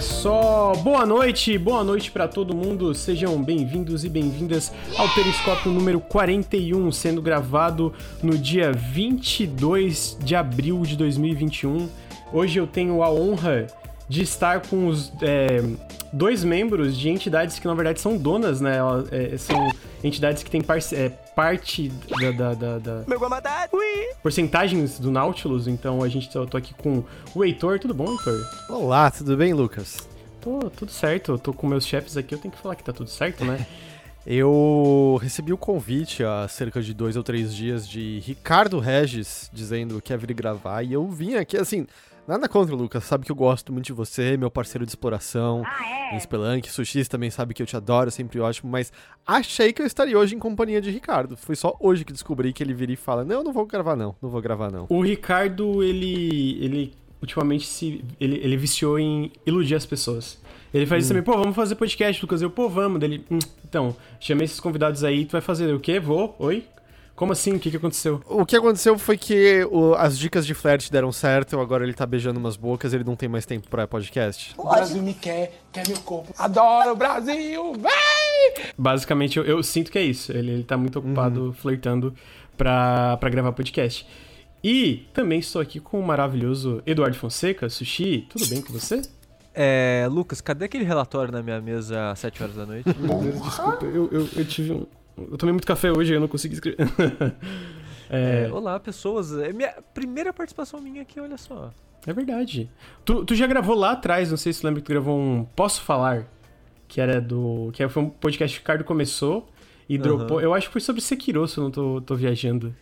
Só, boa noite, boa noite para todo mundo. Sejam bem-vindos e bem-vindas ao Periscópio número 41, sendo gravado no dia 22 de abril de 2021. Hoje eu tenho a honra de estar com os é, dois membros de entidades que na verdade são donas, né? É, são entidades que têm é, parte da, da, da, da... porcentagens do Nautilus. Então a gente tá, tô aqui com o Heitor. Tudo bom, Heitor? Olá, tudo bem, Lucas? Tô, tudo certo. Eu tô com meus chefes aqui, eu tenho que falar que tá tudo certo, né? Eu recebi o convite há cerca de dois ou três dias de Ricardo Regis dizendo que ia vir gravar e eu vim aqui assim. Nada contra, Lucas. Sabe que eu gosto muito de você, meu parceiro de exploração. Ah, é? Em Spelunk, Sushis também sabe que eu te adoro, sempre ótimo. Mas achei que eu estaria hoje em companhia de Ricardo. Foi só hoje que descobri que ele vira e fala: Não, não vou gravar, não. Não vou gravar, não. O Ricardo, ele. ele ultimamente se. Ele, ele viciou em iludir as pessoas. Ele faz hum. isso também, pô, vamos fazer podcast, Lucas. Eu, pô, vamos. Dele, hum, então, chamei esses convidados aí, tu vai fazer o quê? Vou? Oi? Como assim? O que, que aconteceu? O que aconteceu foi que o, as dicas de flerte deram certo, agora ele tá beijando umas bocas, ele não tem mais tempo pra podcast. O Brasil me quer, quer meu corpo. Adoro o Brasil, vai! Basicamente, eu, eu sinto que é isso. Ele, ele tá muito ocupado uhum. flertando pra, pra gravar podcast. E também estou aqui com o maravilhoso Eduardo Fonseca, Sushi. Tudo bem com você? É, Lucas, cadê aquele relatório na minha mesa às 7 horas da noite? Meu Deus, desculpa, eu, eu, eu tive um, eu tomei muito café hoje, eu não consegui escrever. é... É, olá, pessoas. É minha primeira participação minha aqui, olha só. É verdade. Tu, tu já gravou lá atrás, não sei se tu lembra que tu gravou um Posso Falar, que era do. que foi um podcast que o Ricardo começou e uhum. dropou. Eu acho que foi sobre Sekiro, se eu não tô, tô viajando.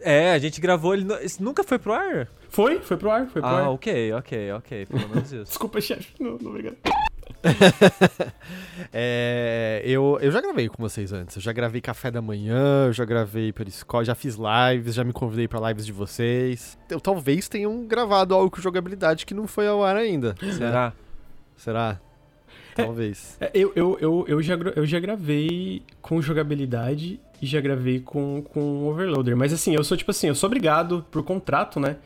É, a gente gravou ele. Isso nunca foi pro ar? Foi, foi pro ar, foi pro ah, ar. Ah, ok, ok, ok. Pelo menos isso. Desculpa, chefe. Não, não, obrigado. é, eu, eu já gravei com vocês antes. Eu já gravei café da manhã, eu já gravei Periscope, já fiz lives, já me convidei para lives de vocês. Eu talvez tenham gravado algo com jogabilidade que não foi ao ar ainda. Será? Será? Talvez. É, eu, eu, eu, eu, já, eu já gravei com jogabilidade e já gravei com, com overloader. Mas assim, eu sou tipo assim, eu sou obrigado por contrato, né?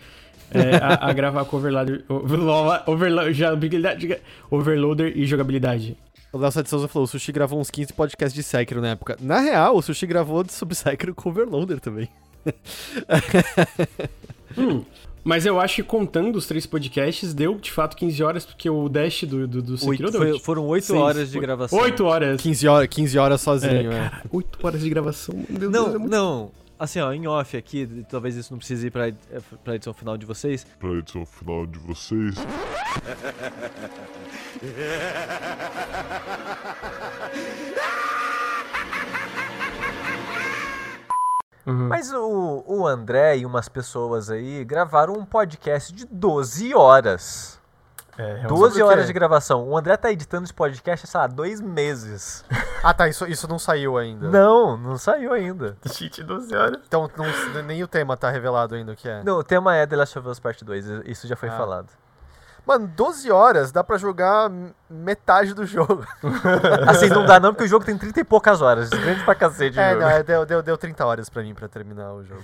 É, a, a, gravar com overloader, overloader, overloader e jogabilidade. O Léo de Souza falou, o Sushi gravou uns 15 podcasts de Sekiro na época. Na real, o Sushi gravou sobre Sekiro com Overloader também. hum, mas eu acho que contando os três podcasts, deu de fato 15 horas, porque o dash do, do, do Sekiro oito, deu. foram 8 horas de gravação. 8 horas. 15 horas, 15 horas sozinho, é. é. Cara, 8 horas de gravação, meu não, Deus, é muito... Não, Assim, ó, em off aqui, talvez isso não precise ir pra, pra edição final de vocês. Pra edição final de vocês. Uhum. Mas o, o André e umas pessoas aí gravaram um podcast de 12 horas. É, 12 horas de gravação. O André tá editando esse podcast, sei lá, dois meses. ah, tá. Isso, isso não saiu ainda. Não, não saiu ainda. Cheat 12 horas. Então não, nem o tema tá revelado ainda o que é. Não, o tema é The Last of Us Part 2. Isso já foi ah. falado. Mano, 12 horas dá pra jogar metade do jogo. assim, não dá não, porque o jogo tem 30 e poucas horas. Grande pra cacete. É, não, é, deu, deu, deu 30 horas pra mim pra terminar o jogo.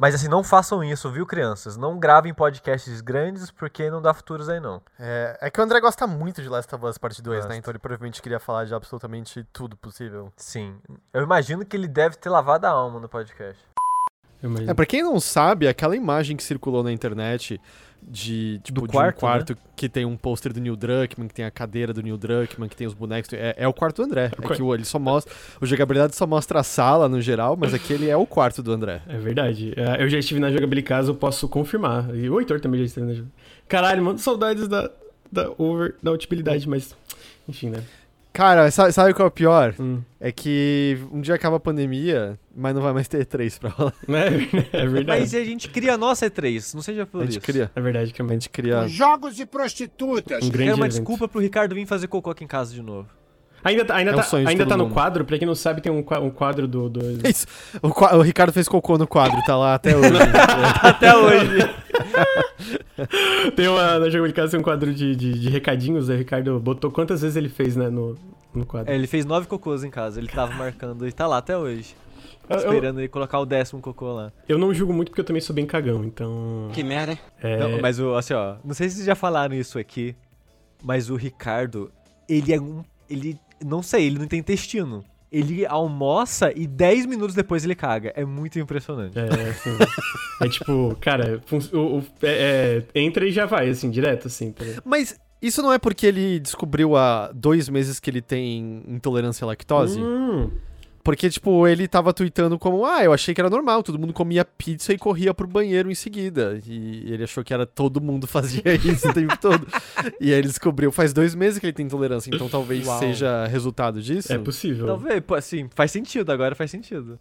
Mas assim, não façam isso, viu, crianças? Não gravem podcasts grandes porque não dá futuros aí, não. É, é que o André gosta muito de Last of Us Part 2, né? Então ele provavelmente queria falar de absolutamente tudo possível. Sim. Eu imagino que ele deve ter lavado a alma no podcast. É, pra quem não sabe, aquela imagem que circulou na internet de, tipo, do quarto, de um quarto né? que tem um pôster do Neil Druckmann, que tem a cadeira do Neil Druckmann, que tem os bonecos. É, é o quarto do André. É, é que o, ele só mostra. O jogabilidade só mostra a sala no geral, mas aquele é o quarto do André. É verdade. É, eu já estive na jogabilidade eu posso confirmar. E o Heitor também já esteve na jogabilidade. Caralho, mano, saudades da, da over, da utilidade, mas. Enfim, né? Cara, sabe, sabe qual é o pior? Hum. É que um dia acaba a pandemia, mas não vai mais ter E3 pra rolar. É, é verdade. Mas a gente cria a nossa E3, não seja por isso. A gente isso. cria. É verdade que a gente cria. Jogos de prostitutas. Um Quero uma evento. desculpa pro Ricardo vir fazer cocô aqui em casa de novo. Ainda, tá, ainda, é um tá, ainda tá no quadro, pra quem não sabe, tem um, um quadro do. do... Isso. O, o, Ricardo fez cocô no quadro, tá lá até hoje. até hoje. tem uma. Na Jogo de Casa tem um quadro de, de, de recadinhos, o Ricardo botou quantas vezes ele fez, né, no, no quadro. É, ele fez nove cocôs em casa, ele tava marcando e tá lá até hoje. Esperando eu, ele colocar o décimo cocô lá. Eu não julgo muito porque eu também sou bem cagão, então. Que merda, hein? É... Não, mas assim, ó, não sei se vocês já falaram isso aqui, Mas o Ricardo, ele é um. Ele. Não sei, ele não tem intestino. Ele almoça e 10 minutos depois ele caga. É muito impressionante. É, assim, é tipo, cara, o, o, é, é, entra e já vai, assim, direto, assim. Tá Mas isso não é porque ele descobriu há dois meses que ele tem intolerância à lactose? Hum. Porque, tipo, ele tava tweetando como, ah, eu achei que era normal, todo mundo comia pizza e corria pro banheiro em seguida. E ele achou que era todo mundo fazia isso o tempo todo. E aí ele descobriu, faz dois meses que ele tem intolerância, então talvez Uau. seja resultado disso. É possível. Talvez, assim, faz sentido, agora faz sentido.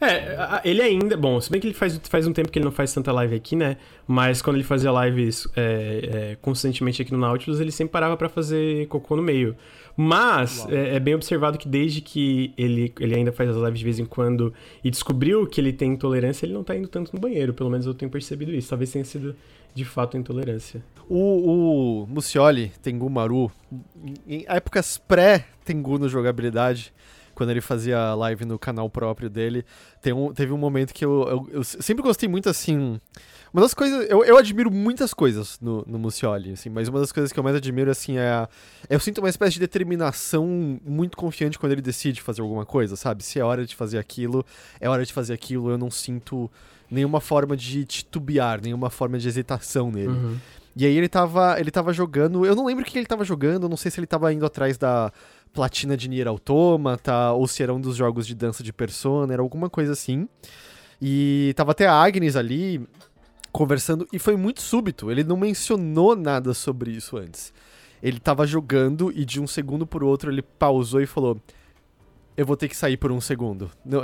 É, ele ainda. Bom, se bem que ele faz, faz um tempo que ele não faz tanta live aqui, né? Mas quando ele fazia lives é, é, constantemente aqui no Nautilus, ele sempre parava para fazer cocô no meio. Mas é, é, bem observado que desde que ele, ele ainda faz as lives de vez em quando e descobriu que ele tem intolerância, ele não tá indo tanto no banheiro. Pelo menos eu tenho percebido isso. Talvez tenha sido de fato intolerância. O, o Mucioli, Tengu Maru, em épocas pré-Tengu no jogabilidade, quando ele fazia live no canal próprio dele, tem um, teve um momento que eu, eu, eu sempre gostei muito assim. Uma das coisas. Eu, eu admiro muitas coisas no, no Mucioli, assim, mas uma das coisas que eu mais admiro, assim, é. A, eu sinto uma espécie de determinação muito confiante quando ele decide fazer alguma coisa, sabe? Se é hora de fazer aquilo, é hora de fazer aquilo, eu não sinto nenhuma forma de titubear, nenhuma forma de hesitação nele. Uhum. E aí ele tava, ele tava jogando, eu não lembro o que ele tava jogando, não sei se ele tava indo atrás da platina de Nier Automata, ou se era um dos jogos de dança de Persona, era alguma coisa assim. E tava até a Agnes ali, conversando e foi muito súbito. Ele não mencionou nada sobre isso antes. Ele tava jogando e de um segundo por outro ele pausou e falou: Eu vou ter que sair por um segundo. Não,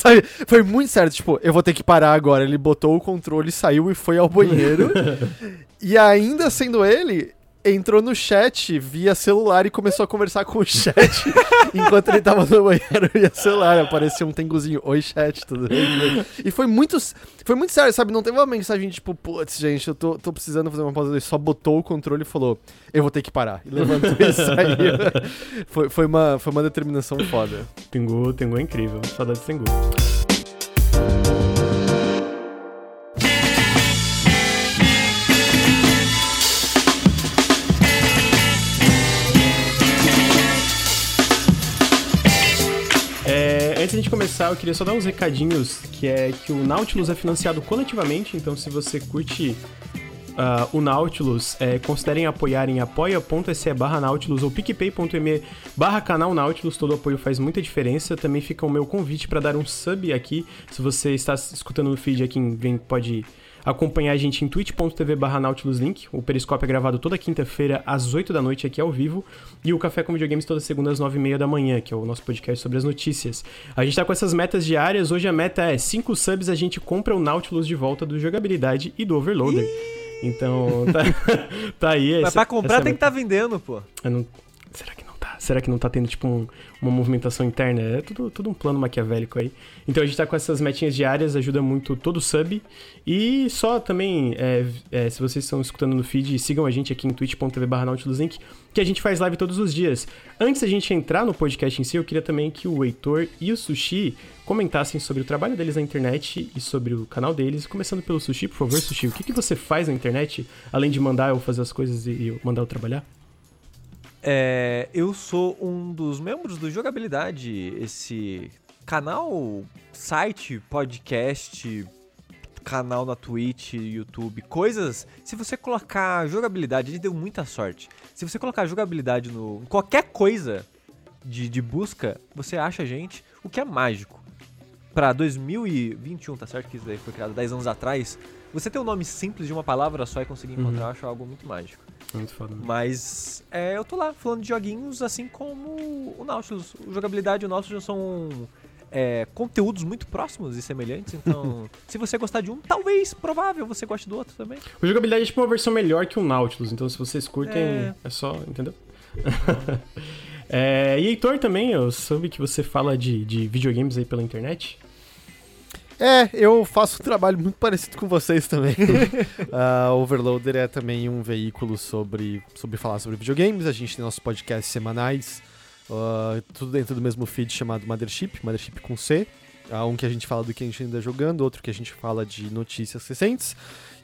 foi muito certo, tipo, eu vou ter que parar agora. Ele botou o controle, saiu e foi ao banheiro. e ainda sendo ele, entrou no chat via celular e começou a conversar com o chat enquanto ele tava no banheiro via celular. Apareceu um tenguzinho, oi chat, tudo bem? E foi muito, foi muito sério, sabe? Não teve uma mensagem tipo, putz, gente, eu tô, tô precisando fazer uma pausa. Ele só botou o controle e falou, eu vou ter que parar. E levantou e saiu. foi, foi, uma, foi uma determinação foda. Tengu, Tengu é incrível. Saudade de Tengu. A gente começar, eu queria só dar uns recadinhos, que é que o Nautilus é financiado coletivamente, então se você curte uh, o Nautilus, é, considerem apoiar em apoia.se barra Nautilus ou picpay.me barra canal Nautilus, todo apoio faz muita diferença. Também fica o meu convite para dar um sub aqui, se você está escutando no feed aqui, vem, pode acompanhar a gente em twitch.tv barra nautiluslink. O Periscópio é gravado toda quinta-feira às 8 da noite aqui ao vivo. E o Café com Videogames toda segunda às 9 e meia da manhã, que é o nosso podcast sobre as notícias. A gente tá com essas metas diárias. Hoje a meta é 5 subs, a gente compra o Nautilus de volta do Jogabilidade e do Overloader. Então, tá, tá aí. Mas pra comprar tem que estar tá vendendo, pô. Não... Será que? Será que não tá tendo, tipo, um, uma movimentação interna? É tudo, tudo um plano maquiavélico aí. Então a gente tá com essas metinhas diárias, ajuda muito todo sub. E só também, é, é, se vocês estão escutando no feed, sigam a gente aqui em twitch.tv barra que a gente faz live todos os dias. Antes da gente entrar no podcast em si, eu queria também que o Heitor e o Sushi comentassem sobre o trabalho deles na internet e sobre o canal deles. Começando pelo Sushi, por favor, Sushi, o que, que você faz na internet, além de mandar eu fazer as coisas e mandar eu trabalhar? É, eu sou um dos membros do Jogabilidade, esse canal, site, podcast, canal na Twitch, YouTube, coisas. Se você colocar jogabilidade, a gente deu muita sorte. Se você colocar jogabilidade no qualquer coisa de, de busca, você acha a gente, o que é mágico. Pra 2021, tá certo que isso daí foi criado 10 anos atrás, você ter um nome simples de uma palavra só e conseguir encontrar, uhum. eu acho algo muito mágico. Muito foda. Mas é, eu tô lá falando de joguinhos assim como o Nautilus. O jogabilidade e o Nautilus são é, conteúdos muito próximos e semelhantes. Então, se você gostar de um, talvez, provável, você goste do outro também. O jogabilidade é tipo uma versão melhor que o Nautilus. Então, se vocês curtem, é, é só, entendeu? é, e Heitor também, eu soube que você fala de, de videogames aí pela internet. É, eu faço um trabalho muito parecido com vocês também. uh, Overloader é também um veículo sobre, sobre falar sobre videogames. A gente tem nossos podcasts semanais, uh, tudo dentro do mesmo feed chamado Mothership, Mothership com C. Há um que a gente fala do que a gente anda jogando, outro que a gente fala de notícias recentes.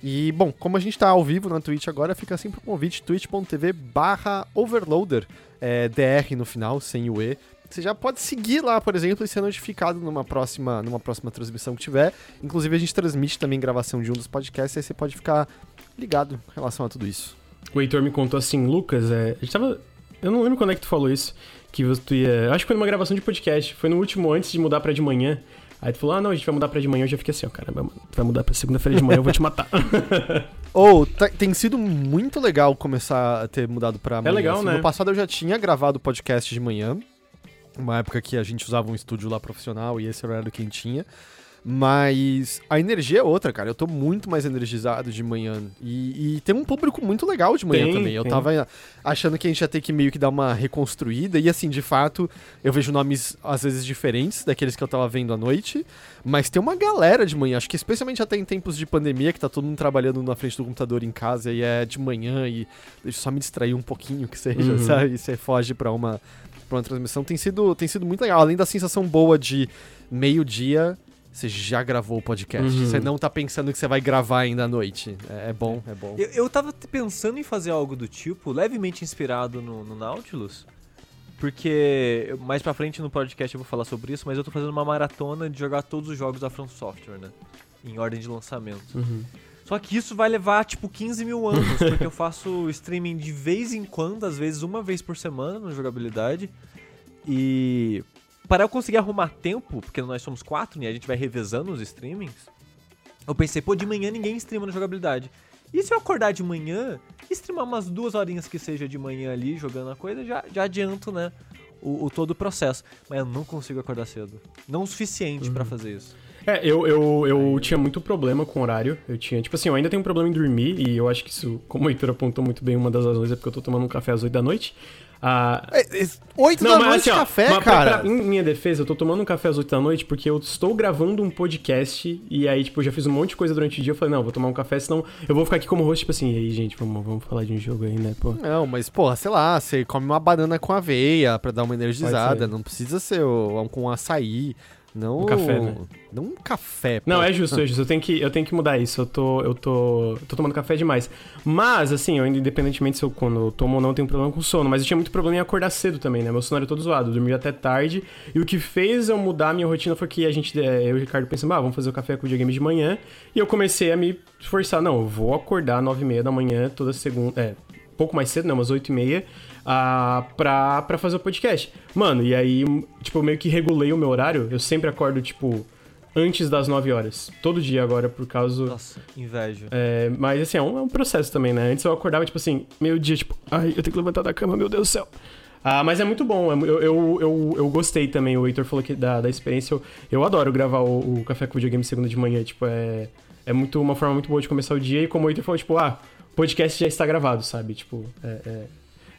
E, bom, como a gente tá ao vivo na Twitch agora, fica sempre o convite, twitch.tv barra overloader, é, DR no final, sem o E. Você já pode seguir lá, por exemplo, e ser notificado numa próxima, numa próxima transmissão que tiver. Inclusive, a gente transmite também gravação de um dos podcasts, aí você pode ficar ligado em relação a tudo isso. O Heitor me contou assim, Lucas, é, a gente tava. Eu não lembro quando é que tu falou isso. Que tu ia. Acho que foi numa gravação de podcast. Foi no último antes de mudar pra de manhã. Aí tu falou, ah, não, a gente vai mudar pra de manhã. Eu já fiquei assim, ó, caramba, mano, vai mudar pra segunda-feira de manhã, eu vou te matar. Ou, oh, tem sido muito legal começar a ter mudado pra É manhã. legal, assim, né? No passado eu já tinha gravado podcast de manhã. Uma época que a gente usava um estúdio lá profissional e esse era o horário quem tinha. Mas a energia é outra, cara. Eu tô muito mais energizado de manhã. E, e tem um público muito legal de manhã Tem, também. Eu tem. tava achando que a gente ia ter que meio que dar uma reconstruída. E assim, de fato, eu vejo nomes às vezes diferentes daqueles que eu tava vendo à noite. Mas tem uma galera de manhã. Acho que especialmente até em tempos de pandemia, que tá todo mundo trabalhando na frente do computador em casa e é de manhã e deixa eu só me distrair um pouquinho que seja, Uhum. sabe? E você foge pra uma, pra uma transmissão. Tem sido, tem sido muito legal. Além da sensação boa de meio-dia. Você já gravou o podcast. Uhum. Você não tá pensando que você vai gravar ainda à noite. É, é bom, é bom. Eu, eu tava pensando em fazer algo do tipo, levemente inspirado no, no Nautilus. Porque mais pra frente no podcast eu vou falar sobre isso, mas eu tô fazendo uma maratona de jogar todos os jogos da From Software, né? Em ordem de lançamento. Uhum. Só que isso vai levar, tipo, 15 mil anos, porque eu faço streaming de vez em quando, às vezes uma vez por semana no jogabilidade. E para eu conseguir arrumar tempo, porque nós somos quatro, né? A gente vai revezando os streamings. Eu pensei, pô, de manhã ninguém streama no jogabilidade. E se eu acordar de manhã, streamar umas duas horinhas que seja de manhã ali, jogando a coisa, já, já adianto, né? O, o todo o processo. Mas eu não consigo acordar cedo. Não o suficiente pra fazer isso. É, eu, eu, eu tinha muito problema com horário. Eu tinha, tipo assim, eu ainda tenho um problema em dormir, e eu acho que isso, como o Heitor apontou muito bem, uma das razões é porque eu tô tomando um café às 8 da noite. Ah, É, é, Oito da noite assim, ó, café, mas pra- cara. pra- em minha defesa, eu tô tomando um café às 8 da noite porque eu estou gravando um podcast e aí, tipo, eu já fiz um monte de coisa durante o dia. Eu falei, não, vou tomar um café, senão eu vou ficar aqui como host, tipo assim, e aí, gente, vamos, vamos falar de um jogo aí, né, pô. Não, mas, porra, sei lá, você come uma banana com aveia pra dar uma energizada. Não precisa ser o- com açaí. Não Um café, né? Não um café, Não, pô. é justo, é justo. Eu tenho que, eu tenho que mudar isso. Eu tô, eu tô, tô tomando café demais. Mas, assim, eu independentemente se eu quando eu tomo ou não, eu tenho problema com sono. Mas eu tinha muito problema em acordar cedo também, né? Meu sono era todo zoado. Eu dormia até tarde. E o que fez eu mudar a minha rotina foi que a gente, é, eu e o Ricardo pensamos, ah, vamos fazer o café com videogame de manhã. E eu comecei a me esforçar. Não, eu vou acordar nove e meia da manhã toda segunda. É, pouco mais cedo, né? Umas oito e meia. Ah, pra, pra fazer o podcast. Mano, e aí, tipo, eu meio que regulei o meu horário. Eu sempre acordo, tipo, antes das 9 horas. Todo dia agora, por causa. Nossa, inveja. É, mas assim, é um, é um processo também, né? Antes eu acordava, tipo assim, meio dia, tipo, ai, eu tenho que levantar da cama, meu Deus do céu. Ah, mas é muito bom, é eu, eu, eu, eu gostei também. O Heitor falou que da, da experiência. Eu, eu adoro gravar o, o Café com Videogame segunda de manhã. Tipo, é, é muito, uma forma muito boa de começar o dia. E como o Heitor falou, tipo, ah, podcast já está gravado, sabe? Tipo, é, é,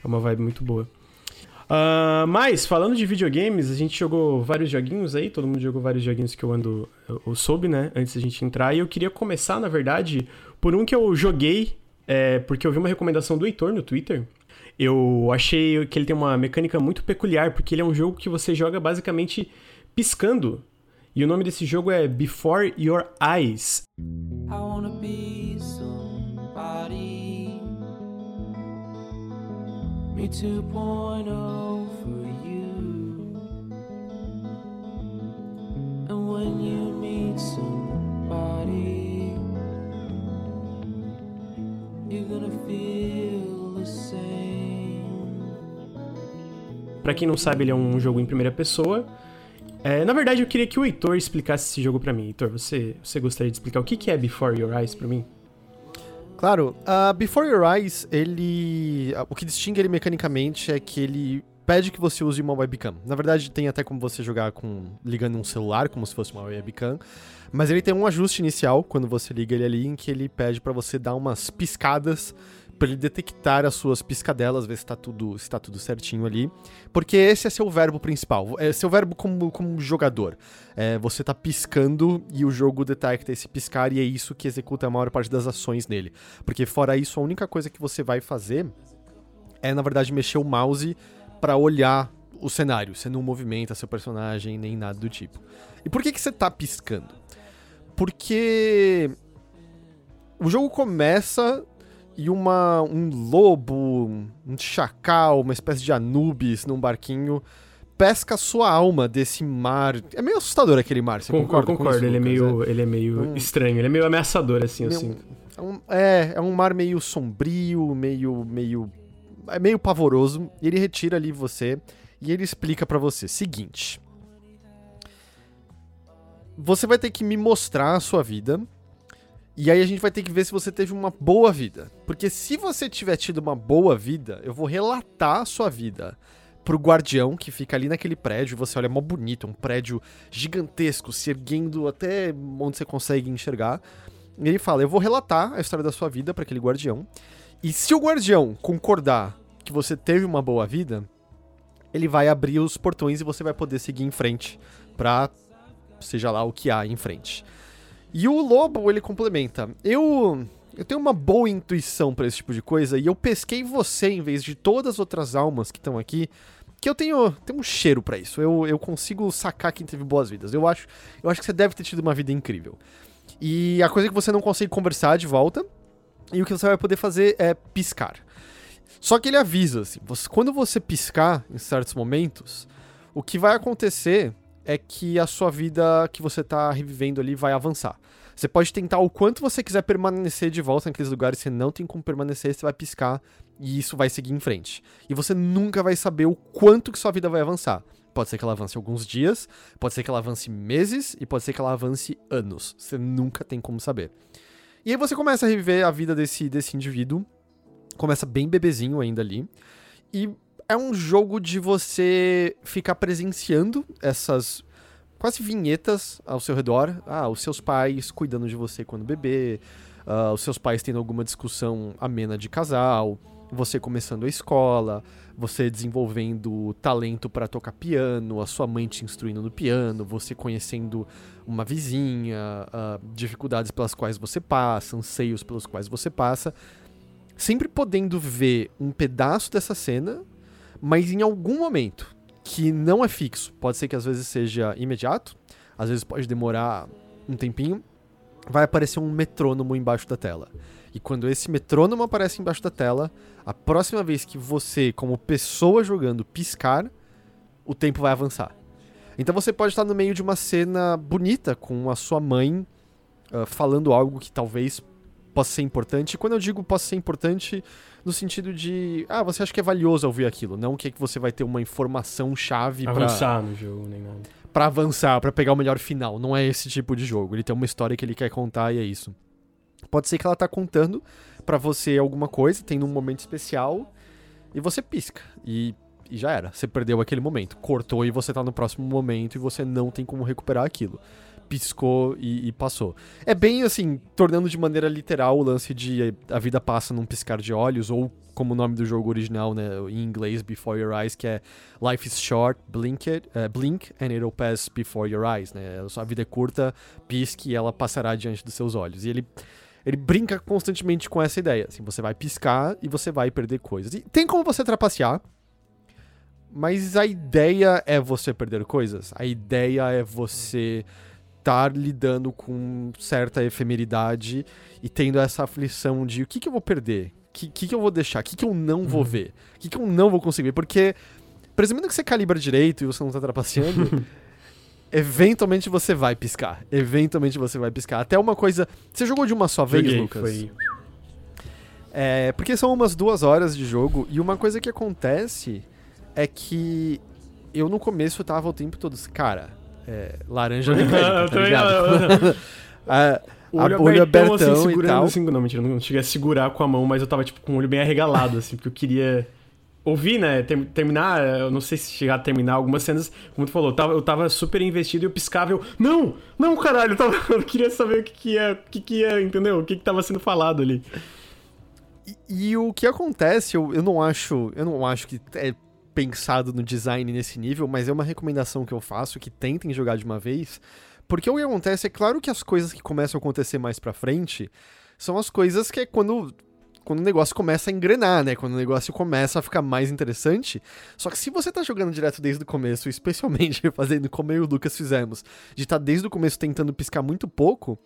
é uma vibe muito boa. Ah, mas, falando de videogames, a gente jogou vários joguinhos aí, todo mundo jogou vários joguinhos que eu ando, eu, eu soube, né, antes da gente entrar, e eu queria começar, na verdade, por um que eu joguei, é, porque eu vi uma recomendação do Heitor no Twitter. Eu achei que ele tem uma mecânica muito peculiar, porque ele é um jogo que você joga basicamente piscando. E o nome desse jogo é Before Your Eyes. I wanna be somebody. Me 2.0 for you. And when you meet somebody, you're gonna feel the same. Pra quem não sabe, ele é um jogo em primeira pessoa. É, na verdade, eu queria que o Heitor explicasse esse jogo pra mim. Heitor, você, você gostaria de explicar o que que é Before Your Eyes pra mim? Claro, a Before Your Eyes, ele. a- O que distingue ele mecanicamente é que ele pede que você use uma webcam. Na verdade, tem até como você jogar com ligando um celular, como se fosse uma webcam. Mas ele tem um ajuste inicial quando você liga ele ali, em que ele pede pra você dar umas piscadas pra ele detectar as suas piscadelas, ver se tá tudo, se tá tudo certinho ali. Porque esse é seu verbo principal, é seu verbo como, como jogador. É, você tá piscando e o jogo detecta esse piscar e é isso que executa a maior parte das ações nele. Porque fora isso, a única coisa que você vai fazer é, na verdade, mexer o mouse pra olhar o cenário, você não movimenta seu personagem nem nada do tipo. E por que, que você tá piscando? Porque o jogo começa e uma, um lobo, um chacal, uma espécie de Anubis num barquinho pesca a sua alma desse mar. É meio assustador aquele mar, você Concordo, concorda concordo. Ele é meio, ele é meio Um- estranho, ele é meio ameaçador, assim, Meio- sinto. É um, é, é um mar meio sombrio, meio, meio, é meio pavoroso. E ele retira ali você e ele explica pra você, seguinte. Você vai ter que me mostrar a sua vida. E aí a gente vai ter que ver se você teve uma boa vida. Porque se você tiver tido uma boa vida, eu vou relatar a sua vida pro guardião que fica ali naquele prédio. Você olha, é mó bonito, um prédio gigantesco, se erguendo até onde você consegue enxergar. E ele fala: Eu vou relatar a história da sua vida pra aquele guardião. E se o guardião concordar que você teve uma boa vida, ele vai abrir os portões e você vai poder seguir em frente pra seja lá o que há em frente. E o lobo, ele complementa: Eu eu tenho uma boa intuição pra esse tipo de coisa e eu pesquei você em vez de todas as outras almas que estão aqui. Que eu tenho, tenho um cheiro pra isso. Eu, eu consigo sacar quem teve boas vidas. Eu acho, eu acho que você deve ter tido uma vida incrível. E a coisa que você não consegue conversar de volta. E o que você vai poder fazer é piscar. Só que ele avisa, assim, você- quando você piscar em certos momentos, o que vai acontecer é que a sua vida que você tá revivendo ali vai avançar. Você pode tentar o quanto você quiser permanecer de volta naqueles lugares, você não tem como permanecer, você vai piscar e isso vai seguir em frente. E você nunca vai saber o quanto que sua vida vai avançar. Pode ser que ela avance alguns dias, pode ser que ela avance meses e pode ser que ela avance anos. Você nunca tem como saber. E aí você começa a reviver a vida desse, desse indivíduo. Começa bem bebezinho ainda ali. E é um jogo de você ficar presenciando essas quase vinhetas ao seu redor. Ah, os seus pais cuidando de você quando bebê. ah, os seus pais tendo alguma discussão amena de casal. Você começando a escola. Você desenvolvendo talento para tocar piano. A sua mãe te instruindo no piano. Você conhecendo uma vizinha. ah, dificuldades pelas quais você passa. Anseios pelos quais você passa. Sempre podendo ver um pedaço dessa cena, mas em algum momento que não é fixo, pode ser que às vezes seja imediato, às vezes pode demorar um tempinho, vai aparecer um metrônomo embaixo da tela. E quando esse metrônomo aparece embaixo da tela, a próxima vez que você, como pessoa jogando, piscar, o tempo vai avançar. Então você pode estar no meio de uma cena bonita com a sua mãe ah, falando algo que talvez possa ser importante. E quando eu digo possa ser importante, no sentido de, ah, você acha que é valioso ouvir aquilo, não que, é que você vai ter uma informação chave pra Avançar no jogo, nem nada. pra avançar, pra pegar o melhor final. Não é esse tipo de jogo. Ele tem uma história que ele quer contar e é isso. Pode ser que ela tá contando pra você alguma coisa, tem um momento especial e você pisca e, e já era. Você perdeu aquele momento. Cortou e você tá no próximo momento e você não tem como recuperar aquilo. Piscou e, e passou. É bem assim, tornando de maneira literal o lance de a vida passa num piscar de olhos, ou como o nome do jogo original, né, em inglês, Before Your Eyes, que é Life is short, blink, it, eh, blink and it'll pass before your eyes, né? A vida é curta, pisque e ela passará diante dos seus olhos. E ele ele brinca constantemente com essa ideia, assim, você vai piscar e você vai perder coisas. E tem como você trapacear, mas a ideia é você perder coisas. A ideia é você estar lidando com certa efemeridade e tendo essa aflição de o que, que eu vou perder? O que, que, que eu vou deixar? O que, que eu não vou ver? O que, que eu não vou conseguir ver? Porque, presumindo que você calibra direito e você não tá trapaceando, eventualmente você vai piscar. Eventualmente você vai piscar. Até uma coisa. Você jogou de uma só vez, Joguei, Lucas? foi... É, porque são umas duas horas de jogo e uma coisa que acontece é que eu no começo tava o tempo todo, cara, é, laranja Eu tá também- ligado? Ah, O a olho, abertão, abertão assim, e segurando, tal. assim, não, mentira, não cheguei a segurar com a mão, mas eu tava, tipo, com o olho bem arregalado, assim, porque eu queria ouvir, né, ter- terminar, eu não sei se chegar a terminar algumas cenas, como tu falou, eu tava, eu tava super investido e eu piscava e eu, não, não, caralho, eu, tava, eu queria saber o que que ia, o que que ia, entendeu, o que que tava sendo falado ali. E, e o que acontece, eu, eu não acho, eu não acho que é pensado no design nesse nível, mas é uma recomendação que eu faço que tentem jogar de uma vez, porque o que acontece é claro que as coisas que começam a acontecer mais pra frente são as coisas que é quando quando o negócio começa a engrenar, né? Quando o negócio começa a ficar mais interessante. Só que se você tá jogando direto desde o começo, especialmente fazendo como eu e o Lucas fizemos, de estar tá desde o começo tentando piscar muito pouco,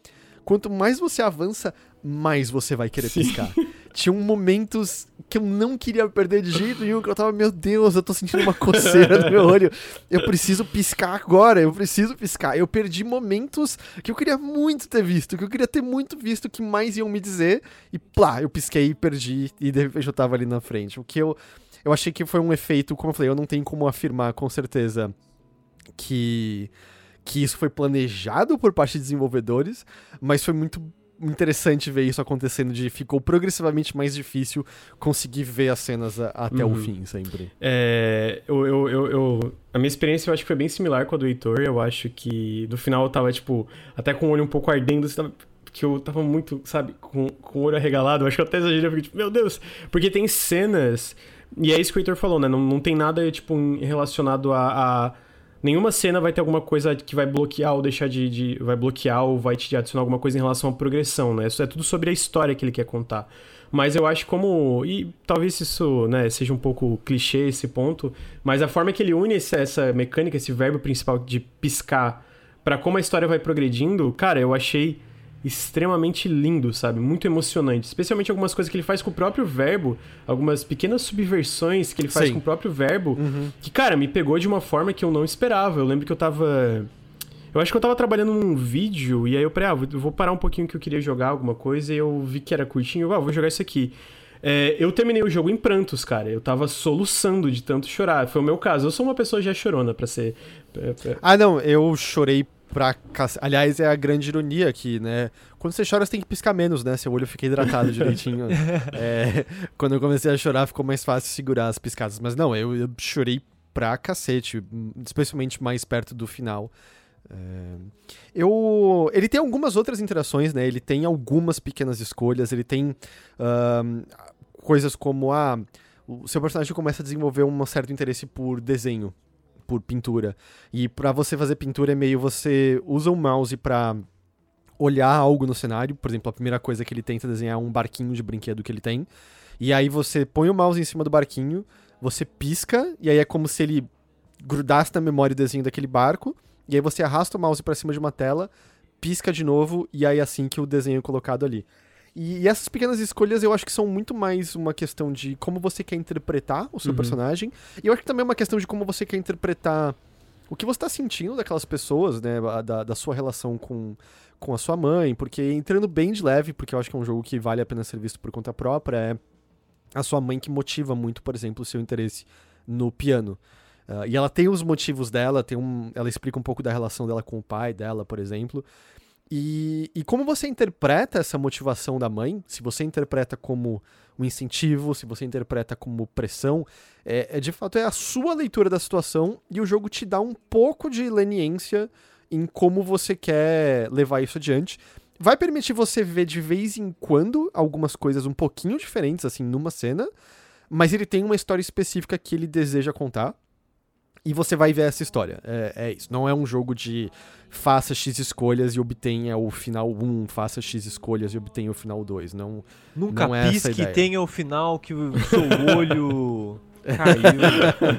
quanto mais você avança, mais você vai querer Sim. piscar. Tinham momentos que eu não queria perder de jeito nenhum, que eu tava, meu Deus, eu tô sentindo uma coceira no meu olho. Eu preciso piscar agora, eu preciso piscar. Eu perdi momentos que eu queria muito ter visto, que eu queria ter muito visto que mais iam me dizer, e plá, eu pisquei e perdi, e de repente eu tava ali na frente. O que eu. Eu achei que foi um efeito, como eu falei, eu não tenho como afirmar com certeza que que isso foi planejado por parte de desenvolvedores, mas foi muito interessante ver isso acontecendo de ficou progressivamente mais difícil conseguir ver as cenas a- até o Uhum. fim sempre. É, eu, eu, eu, eu- a minha experiência eu acho que foi bem similar com a do Heitor. Eu acho que no final eu tava, tipo, até com o olho um pouco ardendo, sabe? que eu tava muito, sabe, com, com o olho arregalado. Eu acho que eu até exagerei, eu fiquei tipo, meu Deus. Porque tem cenas, e é isso que o Heitor falou, né? Não, não tem nada, tipo, relacionado a, a- Nenhuma cena vai ter alguma coisa que vai bloquear ou deixar de, de- Vai bloquear ou vai te adicionar alguma coisa em relação à progressão, né? Isso é tudo sobre a história que ele quer contar. Mas eu acho como. E talvez isso né, seja um pouco clichê esse ponto. Mas a forma que ele une essa, mecânica, esse verbo principal de piscar, pra como a história vai progredindo, cara, eu achei extremamente lindo, sabe? Muito emocionante. Especialmente algumas coisas que ele faz com o próprio verbo, algumas pequenas subversões que ele faz Sim. com o próprio verbo, Uhum. que, cara, me pegou de uma forma que eu não esperava. Eu lembro que eu tava. Eu acho que eu tava trabalhando num vídeo, e aí eu falei, ah, vou- parar um pouquinho que eu queria jogar alguma coisa, e eu vi que era curtinho, eu, ah, vou jogar isso aqui. É, eu terminei o jogo em prantos, cara. Eu tava soluçando de tanto chorar. Foi o meu caso. Eu sou uma pessoa já chorona, pra ser. Ah, não, eu chorei pra. Aliás, é a grande ironia aqui, né? Quando você chora, você tem que piscar menos, né? Seu olho fica hidratado direitinho. É, quando eu comecei a chorar, ficou mais fácil segurar as piscadas. Mas não, eu, eu chorei pra cacete, especialmente mais perto do final. É, eu, ele tem algumas outras interações, né? Ele tem algumas pequenas escolhas, ele tem ahn, coisas como ah, o seu personagem começa a desenvolver um certo interesse por desenho, por pintura. E pra você fazer pintura é meio você usa o mouse pra olhar algo no cenário, por exemplo, a primeira coisa que ele tenta desenhar é um barquinho de brinquedo que ele tem. E aí você põe o mouse em cima do barquinho, você pisca e aí é como se ele grudasse na memória o desenho daquele barco, e aí você arrasta o mouse pra cima de uma tela, pisca de novo e aí é assim que o desenho é colocado ali. E, e essas pequenas escolhas eu acho que são muito mais uma questão de como você quer interpretar o seu Uhum. personagem, e eu acho que também é uma questão de como você quer interpretar o que você tá sentindo daquelas pessoas, né, da, da sua relação com, com a sua mãe, porque entrando bem de leve, porque eu acho que é um jogo que vale a pena ser visto por conta própria, é a sua mãe que motiva muito, por exemplo, o seu interesse no piano. Ah, e ela tem os motivos dela, tem um, ela explica um pouco da relação dela com o pai dela, por exemplo. E, e como você interpreta essa motivação da mãe, se você interpreta como um incentivo, se você interpreta como pressão, é, é de fato é a sua leitura da situação e o jogo te dá um pouco de leniência em como você quer levar isso adiante. Vai permitir você ver de vez em quando algumas coisas um pouquinho diferentes, assim, numa cena, mas ele tem uma história específica que ele deseja contar. E você vai ver essa história. É, é isso. Não é um jogo de faça X escolhas e obtenha o final 1, faça X escolhas e obtenha o final 2. Não, Nunca Não é pisque e tenha o final que o seu olho caiu.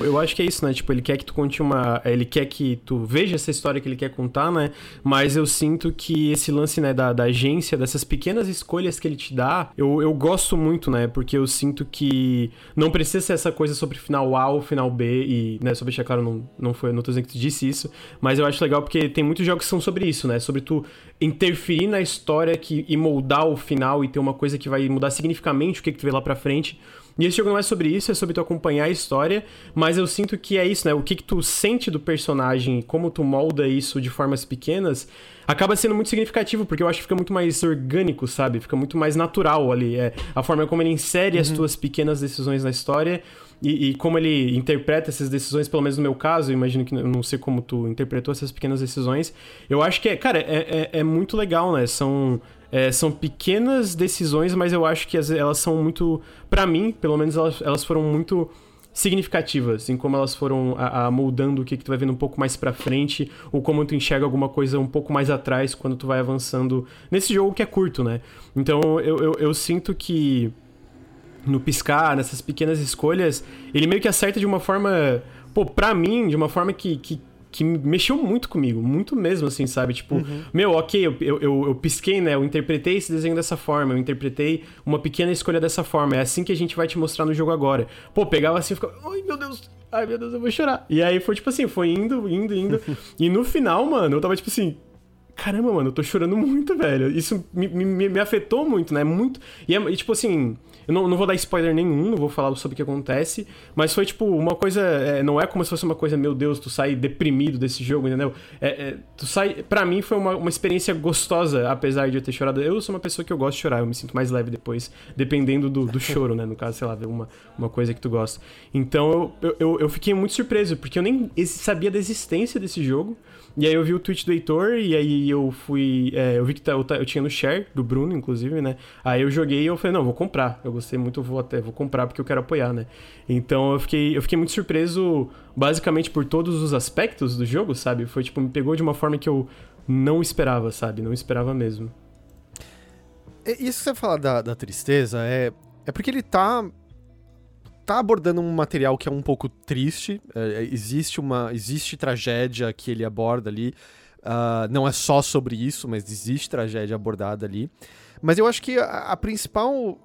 Eu acho que é isso, né? Tipo, ele quer que tu conte uma. Ele quer que tu veja essa história que ele quer contar, né? Mas eu sinto que esse lance, né, da, da agência, dessas pequenas escolhas que ele te dá, eu, eu gosto muito, né? Porque eu sinto que não precisa ser essa coisa sobre final A ou final B, e, né, só deixar claro, não, não foi, não tô que tu disse isso, mas eu acho legal porque tem muitos jogos que são sobre isso, né? Sobre tu interferir na história que, e moldar o final e ter uma coisa que vai mudar significativamente o que, que tu vê lá pra frente. E esse jogo não é sobre isso, é sobre tu acompanhar a história, mas eu sinto que é isso, né? O que, que tu sente do personagem e como tu molda isso de formas pequenas acaba sendo muito significativo, porque eu acho que fica muito mais orgânico, sabe? Fica muito mais natural ali. É a forma como ele insere as tuas pequenas decisões na história e, e como ele interpreta essas decisões, pelo menos no meu caso, eu imagino que eu não sei como tu interpretou essas pequenas decisões. Eu acho que é, cara, é, é, é muito legal, né? São. É, são pequenas decisões, mas eu acho que as- elas são muito. Pra mim, pelo menos, elas, elas foram muito significativas em como elas foram a, a moldando o que, que tu vai vendo um pouco mais pra frente, ou como tu enxerga alguma coisa um pouco mais atrás quando tu vai avançando nesse jogo que é curto, né? Então eu, eu, eu sinto que no piscar, nessas pequenas escolhas, ele meio que acerta de uma forma, pô, pra mim, de uma forma que, que, que mexeu muito comigo, muito mesmo, assim, sabe? Tipo, meu, ok, eu, eu, eu, eu pisquei, né? Eu interpretei esse desenho dessa forma, eu interpretei uma pequena escolha dessa forma. É assim que a gente vai te mostrar no jogo agora. Pô, pegava assim e ficava, ai meu Deus, ai meu Deus, eu vou chorar. E aí foi tipo assim, foi indo, indo, indo. e no final, mano, eu tava tipo assim, caramba, mano, eu tô chorando muito, velho. Isso me, me, me afetou muito, né? Muito. E, é, e, tipo assim, eu não, não vou dar spoiler nenhum, não vou falar sobre o que acontece, mas foi tipo uma coisa. é, não é como se fosse uma coisa, meu Deus, tu sai deprimido desse jogo, entendeu? É, é, tu sai. Pra mim foi uma, uma experiência gostosa, apesar de eu ter chorado. Eu sou uma pessoa que eu gosto de chorar, eu me sinto mais leve depois, dependendo do, do choro, né? No caso, sei lá, uma, uma coisa que tu gosta. Então eu, eu, eu fiquei muito surpreso, porque eu nem sabia da existência desse jogo. E aí eu vi o tweet do Heitor, e aí eu fui. é, eu vi que tá- eu, ta- eu tinha no share, do Bruno, inclusive, né? Aí eu joguei e eu falei, não, vou comprar. Eu gostei muito, vou até vou comprar porque eu quero apoiar, né? Então eu fiquei, eu fiquei muito surpreso, basicamente, por todos os aspectos do jogo, sabe? Foi tipo, me pegou de uma forma que eu não esperava, sabe? Não esperava mesmo. Isso que você fala da, da tristeza é, é porque ele tá tá abordando um material que é um pouco triste. é, é, existe uma existe tragédia que ele aborda ali. ah, não é só sobre isso, mas existe tragédia abordada ali. Mas eu acho que a, a principal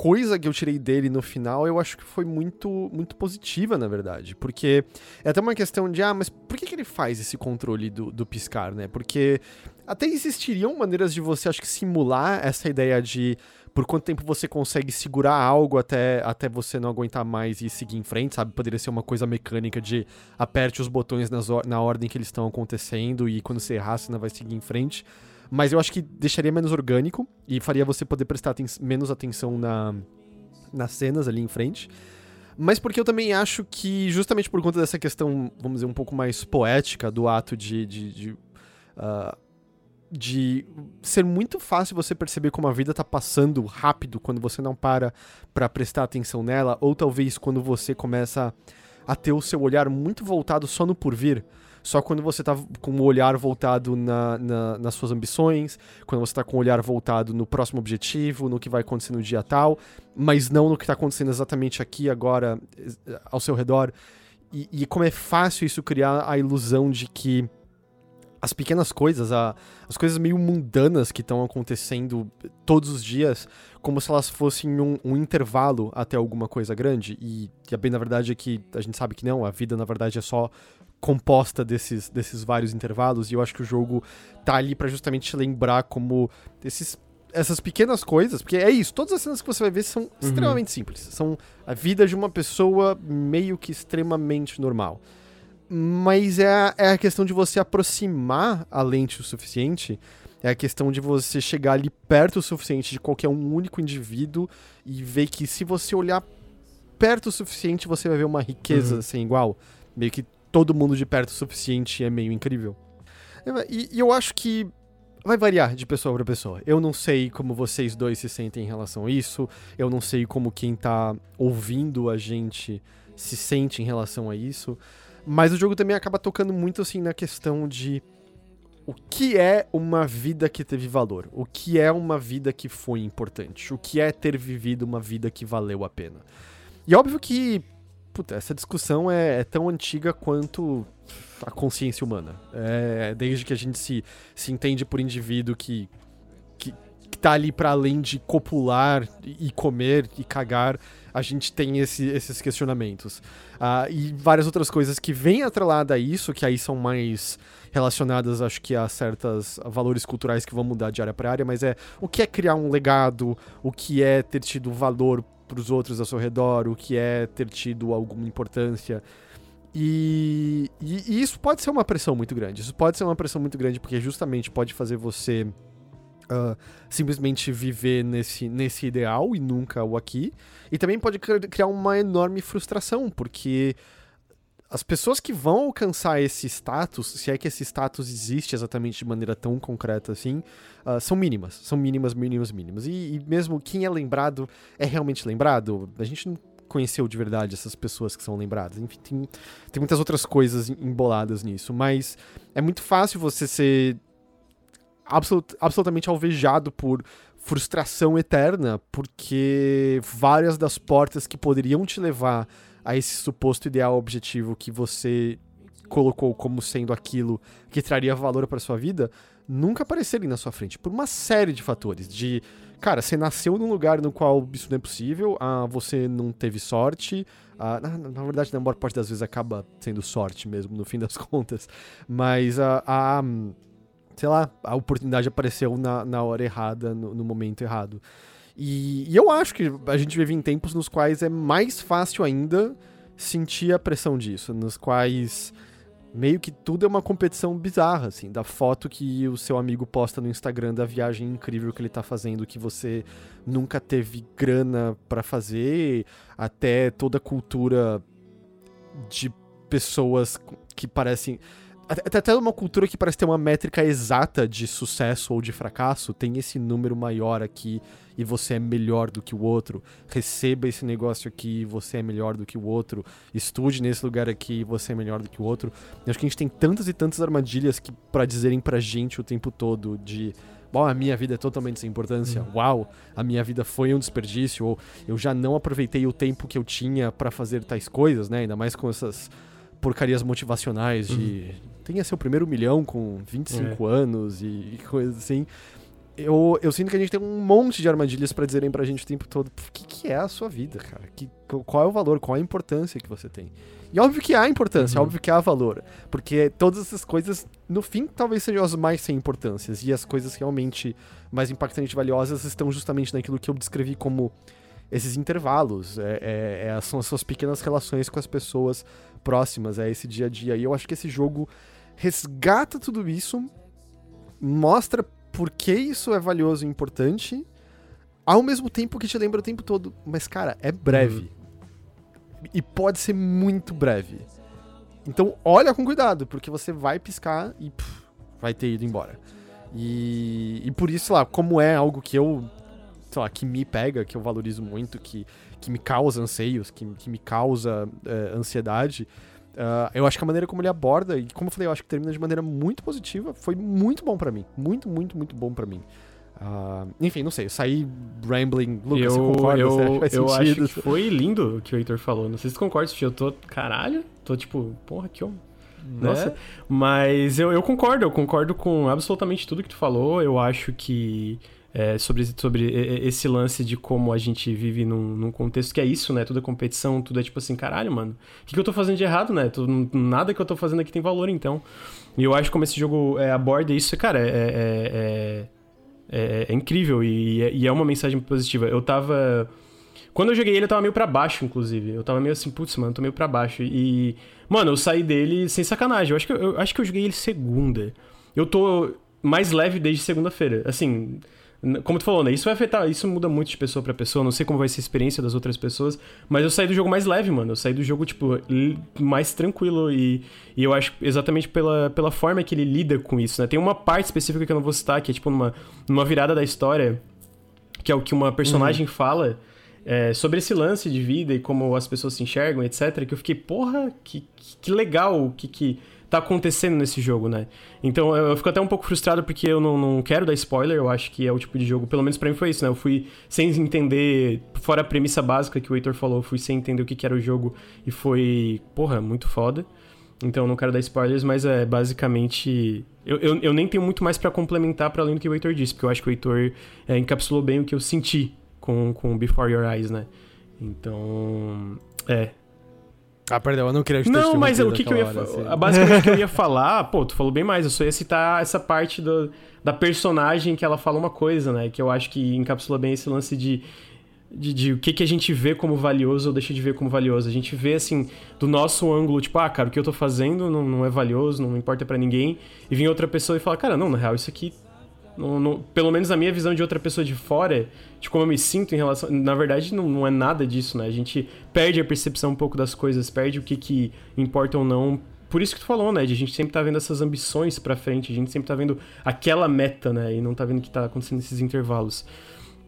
coisa que eu tirei dele no final, eu acho que foi muito muito positiva, na verdade. Porque é até uma questão de, ah, mas por que, que ele faz esse controle do, do piscar, né? Porque até existiriam maneiras de você, acho que, simular essa ideia de por quanto tempo você consegue segurar algo até, até você não aguentar mais e seguir em frente, sabe? Poderia ser uma coisa mecânica de aperte os botões nas na ordem que eles estão acontecendo e quando você errar, você não vai seguir em frente. Mas eu acho que deixaria menos orgânico e faria você poder prestar aten- menos atenção na, nas cenas ali em frente. Mas porque eu também acho que, justamente por conta dessa questão, vamos dizer, um pouco mais poética do ato de. de, de, ah, de ser muito fácil você perceber como a vida tá passando rápido quando você não para pra prestar atenção nela, ou talvez quando você começa a ter o seu olhar muito voltado só no porvir. Só quando você tá com o olhar voltado na, na- nas suas ambições, quando você tá com o olhar voltado no próximo objetivo, no que vai acontecer no dia tal, mas não no que tá acontecendo exatamente aqui, agora, ao seu redor. E, e como é fácil isso criar a ilusão de que as pequenas coisas, a- as coisas meio mundanas que estão acontecendo todos os dias, como se elas fossem um, um intervalo até alguma coisa grande. E, e a bem na verdade é que a gente sabe que não, a vida na verdade é só composta desses, desses vários intervalos. E eu acho que o jogo tá ali pra justamente te lembrar como esses, essas pequenas coisas, porque é isso, todas as cenas que você vai ver são extremamente simples. São a vida de uma pessoa meio que extremamente normal. Mas é a, é a questão de você aproximar a lente o suficiente. É a questão de você chegar ali perto o suficiente de qualquer um único indivíduo e ver que se você olhar perto o suficiente, você vai ver uma riqueza Uhum. sem igual. Meio que todo mundo de perto o suficiente é meio incrível. E, e eu acho que vai variar de pessoa para pessoa. Eu não sei como vocês dois se sentem em relação a isso. Eu não sei como quem tá ouvindo a gente se sente em relação a isso. Mas o jogo também acaba tocando muito assim na questão de o que é uma vida que teve valor, o que é uma vida que foi importante, o que é ter vivido uma vida que valeu a pena. E óbvio que puta, essa discussão é, é tão antiga quanto a consciência humana. É, desde que a gente se, se entende por indivíduo que, que, tá ali para além de copular e comer e cagar, a gente tem esse- esses questionamentos. Ah, e várias outras coisas que vêm atrelada a isso, que aí são mais relacionadas, acho que a certos valores culturais que vão mudar de área para área, mas é o que é criar um legado, o que é ter tido valor para os outros ao seu redor, o que é ter tido alguma importância. E, e- e isso pode ser uma pressão muito grande. Isso pode ser uma pressão muito grande porque justamente pode fazer você ah, simplesmente viver nesse, nesse ideal e nunca o aqui. E também pode cri- criar uma enorme frustração, porque as pessoas que vão alcançar esse status, se é que esse status existe exatamente de maneira tão concreta assim, ah, são mínimas. São mínimas, mínimas, mínimas. E, e mesmo quem é lembrado é realmente lembrado. A gente não conheceu de verdade essas pessoas que são lembradas. Enfim, tem, tem muitas outras coisas emboladas nisso, mas é muito fácil você ser absolut, absolutamente alvejado por frustração eterna, porque várias das portas que poderiam te levar a esse suposto ideal objetivo que você colocou como sendo aquilo que traria valor para sua vida, nunca aparecerem na sua frente, por uma série de fatores, de cara, você nasceu num lugar no qual isso não é possível, ah, você não teve sorte, ah, na, na, verdade, na maior parte das vezes acaba sendo sorte mesmo, no fim das contas, mas a, a sei lá, a oportunidade apareceu na, na hora errada, no, no momento errado. E, e, eu acho que a gente vive em tempos nos quais é mais fácil ainda sentir a pressão disso, nos quais meio que tudo é uma competição bizarra, assim, da foto que o seu amigo posta no Instagram da viagem incrível que ele tá fazendo, que você nunca teve grana para fazer, até toda a cultura de pessoas que parecem até, até uma cultura que parece ter uma métrica exata de sucesso ou de fracasso, tem esse número maior aqui e você é melhor do que o outro. Receba esse negócio aqui e você é melhor do que o outro. Estude nesse lugar aqui e você é melhor do que o outro. Eu acho que a gente tem tantas e tantas armadilhas que para dizerem pra gente o tempo todo de Bom, a minha vida é totalmente sem importância. Uhum. Uau, a minha vida foi um desperdício. Ou eu já não aproveitei o tempo que eu tinha para fazer tais coisas, né? Ainda mais com essas porcarias motivacionais de uhum. Tenha seu primeiro milhão com 25 é. anos e, e coisas assim. Eu, eu sinto que a gente tem um monte de armadilhas para dizerem pra gente o tempo todo o que, que é a sua vida, cara. Que, qual é o valor, qual é a importância que você tem. E óbvio que há importância, uhum. óbvio que há valor. Porque todas essas coisas, no fim, talvez sejam as mais sem importâncias. E as coisas realmente mais impactantes e valiosas estão justamente naquilo que eu descrevi como esses intervalos. É, é, é, são as suas pequenas relações com as pessoas próximas, é esse dia a dia. E eu acho que esse jogo resgata tudo isso, mostra por que isso é valioso e importante, ao mesmo tempo que te lembra o tempo todo. Mas, cara, é breve. Uhum. E pode ser muito breve. Então, olha com cuidado, porque você vai piscar e pff, vai ter ido embora. E, e por isso, lá, como é algo que eu sei lá, que me pega, que eu valorizo muito, que, que me causa anseios, que, que me causa é, ansiedade. Uh, eu acho que a maneira como ele aborda, e como eu falei, eu acho que termina de maneira muito positiva, foi muito bom para mim. Muito, muito, muito bom para mim. Uh, enfim, não sei, eu saí rambling. Lucas, eu, você concorda? Eu, você eu acho que foi lindo o que o Heitor falou. Não sei se concorda, eu tô, caralho, tô tipo, porra, que homem. Né? Nossa, mas eu, eu concordo, eu concordo com absolutamente tudo que tu falou. Eu acho que é, sobre, sobre esse lance de como a gente vive num, num, contexto que é isso, né? Tudo é competição, tudo é tipo assim, caralho, mano, o que, que eu tô fazendo de errado, né? Tudo, nada que eu tô fazendo aqui tem valor, então. E eu acho como esse jogo é, aborda isso, cara, é, é, é, é incrível e, e é uma mensagem positiva. Eu tava. Quando eu joguei ele, eu tava meio pra baixo, inclusive. Eu tava meio assim, putz, mano, tô meio pra baixo. E. Mano, eu saí dele sem sacanagem. Eu acho que eu, eu acho que eu joguei ele segunda. Eu tô mais leve desde segunda-feira. Assim. Como tu falou, né? Isso vai afetar, isso muda muito de pessoa para pessoa. Não sei como vai ser a experiência das outras pessoas, mas eu saí do jogo mais leve, mano. Eu saí do jogo, tipo, mais tranquilo e, e eu acho exatamente pela, pela forma que ele lida com isso, né? Tem uma parte específica que eu não vou citar, que é, tipo, numa, numa virada da história, que é o que uma personagem uhum. fala é, sobre esse lance de vida e como as pessoas se enxergam, etc. Que eu fiquei, porra, que, que legal, que. que tá acontecendo nesse jogo, né? Então eu, eu fico até um pouco frustrado porque eu não, não, quero dar spoiler, eu acho que é o tipo de jogo, pelo menos para mim foi isso, né? Eu fui sem entender, fora a premissa básica que o Heitor falou, fui sem entender o que, que era o jogo e foi, porra, muito foda. Então não quero dar spoilers, mas é basicamente. Eu, eu, eu nem tenho muito mais para complementar para além do que o Heitor disse, porque eu acho que o Heitor é, encapsulou bem o que eu senti com, com Before Your Eyes, né? Então. É, ah, perdão, eu não queria te Não, mas o que, que eu ia falar? Assim. Basicamente o que eu ia falar, pô, tu falou bem mais, eu só ia citar essa parte do, da personagem que ela fala uma coisa, né? Que eu acho que encapsula bem esse lance de, de, de, o que, que a gente vê como valioso ou deixa de ver como valioso. A gente vê, assim, do nosso ângulo, tipo, ah, cara, o que eu tô fazendo não, não é valioso, não importa para ninguém. E vem outra pessoa e fala, cara, não, na real, isso aqui pelo menos a minha visão de outra pessoa de fora, de como eu me sinto em relação. Na verdade, não, não é nada disso, né? A gente perde a percepção um pouco das coisas, perde o que, que importa ou não. Por isso que tu falou, né? A gente sempre tá vendo essas ambições pra frente, a gente sempre tá vendo aquela meta, né? E não tá vendo o que tá acontecendo nesses intervalos.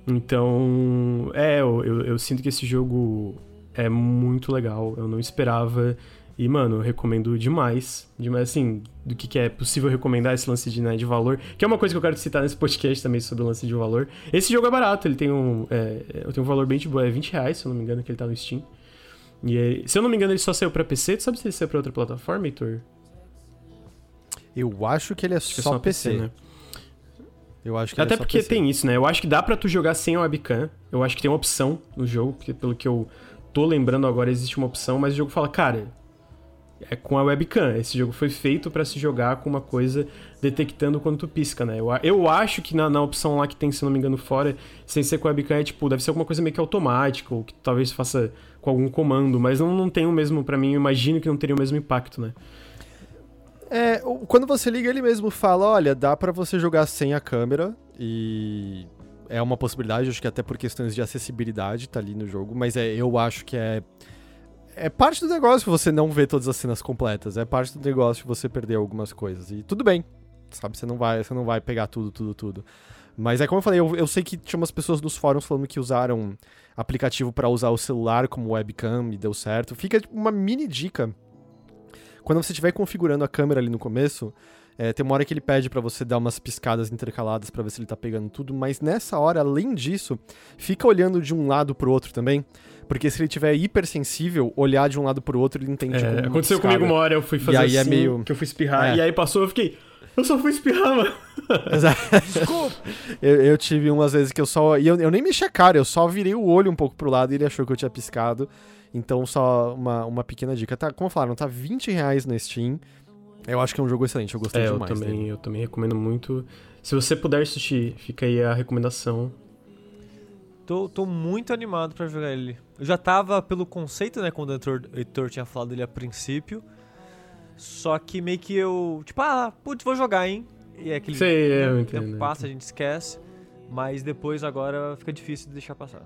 Então, é, eu, eu, eu sinto que esse jogo é muito legal. Eu não esperava. E, mano, eu recomendo demais. Demais, assim, do que, que é possível recomendar esse lance de, né, de valor. Que é uma coisa que eu quero citar nesse podcast também sobre o lance de valor. Esse jogo é barato, ele tem um. É, tem um valor bem de boa, é 20 reais, se eu não me engano, que ele tá no Steam. E é- se eu não me engano, ele só saiu pra PC. Tu sabe se ele saiu pra outra plataforma, Heitor? Eu acho que ele é Acho que é só, PC. né? Eu acho que ele Até é só porque PC. tem isso, né? Eu acho que dá pra tu jogar sem a webcam. Eu acho que tem uma opção no jogo, porque pelo que eu tô lembrando agora, existe uma opção, mas o jogo fala, cara, é com a webcam. Esse jogo foi feito pra se jogar com uma coisa detectando quando tu pisca, né? Eu, eu acho que na, na opção lá que tem, se não me engano, fora, sem ser com a webcam, é tipo, deve ser alguma coisa meio que automática, ou que talvez faça com algum comando, mas não, não tem o mesmo, pra mim, eu imagino que não teria o mesmo impacto, né? É, quando você liga, ele mesmo fala: olha, dá pra você jogar sem a câmera e. É uma possibilidade, acho que até por questões de acessibilidade tá ali no jogo, mas é, eu acho que é. É parte do negócio você não ver todas as cenas completas, é parte do negócio você perder algumas coisas. E tudo bem, sabe? Você não vai, você não vai pegar tudo, tudo, tudo. Mas é como eu falei, eu, eu sei que tinha umas pessoas nos fóruns falando que usaram aplicativo pra usar o celular como webcam e deu certo. Fica tipo, uma mini dica quando você estiver configurando a câmera ali no começo, é, tem uma hora que ele pede pra você dar umas piscadas intercaladas pra ver se ele tá pegando tudo, mas nessa hora, além disso, fica olhando de um lado pro outro também, porque se ele tiver hipersensível, olhar de um lado pro outro, ele entende É, como aconteceu piscada. comigo uma hora, eu fui fazer aí é assim, meio- que eu fui espirrar, É. e aí passou, eu fiquei, eu só fui espirrar, mano. Exato. eu, eu tive umas vezes que eu só. E eu, eu nem mexi a cara, eu só virei o olho um pouco pro lado e ele achou que eu tinha piscado. Então, só uma, uma pequena dica. Tá, como falaram, tá 20 reais na Steam. Eu acho que é um jogo excelente, eu gostei É, eu demais. também, dele. eu também recomendo muito. Se você puder assistir, fica aí a recomendação. Tô, tô muito animado pra jogar ele. Eu já tava pelo conceito, né, quando o Heitor, Heitor tinha falado dele a princípio. Só que meio que eu, tipo, ah, putz, vou jogar, hein? E é aquele Sei, né, eu o entendo, tempo passa, a gente esquece. Mas depois agora fica difícil de deixar passar.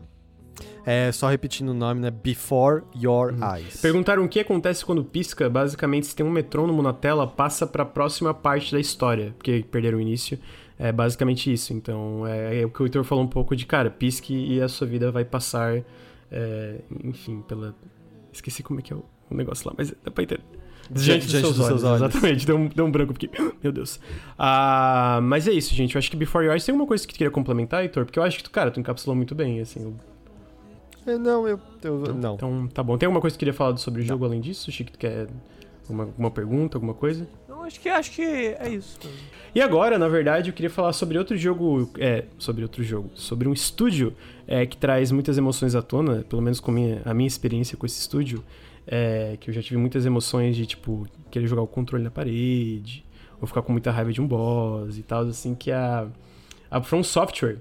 É, só repetindo o nome, né? Before Your Eyes. Perguntaram o que acontece quando pisca. Basicamente, se tem um metrônomo na tela, passa pra próxima parte da história, porque perderam o início. É basicamente isso. Então, é, é o que o Heitor falou um pouco de, cara, pisque e a sua vida vai passar, é, enfim, pela... Esqueci como é que é o, o negócio lá, mas dá pra entender. Diante, Diante dos, dos seus, seus olhos, olhos. Exatamente, deu um, deu um branco porque. Meu Deus. Ah, mas é isso, gente. Eu acho que Before Your Eyes tem alguma coisa que tu queria complementar, Heitor? Porque eu acho que, tu, cara, tu encapsulou muito bem, assim. eu- É, não, eu. eu não. Então, tá bom. Tem alguma coisa que tu queria falar sobre o jogo além disso? Chico, tu quer alguma, alguma pergunta, alguma coisa? Acho que acho que é isso. E agora, na verdade, eu queria falar sobre outro jogo. É, sobre outro jogo. Sobre um estúdio é, que traz muitas emoções à tona, pelo menos com minha, a minha experiência com esse estúdio. É, que eu já tive muitas emoções de, tipo, querer jogar o controle na parede, ou ficar com muita raiva de um boss e tal, assim, que é a, a From Software.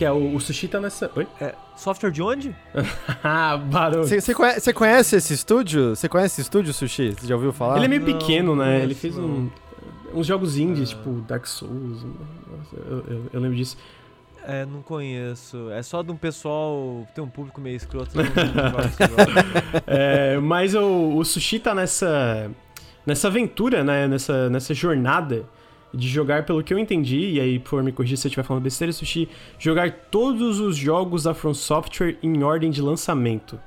Que é o, o Sushi tá nessa. Oi? É, software de onde? ah, barulho. Você conhece, conhece esse estúdio? Você conhece esse estúdio, Sushi? Você já ouviu falar? Ele é meio Não, pequeno, né? Ele fez um- uns jogos indies, tipo Dark Souls. Nossa, eu, eu- eu lembro disso. É, não conheço. É só de um pessoal. Tem um público meio escroto. não- não. É, mas o, o Sushi tá nessa, nessa aventura, né? Nessa, nessa jornada de jogar, pelo que eu entendi, e aí, por me corrigir se eu estiver falando besteira, Sushi, jogar todos os jogos da From Software em ordem de lançamento.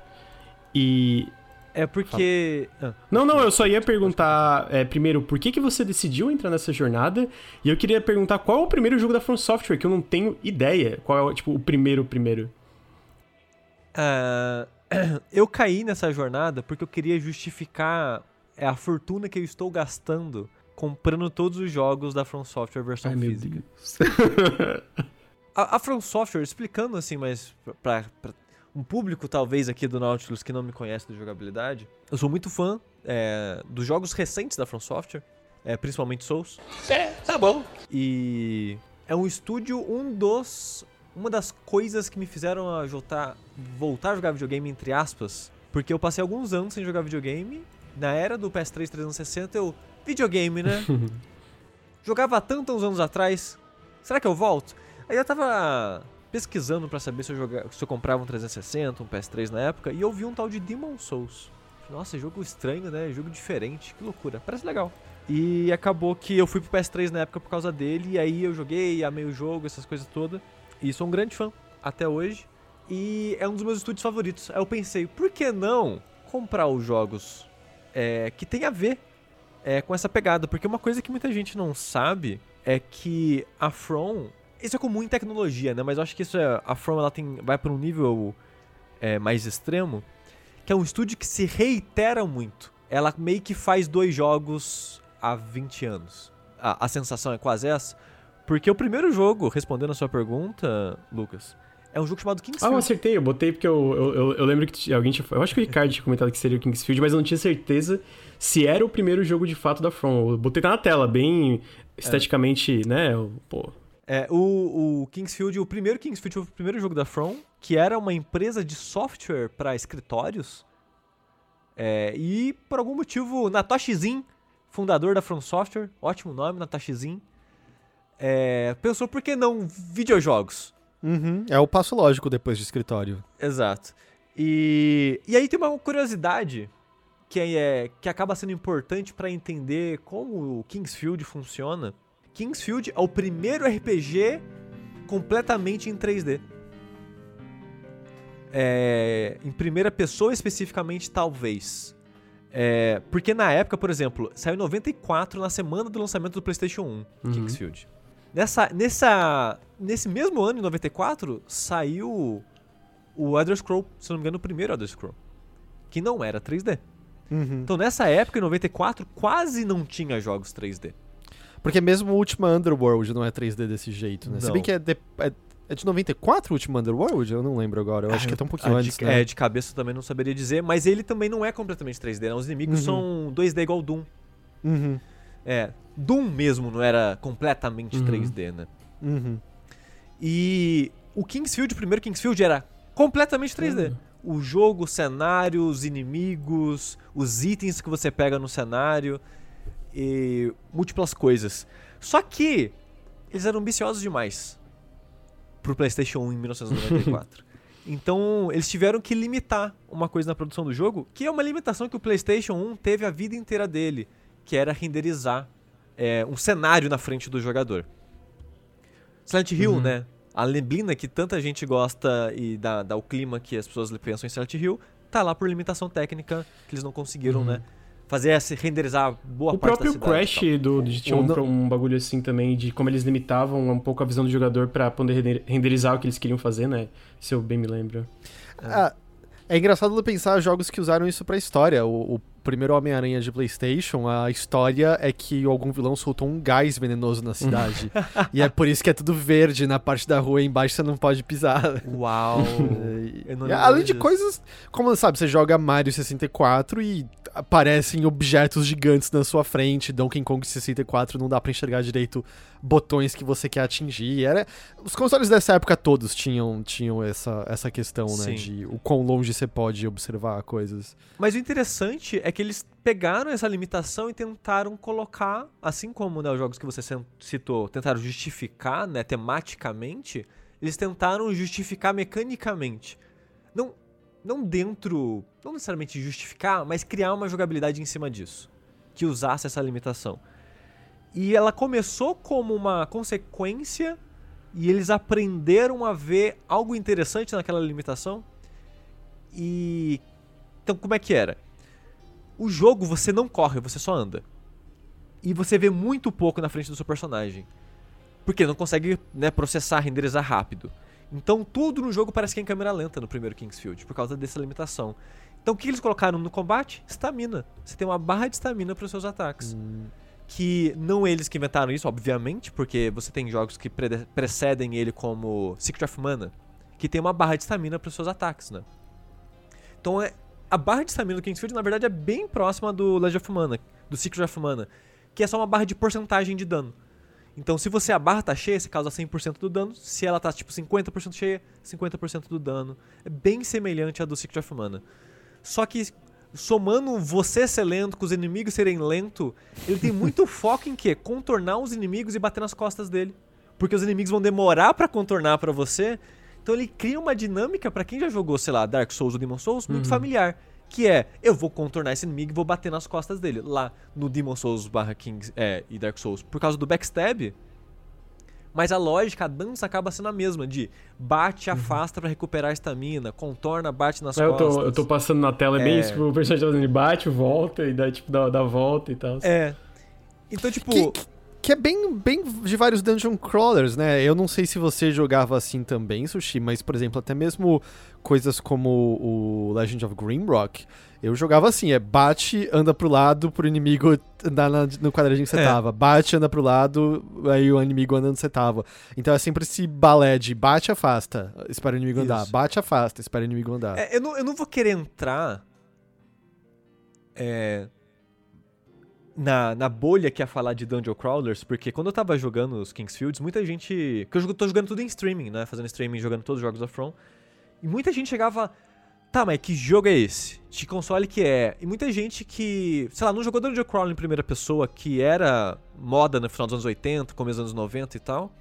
E É porque. Ah, Não, não, eu só ia perguntar, é, primeiro, por que, que você decidiu entrar nessa jornada? E eu queria perguntar qual é o primeiro jogo da From Software, que eu não tenho ideia. Qual é, tipo, o primeiro, primeiro. Ah, eu caí nessa jornada porque eu queria justificar é, a fortuna que eu estou gastando comprando todos os jogos da From Software versão física. Deus. A, a From Software, explicando assim, mas pra, pra um público talvez aqui do Nautilus que não me conhece da jogabilidade, eu sou muito fã é, dos jogos recentes da From Software, é, principalmente Souls. É, tá bom. E é um estúdio, um dos. Uma das coisas que me fizeram a voltar, voltar a jogar videogame, entre aspas, porque eu passei alguns anos sem jogar videogame. Na era do PS3 360, eu. Videogame, né? Jogava tanto uns anos atrás. Será que eu volto? Aí eu tava pesquisando pra saber se eu, joga- se eu comprava um 360, um PS3 na época, e eu vi um tal de Demon Souls. Nossa, jogo estranho, né? Jogo diferente, que loucura. Parece legal. E acabou que eu fui pro PS3 na época por causa dele, e aí eu joguei, amei o jogo, essas coisas todas. E sou um grande fã até hoje. E é um dos meus estúdios favoritos. Aí eu pensei, por que não comprar os jogos é, que tem a ver é, com essa pegada? Porque uma coisa que muita gente não sabe é que a From. Isso é comum em tecnologia, né? Mas eu acho que isso é. A From ela tem, vai para um nível é, mais extremo. Que é um estúdio que se reitera muito. Ela meio que faz dois jogos há 20 anos. A, a sensação é quase essa. Porque o primeiro jogo, respondendo a sua pergunta, Lucas, é um jogo chamado Ah, eu Kingsfield. acertei, eu botei porque eu, eu, eu, eu lembro que alguém tinha. Eu acho que o Ricardo tinha comentado que seria o Kingsfield, mas eu não tinha certeza se era o primeiro jogo de fato da From. Eu botei na tela, bem esteticamente, né? eu- Pô. É, o, o Kingsfield, o primeiro Kingsfield foi o primeiro jogo da From, que era uma empresa de software para escritórios. É, e por algum motivo, Natoshi Zin, fundador da From Software, ótimo nome, Natoshi Zin, é, pensou por que não videojogos? Uhum, É o passo lógico depois de escritório. Exato. E, e aí tem uma curiosidade que, é, que acaba sendo importante para entender como o Kingsfield funciona. Kingsfield é o primeiro RPG completamente em 3D. É, em primeira pessoa especificamente, talvez. É, porque na época, por exemplo, saiu em 94 na semana do lançamento do PlayStation 1, Kingsfield. Nessa, nessa, nesse mesmo ano, em 94, saiu o Elder Scroll, se não me engano, o primeiro Elder Scroll, que não era 3D. Uhum. Então nessa época, em 94, quase não tinha jogos 3D. Porque mesmo o último Underworld não é 3D desse jeito, né? Se Não. bem que é de, é, é de 94 o último Underworld? Eu não lembro agora. Eu acho que é até um pouquinho Ah, antes, de, né? É, de cabeça eu também não saberia dizer, mas ele também não é completamente 3D, né? Os inimigos Uhum. são 2D igual Doom. Uhum, É, Doom mesmo não era completamente Uhum. 3D, né? uhum. E o Kingsfield, o primeiro Kingsfield, era completamente 3D. Uhum. O jogo, o cenário, os inimigos, os itens que você pega no cenário e múltiplas coisas. Só que eles eram ambiciosos demais pro PlayStation 1 em 1994. então eles tiveram que limitar uma coisa na produção do jogo, que é uma limitação que o PlayStation 1 teve a vida inteira dele, que era renderizar é, um cenário na frente do jogador. Silent Hill, né? A neblina que tanta gente gosta e dá, dá o clima que as pessoas pensam em Silent Hill, tá lá por limitação técnica que eles não conseguiram, né? Fazer essa renderizar boa O parte próprio da cidade. Crash e do, de, tinha O um, no- um bagulho assim também, de como eles limitavam um pouco a visão do jogador pra poder render- renderizar o que eles queriam fazer, né? Se eu bem me lembro. Ah, é engraçado pensar jogos que usaram isso pra história. O, o primeiro Homem-Aranha de PlayStation, a história é que algum vilão soltou um gás venenoso na cidade. e é por isso que é tudo verde na parte da rua e embaixo você não pode pisar. Uau! E- além de disso. coisas, como sabe, você joga Mario 64 e aparecem objetos gigantes na sua frente. Donkey Kong 64 não dá pra enxergar direito botões que você quer atingir. Era, os consoles dessa época todos tinham, tinham essa, essa questão, né, Sim. de o quão longe você pode observar coisas. Mas o interessante é que eles pegaram essa limitação e tentaram colocar, assim como né, os jogos que você citou, tentaram justificar né, tematicamente, eles tentaram justificar mecanicamente. Não, não dentro, não necessariamente justificar, mas criar uma jogabilidade em cima disso, que usasse essa limitação. E ela começou como uma consequência e eles aprenderam a ver algo interessante naquela limitação. E então como é que era? O jogo você não corre, você só anda. E você vê muito pouco na frente do seu personagem. Porque não consegue né, processar, renderizar rápido. Então tudo no jogo parece que é em câmera lenta no primeiro Kingsfield, por causa dessa limitação. Então o que eles colocaram no combate? Estamina. Você tem uma barra de estamina para os seus ataques. Que não eles que inventaram isso, obviamente, porque você tem jogos que prede- precedem ele como Secret of Mana, que tem uma barra de estamina para os seus ataques, né? Então é, a barra de estamina do Kingsfield, na verdade, é bem próxima do Legend of Mana, do Secret of Mana, que é só uma barra de porcentagem de dano. Então, se você a barra tá cheia, você causa 100% do dano. Se ela tá tipo 50% cheia, 50% do dano. É bem semelhante à do Secret of Mana. Só que somando você ser lento com os inimigos serem lento, ele tem muito foco em quê? Contornar os inimigos e bater nas costas dele. Porque os inimigos vão demorar pra contornar pra você. Então ele cria uma dinâmica pra quem já jogou, sei lá, Dark Souls ou Demon Souls muito familiar, Que é, eu vou contornar esse inimigo e vou bater nas costas dele. Lá no Demon Souls barra Kings é, e Dark Souls. Por causa do backstab. Mas a lógica, a dança acaba sendo a mesma, de bate, afasta pra recuperar a estamina, contorna, bate nas Uhum. Eu costas. tô, eu tô passando na tela, é bem É. isso, tipo, o personagem tá fazendo, ele bate, volta, e daí, tipo, dá, dá a volta e tal. É. Então, tipo. Que, que é bem, bem de vários dungeon crawlers, né? Eu não sei se você jogava assim também, Sushi, mas, por exemplo, até mesmo coisas como o Legend of Grimrock, eu jogava assim, é bate, anda pro lado pro inimigo andar na- no quadradinho que você É. tava. Bate, anda pro lado, aí o inimigo anda onde você tava. Então é sempre esse balé de bate, afasta, espera o inimigo andar. Isso. Bate, afasta, espera o inimigo andar. É, eu, não, eu não vou querer entrar é, na, na bolha que é falar de Dungeon Crawlers, porque quando eu tava jogando os Kingsfields, muita gente. Que eu tô jogando tudo em streaming, né? Fazendo streaming, jogando todos os jogos da From. E muita gente chegava. Tá, mas que jogo é esse? De console que é? E muita gente que, sei lá, não jogou Dungeon Crawl em primeira pessoa, que era moda no final dos anos 80, começo dos anos 90 e tal.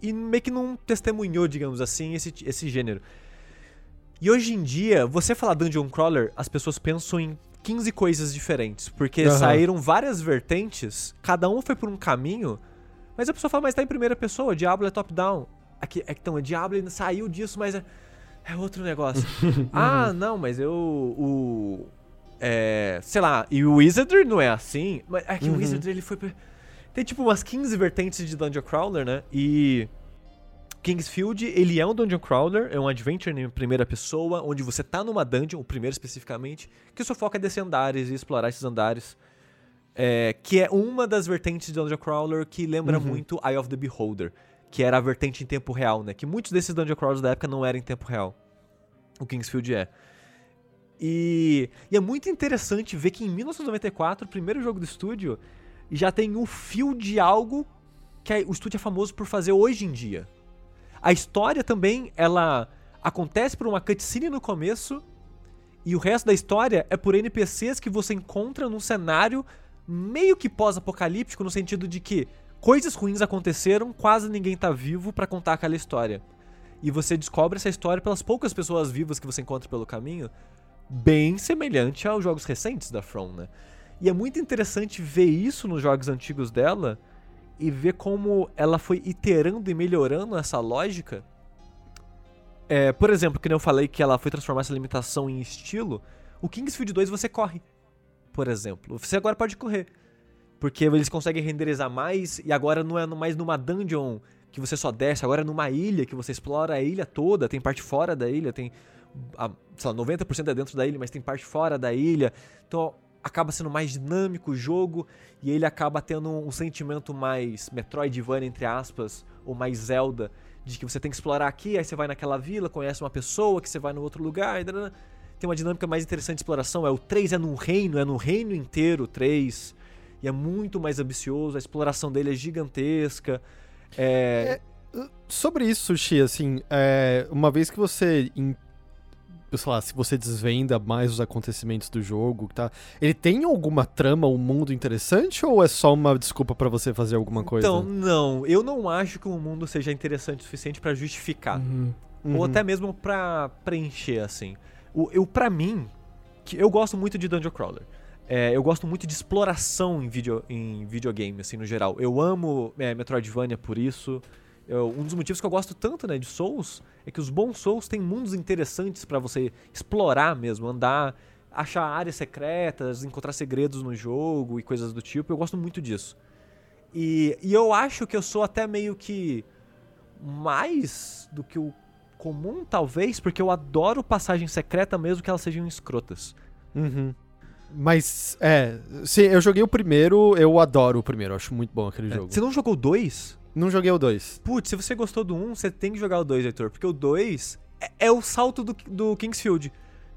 E meio que não testemunhou, digamos assim, esse, esse gênero. E hoje em dia, você falar Dungeon Crawler, as pessoas pensam em 15 coisas diferentes. Porque Aham. saíram várias vertentes, cada um foi por um caminho. Mas a pessoa fala, mas tá em primeira pessoa, Diablo é top-down. Aqui, é, então, o Diablo saiu disso, mas é, é outro negócio. ah, não, mas eu. O. É, sei lá, e o Wizardry não é assim. Mas é que o Uhum. Wizardry ele foi. Tem tipo umas 15 vertentes de Dungeon Crawler, né? E. Kingsfield, ele é um dungeon crawler, é um adventure em primeira pessoa, onde você tá numa dungeon, o primeiro especificamente, que o seu foco é descer andares e explorar esses andares. É, que é uma das vertentes de dungeon crawler que lembra muito Eye of the Beholder, que era a vertente em tempo real, né? Que muitos desses dungeon crawlers da época não eram em tempo real. O Kingsfield é. E, e é muito interessante ver que em 1994, o primeiro jogo do estúdio, já tem um fio de algo que é- o estúdio é famoso por fazer hoje em dia. A história também, ela acontece por uma cutscene no começo e o resto da história é por NPCs que você encontra num cenário meio que pós-apocalíptico no sentido de que coisas ruins aconteceram, quase ninguém tá vivo pra contar aquela história. E você descobre essa história pelas poucas pessoas vivas que você encontra pelo caminho, bem semelhante aos jogos recentes da From, né? E é muito interessante ver isso nos jogos antigos dela e ver como ela foi iterando e melhorando essa lógica. É, por exemplo, que eu falei que ela foi transformar essa limitação em estilo, o Kingsfield 2 você corre, por exemplo. Você agora pode correr. Porque eles conseguem renderizar mais e agora não é mais numa dungeon que você só desce, agora é numa ilha que você explora a ilha toda, tem parte fora da ilha, tem a, sei lá, 90% é dentro da ilha, mas tem parte fora da ilha. Então acaba sendo mais dinâmico o jogo e ele acaba tendo um sentimento mais Metroidvania, entre aspas, ou mais Zelda, de que você tem que explorar aqui, aí você vai naquela vila, conhece uma pessoa, que você vai no outro lugar, tem uma dinâmica mais interessante de exploração. É o 3 é num reino, é no reino inteiro o 3, e é muito mais ambicioso, a exploração dele é gigantesca. É, Sobre isso, Sushi, assim, é, uma vez que você. Sei lá, se você desvenda mais os acontecimentos do jogo, tá? Ele tem alguma trama, um mundo interessante ou é só uma desculpa pra você fazer alguma coisa? Então, não, eu não acho que o mundo seja interessante o suficiente pra justificar. Uhum. Uhum. ou até mesmo pra preencher, assim. O, eu, pra mim, que eu gosto muito de Dungeon Crawler. É, eu gosto muito de exploração em, video, em videogame, assim, no geral. Eu amo é, Metroidvania por isso. Eu- um dos motivos que eu gosto tanto, né, de Souls, é que os bons Souls têm mundos interessantes pra você explorar mesmo, andar, achar áreas secretas, encontrar segredos no jogo e coisas do tipo. Eu gosto muito disso. E, e eu acho que eu sou até meio que mais do que o comum, talvez, porque eu adoro passagem secreta mesmo que elas sejam escrotas. Uhum. Mas, é. Sim, eu joguei o primeiro, eu adoro o primeiro, acho muito bom aquele jogo. Você não jogou 2? Não joguei o dois. Putz, se você gostou do 1, um, você tem que jogar o 2, Heitor, porque o 2 é, é o salto do, do Kingsfield.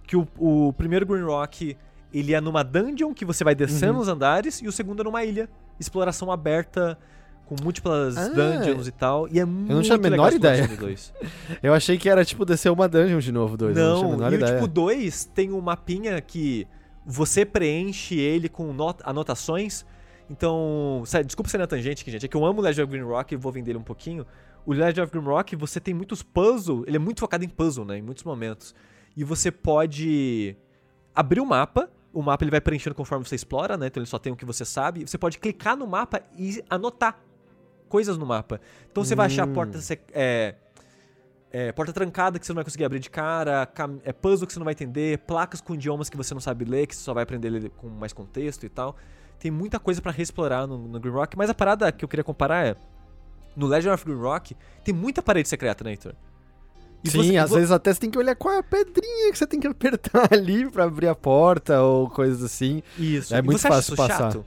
Que o, o primeiro Green Rock, ele é numa dungeon que você vai descendo Uhum. os andares, e o segundo é numa ilha, exploração aberta, com múltiplas Ah, dungeons e tal, e é muito não tinha a menor ideia. 2. Eu achei que era tipo descer uma dungeon de novo, dois. eu não tinha Não, menor e o ideia. tipo 2 tem um mapinha que você preenche ele com not- anotações. Então, sério, desculpa ser na tangente aqui, gente. É que eu amo o Legend of Green Rock e vou vender ele um pouquinho. O Legend of Green Rock, você tem muitos puzzles. Ele é muito focado em puzzle, né? Em muitos momentos. E você pode abrir o mapa. O mapa ele vai preenchendo conforme você explora, né? Então ele só tem o que você sabe. Você pode clicar no mapa e anotar coisas no mapa. Então você vai achar Hum. porta, sec- é, é, porta trancada que você não vai conseguir abrir de cara, é puzzle que você não vai entender, placas com idiomas que você não sabe ler, que você só vai aprender com mais contexto e tal. Tem muita coisa pra reexplorar no, no Green Rock, mas a parada que eu queria comparar é no Legend of Green Rock tem muita parede secreta, né, Heitor? E Sim, você- às vo- vezes até você tem que olhar qual é a pedrinha que você tem que apertar ali pra abrir a porta ou coisas assim. Isso. é E muito fácil passar. chato?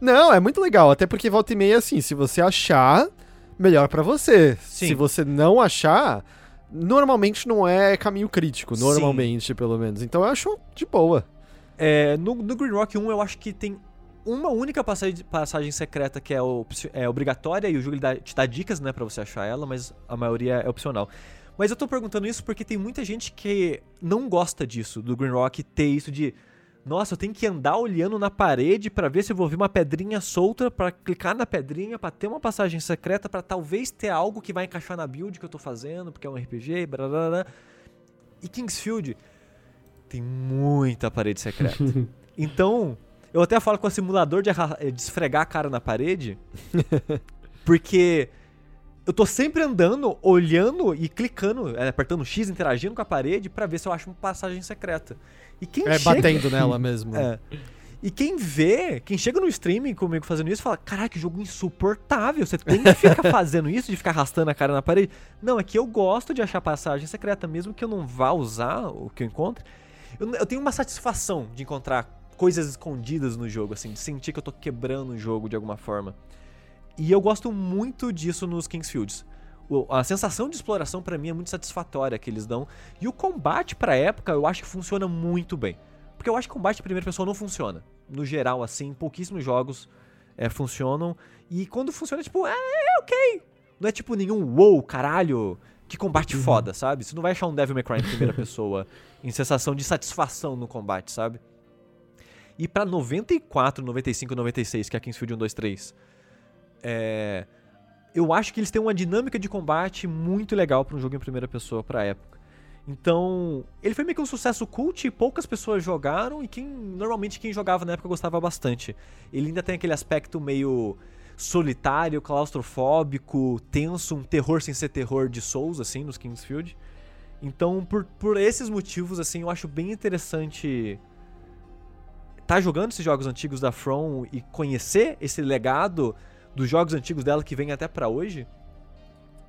Não, é muito legal, até porque volta e meia, assim, se você achar, melhor pra você. Sim. Se você não achar, normalmente não é caminho crítico, Sim. normalmente, pelo menos. Então eu acho de boa. É, no, no Green Rock 1 eu acho que tem uma única passagem, passagem secreta que é, é obrigatória e o jogo dá- te dá dicas, né, pra você achar ela, mas a maioria é opcional. Mas eu tô perguntando isso porque tem muita gente que não gosta disso, do Green Rock ter isso de nossa, eu tenho que andar olhando na parede pra ver se eu vou ver uma pedrinha solta, pra clicar na pedrinha, pra ter uma passagem secreta, pra talvez ter algo que vai encaixar na build que eu tô fazendo, porque é um RPG, blá blá blá. E Kingsfield tem muita parede secreta. então, eu até falo com o simulador de, arra- de esfregar a cara na parede, porque eu tô sempre andando, olhando e clicando, é, apertando X, interagindo com a parede pra ver se eu acho uma passagem secreta. E quem É chega... batendo nela mesmo. É. E quem vê, quem chega no streaming comigo fazendo isso, fala: Caraca, que jogo insuportável. Você tem que ficar fazendo isso, de ficar arrastando a cara na parede. Não, é que eu gosto de achar passagem secreta, mesmo que eu não vá usar o que eu encontro. Eu, eu tenho uma satisfação de encontrar coisas escondidas no jogo, assim, de sentir que eu tô quebrando o jogo de alguma forma. E eu gosto muito disso nos Kingsfields. O- A sensação de exploração pra mim é muito satisfatória que eles dão. E o combate pra época eu acho que funciona muito bem. Porque eu acho que combate em primeira pessoa não funciona. No geral, assim, pouquíssimos jogos é, funcionam. E quando funciona, tipo, é, é ok. Não é tipo nenhum wow, caralho, que combate foda, sabe? Você não vai achar um Devil May Cry em primeira pessoa em sensação de satisfação no combate, sabe? E pra 94, 95, 96, que é Kingsfield 1, 2, 3, é, eu acho que eles têm uma dinâmica de combate muito legal pra um jogo em primeira pessoa pra época. Então, ele foi meio que um sucesso cult e poucas pessoas jogaram e quem normalmente quem jogava na época gostava bastante. Ele ainda tem aquele aspecto meio solitário, claustrofóbico, tenso, um terror sem ser terror de Souls assim nos Kingsfield. Então, por, por esses motivos assim, eu acho bem interessante tá jogando esses jogos antigos da From e conhecer esse legado dos jogos antigos dela que vem até pra hoje.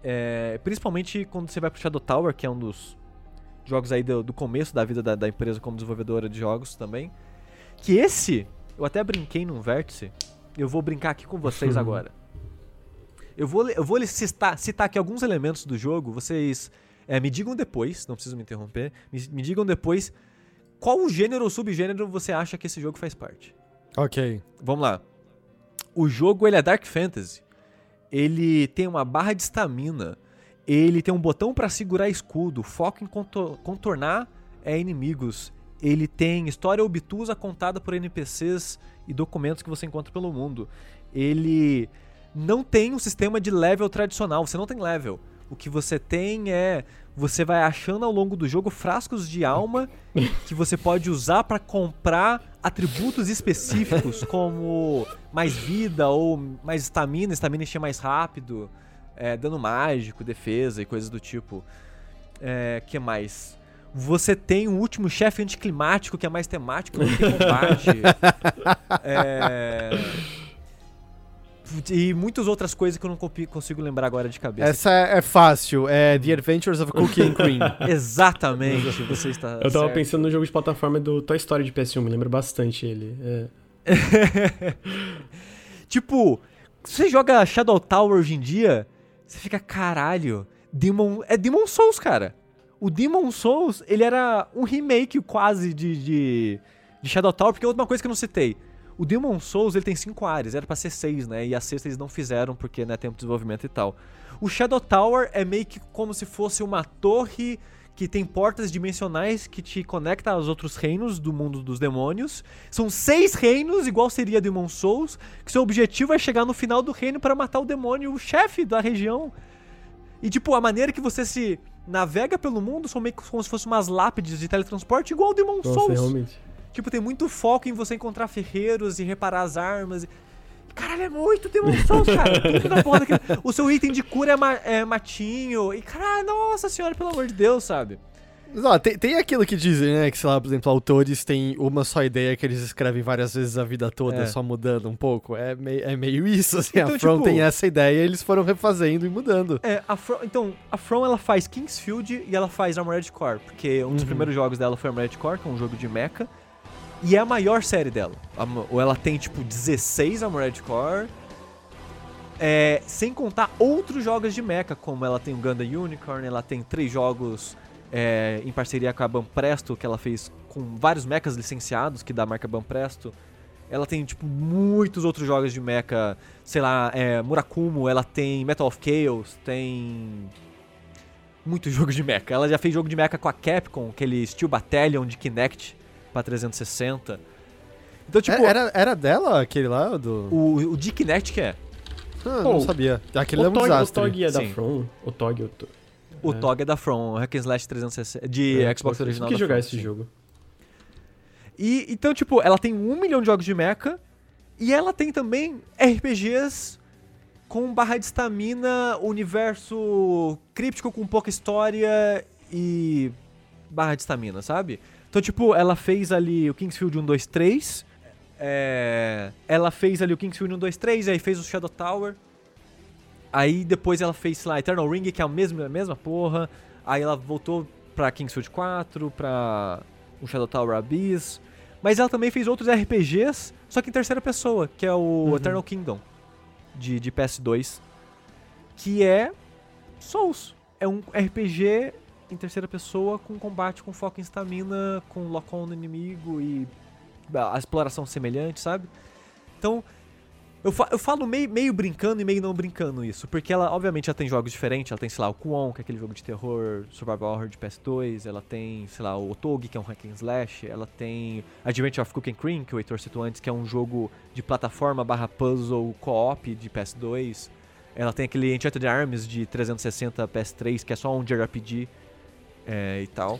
É, principalmente quando você vai pro Shadow Tower, que é um dos jogos aí do, do começo da vida da, da empresa como desenvolvedora de jogos também. Que esse, eu até brinquei num vértice, eu vou brincar aqui com vocês agora. Eu vou, eu vou citar, citar aqui alguns elementos do jogo, vocês é, me digam depois, não precisam me interromper, me, me digam depois qual o gênero ou subgênero você acha que esse jogo faz parte. Ok. Vamos lá. O jogo ele é Dark Fantasy. Ele tem uma barra de estamina. Ele tem um botão para segurar escudo, foco em contor- contornar é, inimigos. Ele tem história obtusa contada por NPCs e documentos que você encontra pelo mundo. Ele não tem um sistema de level tradicional, você não tem level. O que você tem é você vai achando ao longo do jogo frascos de alma que você pode usar para comprar atributos específicos como mais vida ou mais estamina, estamina encher mais rápido, é, dano mágico, defesa e coisas do tipo. É, que mais? Você tem um último chefe anticlimático que é mais temático do que combate. é... E muitas outras coisas que eu não consigo lembrar agora de cabeça. Essa é fácil. É The Adventures of Cookie and Cream. Exatamente, você está. Eu tava certo. pensando no jogo de plataforma do Toy Story de PS1, me lembra bastante ele. É. tipo, você joga Shadow Tower hoje em dia, você fica, caralho, Demon. É Demon Souls, cara. O Demon Souls, ele era um remake quase de, de, de Shadow Tower, porque outra coisa que eu não citei. O Demon Souls, ele tem cinco áreas, era pra ser seis, né? E a sexta eles não fizeram, porque, né, tempo de desenvolvimento e tal. O Shadow Tower é meio que como se fosse uma torre que tem portas dimensionais que te conecta aos outros reinos do mundo dos demônios. São seis reinos, igual seria Demon Souls, que seu objetivo é chegar no final do reino para matar o demônio, o chefe da região. E tipo, a maneira que você se navega pelo mundo são meio que como se fossem umas lápides de teletransporte, igual o Demon Nossa, Souls. realmente. Tipo, tem muito foco em você encontrar ferreiros e reparar as armas. Caralho, é muito Demon Souls, cara. Tudo na porra daquele- O seu item de cura é, ma- é matinho. E, caralho, nossa senhora, pelo amor de Deus, sabe? Ó, tem, tem aquilo que dizem, né? Que, sei lá, por exemplo, autores têm uma só ideia que eles escrevem várias vezes a vida toda, É. só mudando um pouco. É, mei- é meio isso, assim. Então, a From tipo- tem essa ideia e eles foram refazendo e mudando. É, a From, então, a From ela faz Kingsfield e ela faz Armored Core, porque um dos Uhum. primeiros jogos dela foi Armored Core, que é um jogo de mecha, e é a maior série dela. Ou ela tem tipo 16 Armored Core, é, sem contar outros jogos de mecha, como ela tem o Gundam Unicorn, ela tem três jogos é, em parceria com a Banpresto, que ela fez com vários mechas licenciados, que dá a marca Banpresto. Ela tem, tipo, muitos outros jogos de mecha, sei lá, é, Murakumo, ela tem Metal of Chaos, tem muitos jogos de mecha. Ela já fez jogo de mecha com a Capcom, aquele Steel Battalion de Kinect pra 360. Então, tipo, É, era, era dela aquele lá? Do... o, o de Kinect que é. Ah, Pô, não sabia. Aquele é O um Tog, o desastre. Tog é da Sim. From. O Tog, o Tog. O É. TOG é da From, o Hack and Slash 360, de É, Xbox original Eu quis da jogar From, esse sim. jogo. E então, tipo, ela tem um milhão de jogos de mecha e ela tem também RPGs com barra de estamina, universo críptico com pouca história e barra de estamina, sabe? Então, tipo, ela fez ali o Kingsfield 1, 2, 3. É... Ela fez ali o Kingsfield 1, 2, 3, aí fez o Shadow Tower. Aí depois ela fez, sei lá, Eternal Ring, que é a mesma, a mesma porra. Aí ela voltou pra Kingsfield 4, pra o Shadow Tower Abyss. Mas ela também fez outros RPGs, só que em terceira pessoa, que é o Eternal Kingdom, de, de PS2. Que é Souls. É um RPG em terceira pessoa com combate com foco em estamina, com lock-on no inimigo e a exploração semelhante, sabe? Então, eu, fa- eu falo meio, meio brincando e meio não brincando isso, porque ela, obviamente, ela tem jogos diferentes. Ela tem, sei lá, o Kuon, que é aquele jogo de terror, Survival Horror de PS2. Ela tem, sei lá, o Otogi, que é um hack and slash. Ela tem Adventure of Cook and Cream, que o Heitor citou antes, que é um jogo de plataforma barra puzzle co-op de PS2. Ela tem aquele Enchanted Arms de 360 PS3, que é só um JRPG é, e tal.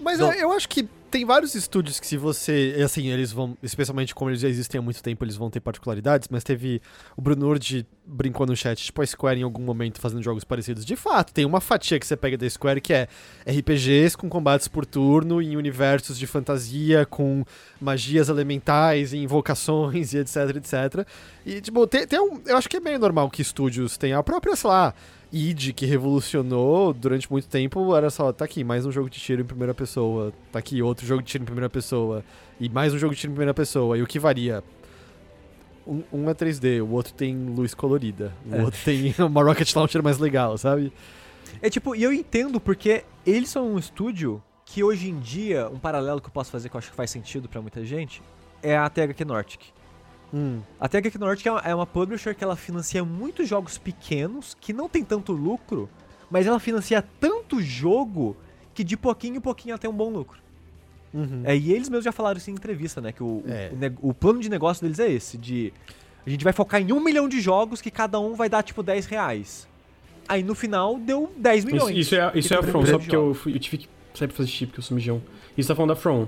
Mas Não. eu, eu acho que tem vários estúdios que se você, assim, eles vão, especialmente como eles já existem há muito tempo, eles vão ter particularidades, mas teve o Bruno Urdi brincou no chat, tipo a Square em algum momento fazendo jogos parecidos. De fato, tem uma fatia que você pega da Square que é RPGs com combates por turno em universos de fantasia com magias elementais e invocações e etc, etc. E tipo, tem, tem um, eu acho que é meio normal que estúdios tenham a própria, sei lá, id que revolucionou durante muito tempo, era só, tá aqui, mais um jogo de tiro em primeira pessoa, tá aqui outro jogo de tiro em primeira pessoa, e mais um jogo de tiro em primeira pessoa, e o que varia? Um, um é 3D, o outro tem luz colorida, o É. outro tem uma Rocket Launcher mais legal, sabe? É tipo, e eu entendo porque eles são um estúdio que hoje em dia, um paralelo que eu posso fazer que eu acho que faz sentido pra muita gente, é a THQ Nordic. Hum, A THQ Nordic é uma- é uma publisher que ela financia muitos jogos pequenos, que não tem tanto lucro, mas ela financia tanto jogo que de pouquinho em pouquinho ela tem um bom lucro. uhum. É, e eles mesmos já falaram isso em entrevista, né? Que o, o- É. o, neg- o plano de negócio deles é esse, de a gente vai focar em um milhão de jogos que cada um vai dar tipo 10 reais. Aí no final deu 10 Isso, milhões. isso é, isso é a From, só porque eu, fui, eu tive que sair pra fazer chip, porque eu sou mijão. Isso tá falando da From.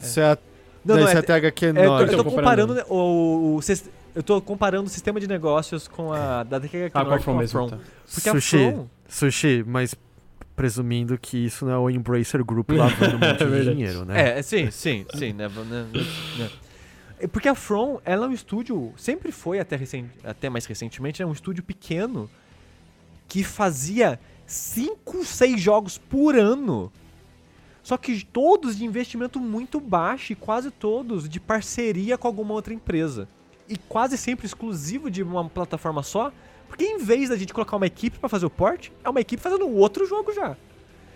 Isso é a, Não, não, é- é a THQ É, eu tô- eu tô Então, comparando comparando. né, o, o sis- eu tô comparando o sistema de negócios com a da THQ Ah, com a From com a mesmo. From. Tá. Porque Sushi, a From, sushi, mas presumindo que isso não é o Embracer Group lavando um monte É dinheiro, né? é, é, sim, sim, sim, né, né, né. É Porque a From, ela é um estúdio, sempre foi até, recen- até mais recentemente, é um estúdio pequeno que fazia 5, 6 jogos por ano. Só que todos de investimento muito baixo e quase todos de parceria com alguma outra empresa. E quase sempre exclusivo de uma plataforma só, porque em vez da gente colocar uma equipe pra fazer o port, é uma equipe fazendo outro jogo já.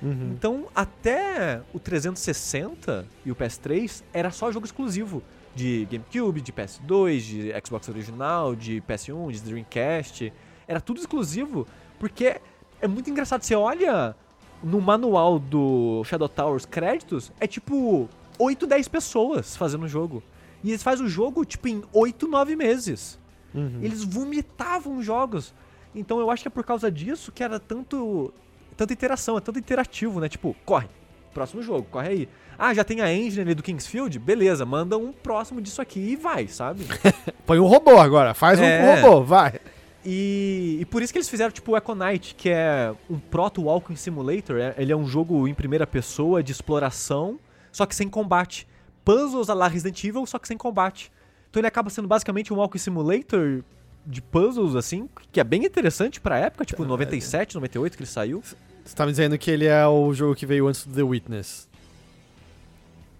Uhum. Então, até o 360 e o PS3 era só jogo exclusivo de GameCube, de PS2, de Xbox original, de PS1, de Dreamcast. Era tudo exclusivo, porque é muito engraçado. Você olha no manual do Shadow Towers créditos, é tipo 8, 10 pessoas fazendo o jogo. E eles fazem o jogo, tipo, em 8, 9 meses. Uhum. Eles vomitavam jogos. Então eu acho que é por causa disso que era tanto tanta interação, é tanto interativo, né? Tipo, corre, próximo jogo, corre aí. Ah, já tem a engine ali do Kingsfield? Beleza, manda um próximo disso aqui e vai, sabe? Põe um robô agora, faz um É. robô, vai. E, e por isso que eles fizeram tipo o Econite, que é um proto walking simulator. é- Ele é um jogo em primeira pessoa de exploração, só que sem combate. Puzzles a la Resident Evil, só que sem combate. Então ele acaba sendo basicamente um walking simulator de puzzles assim, que é bem interessante pra época, tipo 97, 98 que ele saiu. Você tá me dizendo que ele é o jogo que veio antes do The Witness.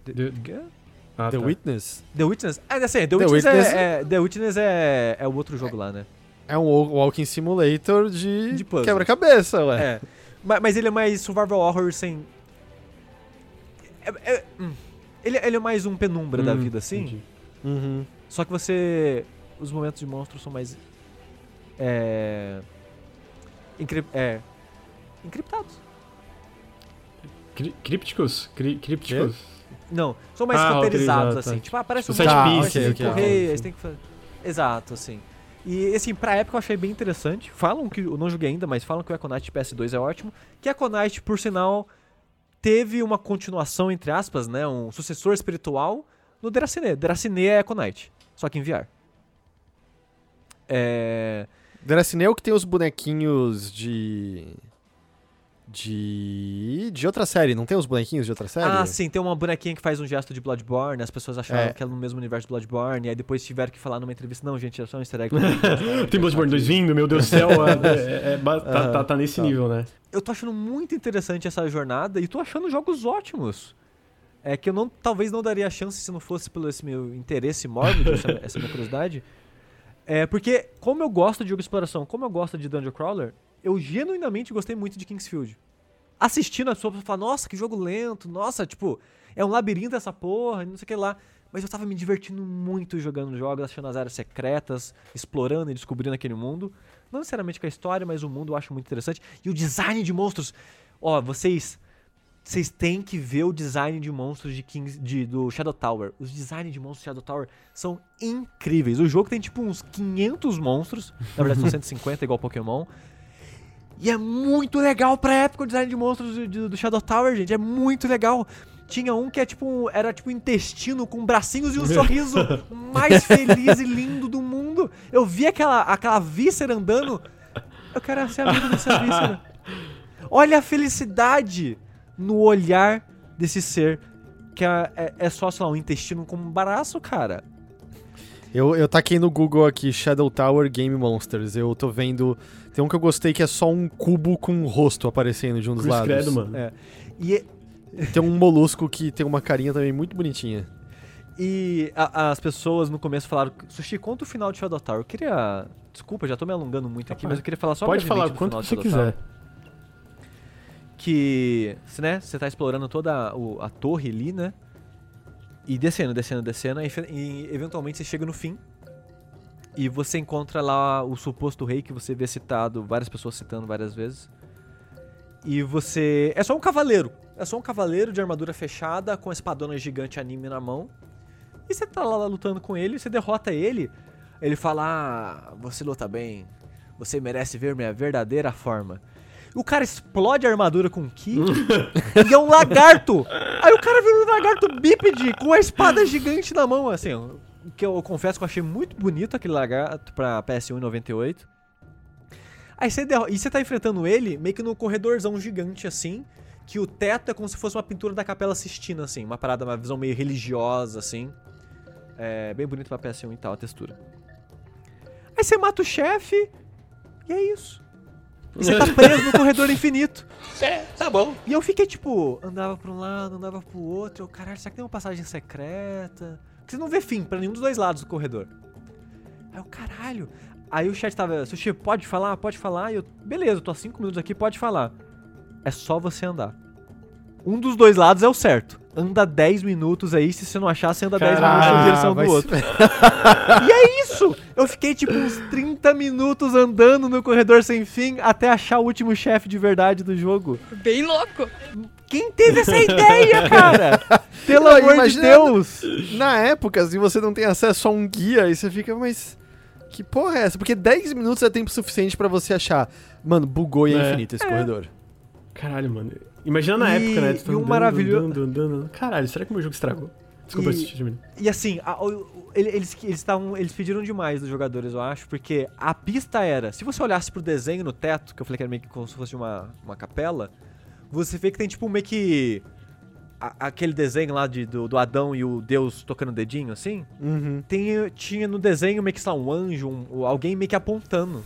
The, ah, The tá. Witness? The Witness. É, assim, The, The Witness, Witness- É, é- The Witness é, é o outro jogo lá, né? É um walking simulator de, De quebra-cabeça, ué. É. Ma- Mas ele é mais survival horror sem. É- é- hum. ele, ele é mais um penumbra da Hum, vida, assim. Uhum. Só que você. Os momentos de monstros são mais. É. encri- é encriptados. Cri- Crípticos? Cri- Crípticos? Não, são mais Ah, roteirizados, roteirizado, assim. tá. Tipo, ah, parece um side mapa, piece, aí você tem ok, que ok. correr, ok. aí você tem que fazer. Exato, assim. E, assim, pra época eu achei bem interessante. Falam que, eu não joguei ainda, mas falam que o Econite PS2 é ótimo. Que Econite, por sinal, teve uma continuação, entre aspas, né? Um sucessor espiritual no Deraciné. Deraciné é Econite, só que em VR. É... Deraciné é o que tem os bonequinhos de... De... De outra série, não tem os bonequinhos de outra série? Ah, sim, tem uma bonequinha que faz um gesto de Bloodborne, as pessoas acharam É. que era no mesmo universo de Bloodborne, e aí depois tiveram que falar numa entrevista, não, gente, é só um easter egg. Tem Bloodborne 2 vindo, meu Deus do céu. é- é- é ba- tá, tá- tá nesse tá. nível, né? eu tô achando muito interessante essa jornada e tô achando jogos ótimos. É que eu não, talvez não daria chance se não fosse pelo esse meu interesse mórbido, essa, essa minha curiosidade. É porque, como eu gosto de jogo de exploração, como eu gosto de Dungeon Crawler, eu genuinamente gostei muito de Kingsfield. Assistindo as pessoas falar, nossa, que jogo lento, nossa, tipo, é um labirinto essa porra, não sei o que lá. Mas eu tava me divertindo muito jogando jogos, achando as áreas secretas, explorando e descobrindo aquele mundo. Não necessariamente com a história, mas o mundo eu acho muito interessante. E o design de monstros. Ó, vocês. Vocês têm que ver o design de monstros de Kings, de, do Shadow Tower. Os designs de monstros do Shadow Tower são incríveis. O jogo tem tipo uns 500 monstros. Na verdade, são 150, igual Pokémon. E é muito legal pra época o design de monstros do, do- do Shadow Tower, gente. É muito legal. Tinha um que é tipo. um- Era tipo um intestino com bracinhos e um sorriso mais feliz e lindo do mundo. Eu vi aquela, aquela víscera andando. Eu quero ser amigo dessa víscera. Olha a felicidade no olhar desse ser. Que é, é- é só, sei lá, um intestino com um braço, cara. Eu, eu taquei no Google aqui, Shadow Tower Game Monsters. Eu tô vendo. Tem um que eu gostei que é só um cubo com um rosto aparecendo de um dos Cruz lados. credo, mano. É. E, Tem um molusco que tem uma carinha também muito bonitinha. E a- as pessoas no começo falaram, Sushi, conta o final de Shadow Tower. Eu queria. Desculpa, já tô me alongando muito aqui, mas eu queria falar só Pode falar quanto você Shadow Tower. quiser. Que, né, você tá explorando toda o- a torre ali, né? E descendo, descendo, descendo, e, e eventualmente você chega no fim. E você encontra lá o suposto rei que você vê citado, várias pessoas citando várias vezes. E você. É só um cavaleiro. É só um cavaleiro de armadura fechada, com a espadona gigante anime na mão. E você tá lá lutando com ele, você derrota ele. Ele fala: Ah, você luta bem. Você merece ver minha verdadeira forma. O cara explode a armadura com o Ki e é um lagarto. Aí o cara vira um lagarto bípede com a espada gigante na mão, assim. Que eu confesso que eu achei muito bonito aquele lagarto pra PS1 em 98. Aí você derro- e você tá enfrentando ele meio que no corredorzão gigante assim, que o teto é como se fosse uma pintura da Capela Sistina assim, uma parada, uma visão meio religiosa assim. É bem bonito pra PS1 e tal a textura. Aí você mata o chefe e é isso. E você tá preso no corredor infinito. É, tá bom. E eu fiquei tipo, andava pra um lado, andava pro outro. Eu, caralho, será que tem uma passagem secreta? Porque você não vê fim pra nenhum dos dois lados do corredor. Aí eu, caralho. Aí o chat tava, Sushi, pode falar? Pode falar? E eu, beleza, eu tô há 5 minutos aqui, pode falar. É só você andar. Um dos dois lados é o certo. Anda 10 minutos aí, se você não achar, você anda 10 minutos na Caralho, direção vai do se- outro. E é isso! Eu fiquei tipo uns 30 minutos andando no corredor sem fim até achar o último chefe de verdade do jogo. Bem louco. Quem teve essa ideia, cara? Pelo Não, amor de Deus! Na época, se você não tem acesso a um guia, aí você fica, mas. Que porra é essa? Porque 10 minutos é tempo suficiente pra você achar. Mano, bugou e é, É. infinito esse corredor. Caralho, mano. Imagina na E- época, né? Tu e um maravilhoso-. Caralho, será que o meu jogo estragou? Desculpa, E- assistir de mim. E assim, a- o- o- ele- eles eles estavam eles pediram demais dos jogadores, eu acho, porque a pista era, se você olhasse pro desenho no teto, que eu falei que era meio que como se fosse uma, uma capela, você vê que tem tipo meio que a- aquele desenho lá de, do, do Adão e o Deus tocando o dedinho, assim. Uhum. Tem, tinha no desenho meio que, sei lá, um anjo, um- alguém meio que apontando.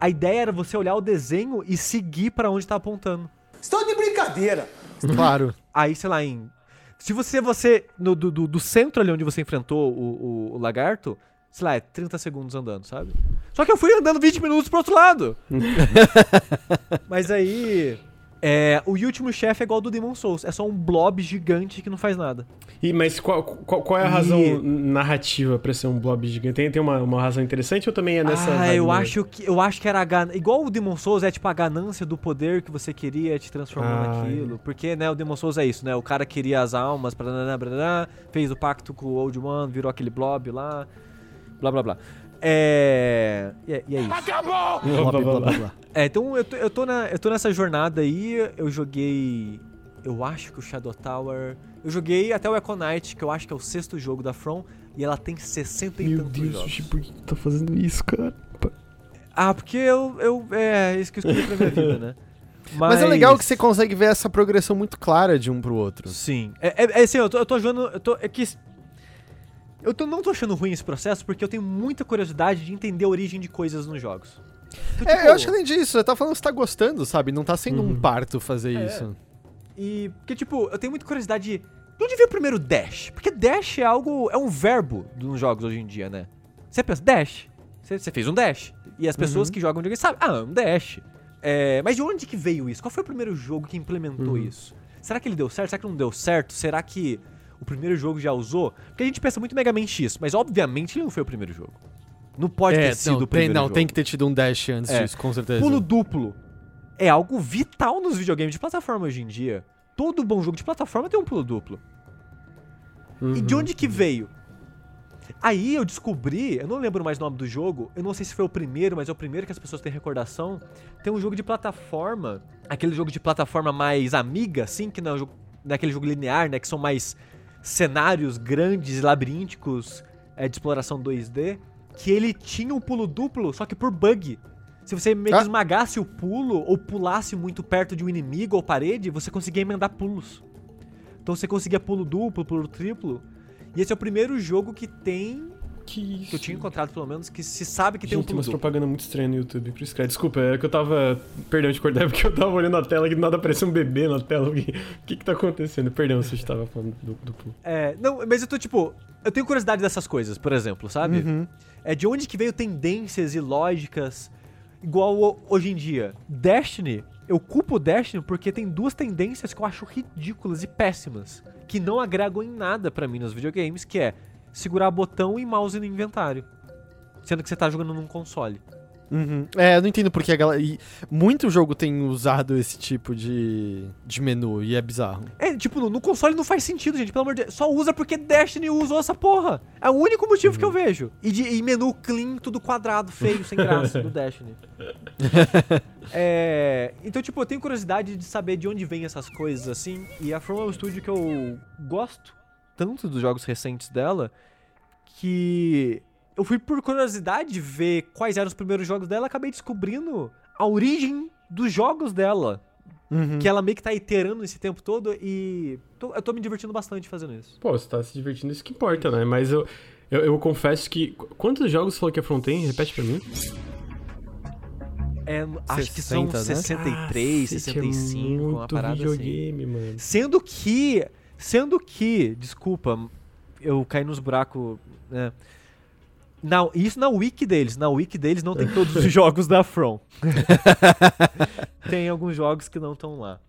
A ideia era você olhar o desenho e seguir pra onde tá apontando. Estou de brincadeira. Claro. Aí, sei lá, em. Se você, você no, do, do, do centro ali onde você enfrentou o, o, o lagarto, sei lá, é 30 segundos andando, sabe? Só que eu fui andando 20 minutos pro outro lado. Mas aí. É, o último chefe é igual ao do Demon Souls. É só um blob gigante que não faz nada. E, mas qual, qual, qual é a E- razão narrativa pra ser um blob gigante? Tem, tem uma, uma razão interessante ou também é nessa. ah, eu acho que eu acho que era a gan... igual o Demon Souls é tipo a ganância do poder que você queria te transformando Ah, naquilo, porque né, o Demon Souls é isso, né? O cara queria as almas, blá, blá, blá, fez o pacto com o Old One, virou aquele blob lá, blá blá blá. É, e é, e é isso. Acabou! Blá, blá, blá, blá, blá. É, então eu tô, eu, tô na, eu tô nessa jornada aí, eu joguei. Eu acho que o Shadow Tower. Eu joguei até o Echo Knight, que eu acho que é o sexto jogo da From, e ela tem 60 e Meu tantos Deus, jogos. Por que tu tá fazendo isso, cara? Ah, porque eu, eu. É, isso que eu escolhi pra minha vida, né? Mas... é legal que você consegue ver essa progressão muito clara de um pro outro. Sim. É, é, é assim, eu tô, eu tô achando. Eu tô, é que. Eu tô, não tô achando ruim esse processo porque eu tenho muita curiosidade de entender a origem de coisas nos jogos. Então, É, tipo, eu acho que além disso, você tá falando que você tá gostando, sabe? Não tá sendo um parto fazer É. isso. E. Porque, tipo, eu tenho muita curiosidade de. De onde veio o primeiro dash? Porque dash é algo. É um verbo nos jogos hoje em dia, né? Você pensa, dash. Você, você fez um dash. E as pessoas que jogam videogame sabem, ah, um dash. É, mas de onde que veio isso? Qual foi o primeiro jogo que implementou isso? Será que ele deu certo? Será que não deu certo? Será que o primeiro jogo já usou? Porque a gente pensa muito em Mega Man X, mas obviamente ele não foi o primeiro jogo. Não pode é, ter sido não, o tem, primeiro não jogo. tem que ter tido um dash antes É. disso, com certeza. Pulo duplo é algo vital nos videogames de plataforma hoje em dia. Todo bom jogo de plataforma tem um pulo duplo. E de onde que veio? Aí eu descobri, eu não lembro mais o nome do jogo, eu não sei se foi o primeiro, mas é o primeiro que as pessoas têm recordação. Tem um jogo de plataforma, aquele jogo de plataforma mais amiga, assim, que não é, um jogo, não é aquele jogo linear, né? Que são mais cenários grandes, labirínticos, é, de exploração 2D, que ele tinha um pulo duplo, só que por bug. Se você meio que Ah. esmagasse o pulo, ou pulasse muito perto de um inimigo ou parede, você conseguia emendar pulos. Então você conseguia pulo duplo, pulo triplo. E esse é o primeiro jogo que tem, Que isso? que eu tinha encontrado pelo menos, que se sabe que tem um Gente, tem pulo umas duplo. propaganda muito estranha no YouTube, por isso que é. Desculpa, é que eu tava. Perdão de cortar, é porque eu tava olhando a tela e do nada apareceu um bebê na tela. O que, que que tá acontecendo? Perdão se eu tava falando do duplo. É, não, mas eu tô tipo, eu tenho curiosidade dessas coisas, por exemplo, sabe? Uhum. É de onde que veio tendências e lógicas igual hoje em dia. Destiny, eu culpo o Destiny porque tem duas tendências que eu acho ridículas e péssimas, que não agregam em nada pra mim nos videogames, que é segurar botão e mouse no inventário, sendo que você tá jogando num console. Uhum. É, eu não entendo porque a galera. e muito jogo tem usado esse tipo de, de menu e é bizarro. É, tipo, no, no console não faz sentido, gente, pelo amor de Deus. Só usa porque Destiny usou essa porra. É o único motivo que eu vejo. E, de, e menu clean, tudo quadrado, feio, sem graça, do Destiny. é, então, tipo, eu tenho curiosidade de saber de onde vem essas coisas, assim. E a From é um estúdio que eu gosto tanto dos jogos recentes dela, que eu fui por curiosidade de ver quais eram os primeiros jogos dela, acabei descobrindo a origem dos jogos dela. Que ela meio que tá iterando esse tempo todo e tô- eu tô me divertindo bastante fazendo isso. Pô, você tá se divertindo, isso que importa, né? Mas eu, eu, eu confesso que. qu- Quantos jogos você falou que a Front tem? Repete pra mim. É, acho que são 60, né? 63, Cacete, 65, é uma muito parada assim. videogame, mano. Sendo que, sendo que, desculpa, eu caí nos buracos, né? Na, isso na wiki deles, na wiki deles não tem todos os jogos da From. tem alguns jogos que não estão lá.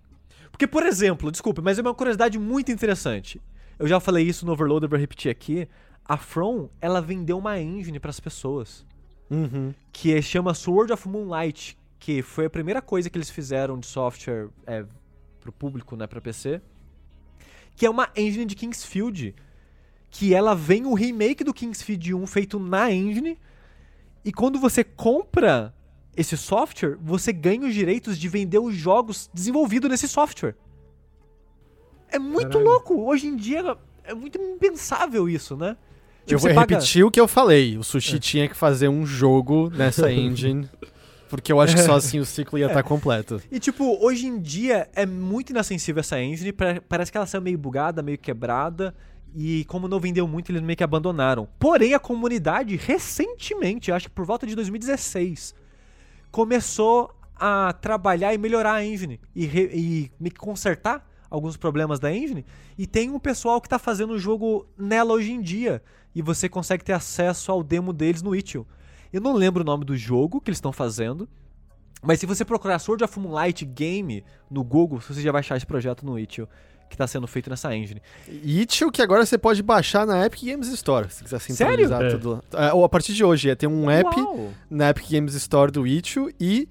Porque, por exemplo, desculpa, mas é uma curiosidade muito interessante. Eu já falei isso no Overloader, vou repetir aqui. A From, ela vendeu uma engine para as pessoas Uhum. que é- chama Sword of Moonlight, que foi a primeira coisa que eles fizeram de software é, pro público, né, pra PC. Que é uma engine de Kingsfield, que ela vem o remake do Kingsfield 1 feito na engine, e quando você compra esse software, você ganha os direitos de vender os jogos desenvolvidos nesse software. É muito Caralho. louco. Hoje em dia é muito impensável isso, né? Eu você vou paga- repetir o que eu falei. O Sushi tinha que fazer um jogo nessa engine. Porque eu acho que só assim o ciclo ia estar completo. E tipo, hoje em dia é muito inassensível essa engine, pa- parece que ela saiu meio bugada, meio quebrada, e como não vendeu muito, eles meio que abandonaram. Porém, a comunidade, recentemente, acho que por volta de 2016, começou a trabalhar e melhorar a engine, e, re- e consertar alguns problemas da engine, e tem um pessoal que tá fazendo o jogo nela hoje em dia, e você consegue ter acesso ao demo deles no Itch.io. Eu não lembro o nome do jogo que eles estão fazendo, mas se você procurar Sword of Moonlight Game no Google, você já vai achar esse projeto no Itch.io, que está sendo feito nessa engine. Itch.io que agora você pode baixar na Epic Games Store, se quiser Sério? centralizar É. tudo. É, ou a partir de hoje, ia ter um app Uau! na Epic Games Store do Itch.io e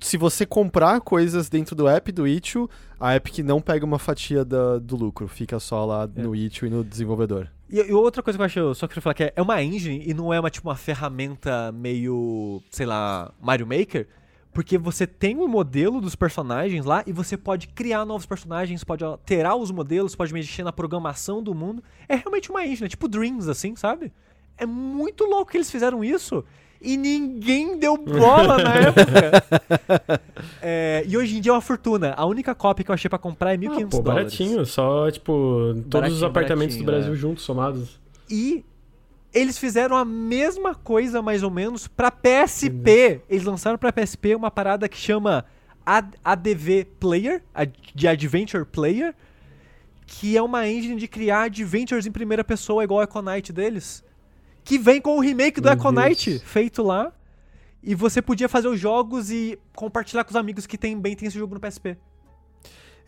se você comprar coisas dentro do app do Itch.io, a Epic não pega uma fatia da- do lucro, fica só lá É. no Itch.io e no desenvolvedor. E, e outra coisa que eu acho, só queria falar que é, é uma engine e não é uma tipo uma ferramenta meio, sei lá, Mario Maker, porque você tem um modelo dos personagens lá e você pode criar novos personagens, pode alterar os modelos, pode mexer na programação do mundo. É realmente uma engine, é tipo Dreams assim, sabe? É muito louco que eles fizeram isso e ninguém deu bola na época. É, e hoje em dia é uma fortuna. A única cópia que eu achei pra comprar é 1.500 Ah, pô, dólares. baratinho, só, tipo, todos os Baratinho, apartamentos do baratinho, Brasil é. juntos, somados. E eles fizeram a mesma coisa, mais ou menos, pra PSP. Eles lançaram pra PSP uma parada que chama Ad- ADV Player, de Adventure Player, que é uma engine de criar adventures em primeira pessoa, igual o Econite deles. Que vem com o remake do Meu Econite Deus. feito lá. E você podia fazer os jogos e compartilhar com os amigos que tem, bem tem esse jogo no PSP.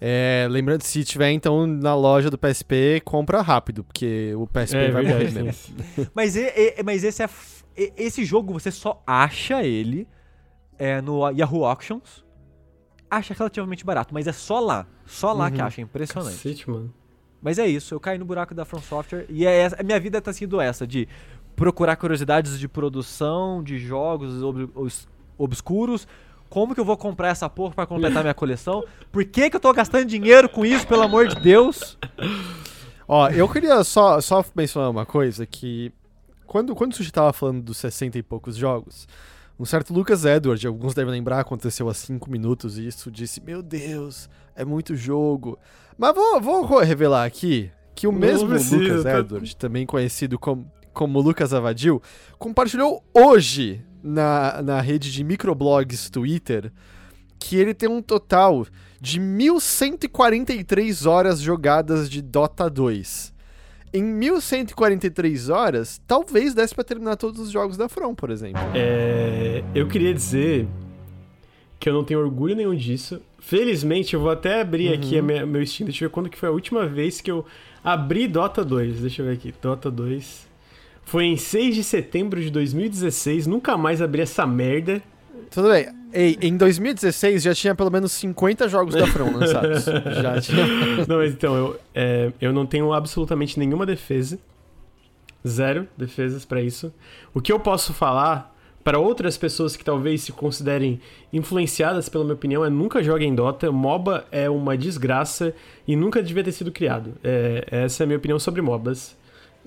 É, lembrando, se tiver então na loja do PSP, compra rápido, porque o PSP É vai morrer mesmo. Mas, e- e- mas esse é. f- e- Esse jogo você só acha ele é, no Yahoo Auctions. Acha relativamente barato, mas é só lá. Só lá que Uhum. acha, é impressionante. Cacete, mano. Mas é isso, eu caí no buraco da From Software e é essa, a minha vida tá sendo essa, de procurar curiosidades de produção, de jogos ob- os- obscuros. Como que eu vou comprar essa porra pra completar minha coleção? Por que que eu tô gastando dinheiro com isso, pelo amor de Deus? Ó, eu queria só, só mencionar uma coisa, que quando, quando o Sushi tava falando dos 60 e poucos jogos, um certo Lucas Edward, alguns devem lembrar, aconteceu há 5 minutos isso, disse, meu Deus, é muito jogo. Mas vou, vou revelar aqui que o Não mesmo precisa, Lucas tá- Edward, também conhecido como, como Lucas Avadil, compartilhou hoje na, na rede de microblogs Twitter que ele tem um total de 1143 horas jogadas de Dota 2. Em 1143 horas, talvez desse pra terminar todos os jogos da From, por exemplo. É, eu queria dizer que eu não tenho orgulho nenhum disso. Felizmente, eu vou até abrir aqui a minha- meu Steam. Deixa eu ver quando que foi a última vez que eu abri Dota 2. Deixa eu ver aqui. Dota 2. Foi em 6 de setembro de 2016. Nunca mais abri essa merda. Tudo bem. Ei, em 2016 já tinha pelo menos 50 jogos da From lançados. já tinha. Não, mas então, eu, é, eu não tenho absolutamente nenhuma defesa. Zero defesas pra isso. O que eu posso falar para outras pessoas que talvez se considerem influenciadas pela minha opinião é nunca joguem Dota. MOBA é uma desgraça e nunca devia ter sido criado. É, essa é a minha opinião sobre MOBAs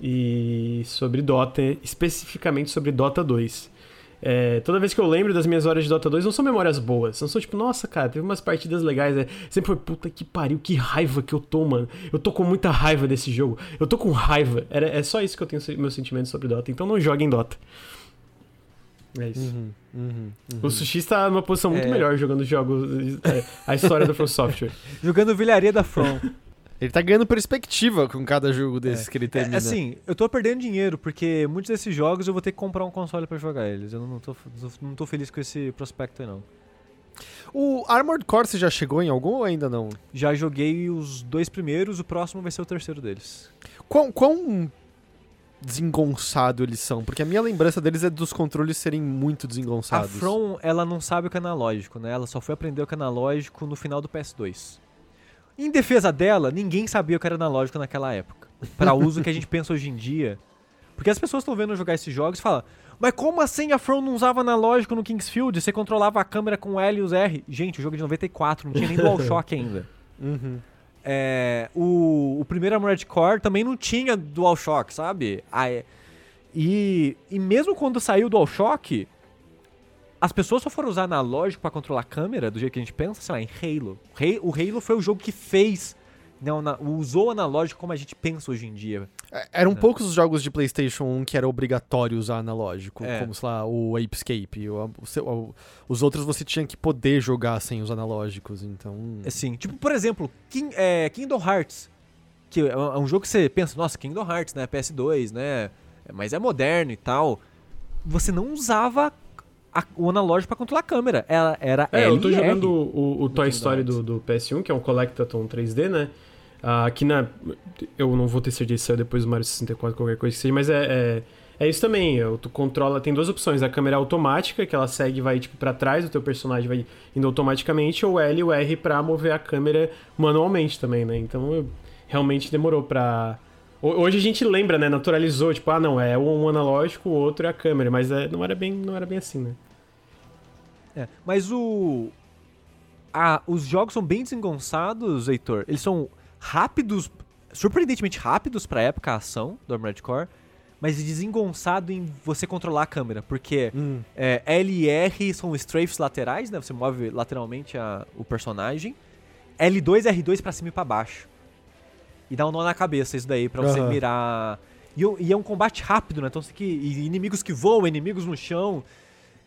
e sobre Dota, especificamente sobre Dota 2. É, toda vez que eu lembro das minhas horas de Dota 2, não são memórias boas. Não são tipo, nossa, cara, teve umas partidas legais. É, sempre foi, puta que pariu, que raiva que eu tô, mano. Eu tô com muita raiva desse jogo. Eu tô com raiva. Era, é só isso que eu tenho meus sentimentos sobre Dota. Então não joguem Dota. É isso. Uhum, uhum, uhum. O Sushi está numa posição muito É. melhor jogando jogos. é, a história da From Software. Jogando vilharia da From. Ele tá ganhando perspectiva com cada jogo desses que ele É, termina. assim, eu tô perdendo dinheiro, porque muitos desses jogos eu vou ter que comprar um console pra jogar eles. Eu não tô, não tô feliz com esse prospecto aí, não. O Armored Core você já chegou em algum ou ainda não? Já joguei os dois primeiros, o próximo vai ser o terceiro deles. Quão, quão desengonçado eles são? Porque a minha lembrança deles é dos controles serem muito A desengonçados. From, ela não sabe o que é analógico, né? Ela só foi aprender o que é analógico no final do PS2. Em defesa dela, ninguém sabia o que era analógico naquela época. Pra uso que a gente pensa hoje em dia. Porque as pessoas estão vendo jogar esses jogos e falam: Mas como assim a From não usava analógico no Kingsfield? Você controlava a câmera com o L e os R. Gente, o jogo é de 94, não tinha nem DualShock ainda. Uhum. É, o, o primeiro Armored Core também não tinha DualShock, sabe? E, e mesmo quando saiu o DualShock, as pessoas só foram usar analógico pra controlar a câmera do jeito que a gente pensa, sei lá, em Halo. O Halo foi o jogo que fez, não, na- usou o analógico como a gente pensa hoje em dia. É, Eram poucos os jogos de PlayStation 1 que era obrigatório usar analógico, É. como, sei lá, o Apescape. O, o o- os outros você tinha que poder jogar sem os analógicos, então... Assim, tipo, por exemplo, King- é, Kingdom Hearts. Que é um é um jogo que você pensa, nossa, Kingdom Hearts, né? PS2, né? Mas é moderno e tal. Você não usava a- o analógico pra controlar a câmera. Era, era É, eu tô L e R. jogando o, o Toy Story do, do PS1, que é um Collectathon 3D, né? Ah, aqui na. Eu não vou ter certeza se saiu depois do Mario 64, qualquer coisa que seja, mas é. é... é isso também, eu- tu controla, tem duas opções, a câmera automática, que ela segue e vai tipo pra trás, o teu personagem vai indo automaticamente, ou o L e o R pra mover a câmera manualmente também, né? Então eu- realmente demorou pra... Ho- Hoje a gente lembra, né? Naturalizou, tipo, ah não, é um analógico, o outro é a câmera, mas é, não, era bem, não era bem assim, né? É, mas o. a- os jogos são bem desengonçados, Heitor. Eles são rápidos, surpreendentemente rápidos pra época a ação do Armored Core, mas desengonçado em você controlar a câmera, porque Hum. é, L e R são strafes laterais, né? Você move lateralmente a- o personagem. L2 e R2 pra cima e pra baixo. E dá um nó na cabeça isso daí, pra você Aham. mirar. E, e é um combate rápido, né? Então você tem que. Inimigos que voam, inimigos no chão.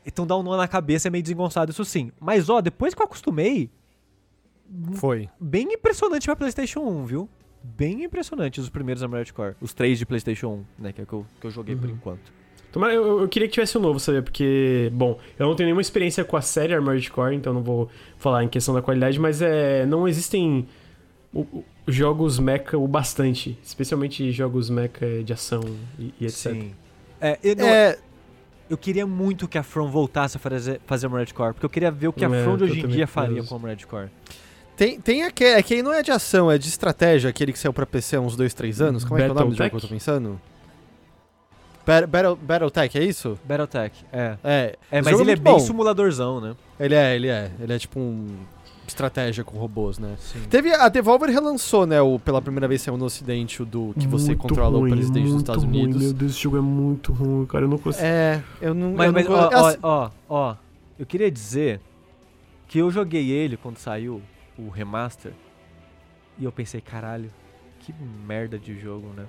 Então dá um nó na cabeça, é meio desengonçado, isso sim. Mas ó, depois que eu acostumei, Foi. bem impressionante pra PlayStation 1, viu? Bem impressionante os primeiros Armored Core. Os três de PlayStation 1, né? Que é o que eu, que eu joguei por enquanto. Tomara, eu, eu queria que tivesse um novo, sabe? Porque, bom, eu não tenho nenhuma experiência com a série Armored Core, então não vou falar em questão da qualidade, mas é, não existem o- o- jogos mecha o bastante, especialmente jogos mecha de ação e, e etc. Sim. É, eu, não- É, eu queria muito que a From voltasse a fazer, fazer Armored Core, porque eu queria ver o que a É, From de hoje em dia faria com a Armored Core. tem, tem aquele, é que aí não é de ação, é de estratégia, aquele que saiu pra PC há uns 2, 3 anos. Como é que é o nome do jogo que eu tô pensando? Bat- Battle, Battletech, é isso? Battletech, é. É, É, mas jogo ele é muito bem bom. simuladorzão, né? Ele é, ele é. Ele é tipo um estratégia com robôs, né? Sim. Teve a Devolver relançou, né, o pela primeira vez saiu no ocidente o do que você controla o presidente dos Estados Unidos. Deus, esse jogo é muito ruim, cara, eu não consigo. É, eu não, Mas, eu mas não ó, go- ó, assim, ó, ó, eu queria dizer que eu joguei ele quando saiu o remaster e eu pensei, caralho, que merda de jogo, né?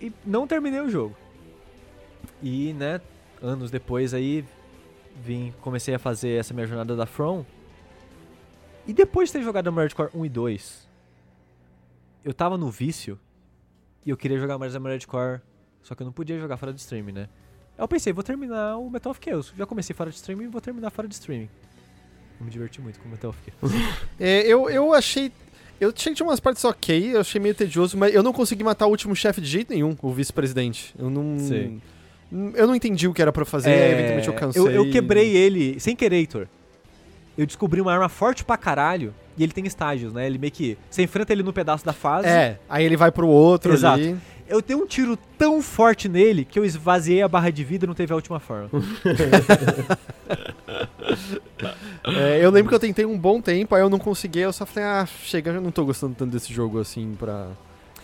E não terminei o jogo. E, né, anos depois aí vim, comecei a fazer essa minha jornada da From. E depois de ter jogado Armored Core 1 e 2, eu tava no vício e eu queria jogar mais Armored Core, só que eu não podia jogar fora de stream, né? Aí eu pensei, vou terminar o Metal of Chaos. Já comecei fora de streaming, vou terminar fora de streaming. Eu me diverti muito com o Metal of Chaos. é, eu, eu achei. Eu achei que tinha umas partes ok, eu achei meio tedioso, mas eu não consegui matar o último chefe de jeito nenhum, o vice-presidente. Eu não. Sei. Eu não entendi o que era pra fazer, É, eventualmente eu cansei. Eu, eu quebrei ele sem querer, Heitor. Eu descobri uma arma forte pra caralho e ele tem estágios, né? Ele meio que. Você enfrenta ele no pedaço da fase. É, aí ele vai pro outro Exato. ali. Eu dei um tiro tão forte nele que eu esvaziei a barra de vida e não teve a última forma. É, eu lembro que eu tentei um bom tempo, aí eu não consegui, eu só falei, ah, chega, eu não tô gostando tanto desse jogo assim pra,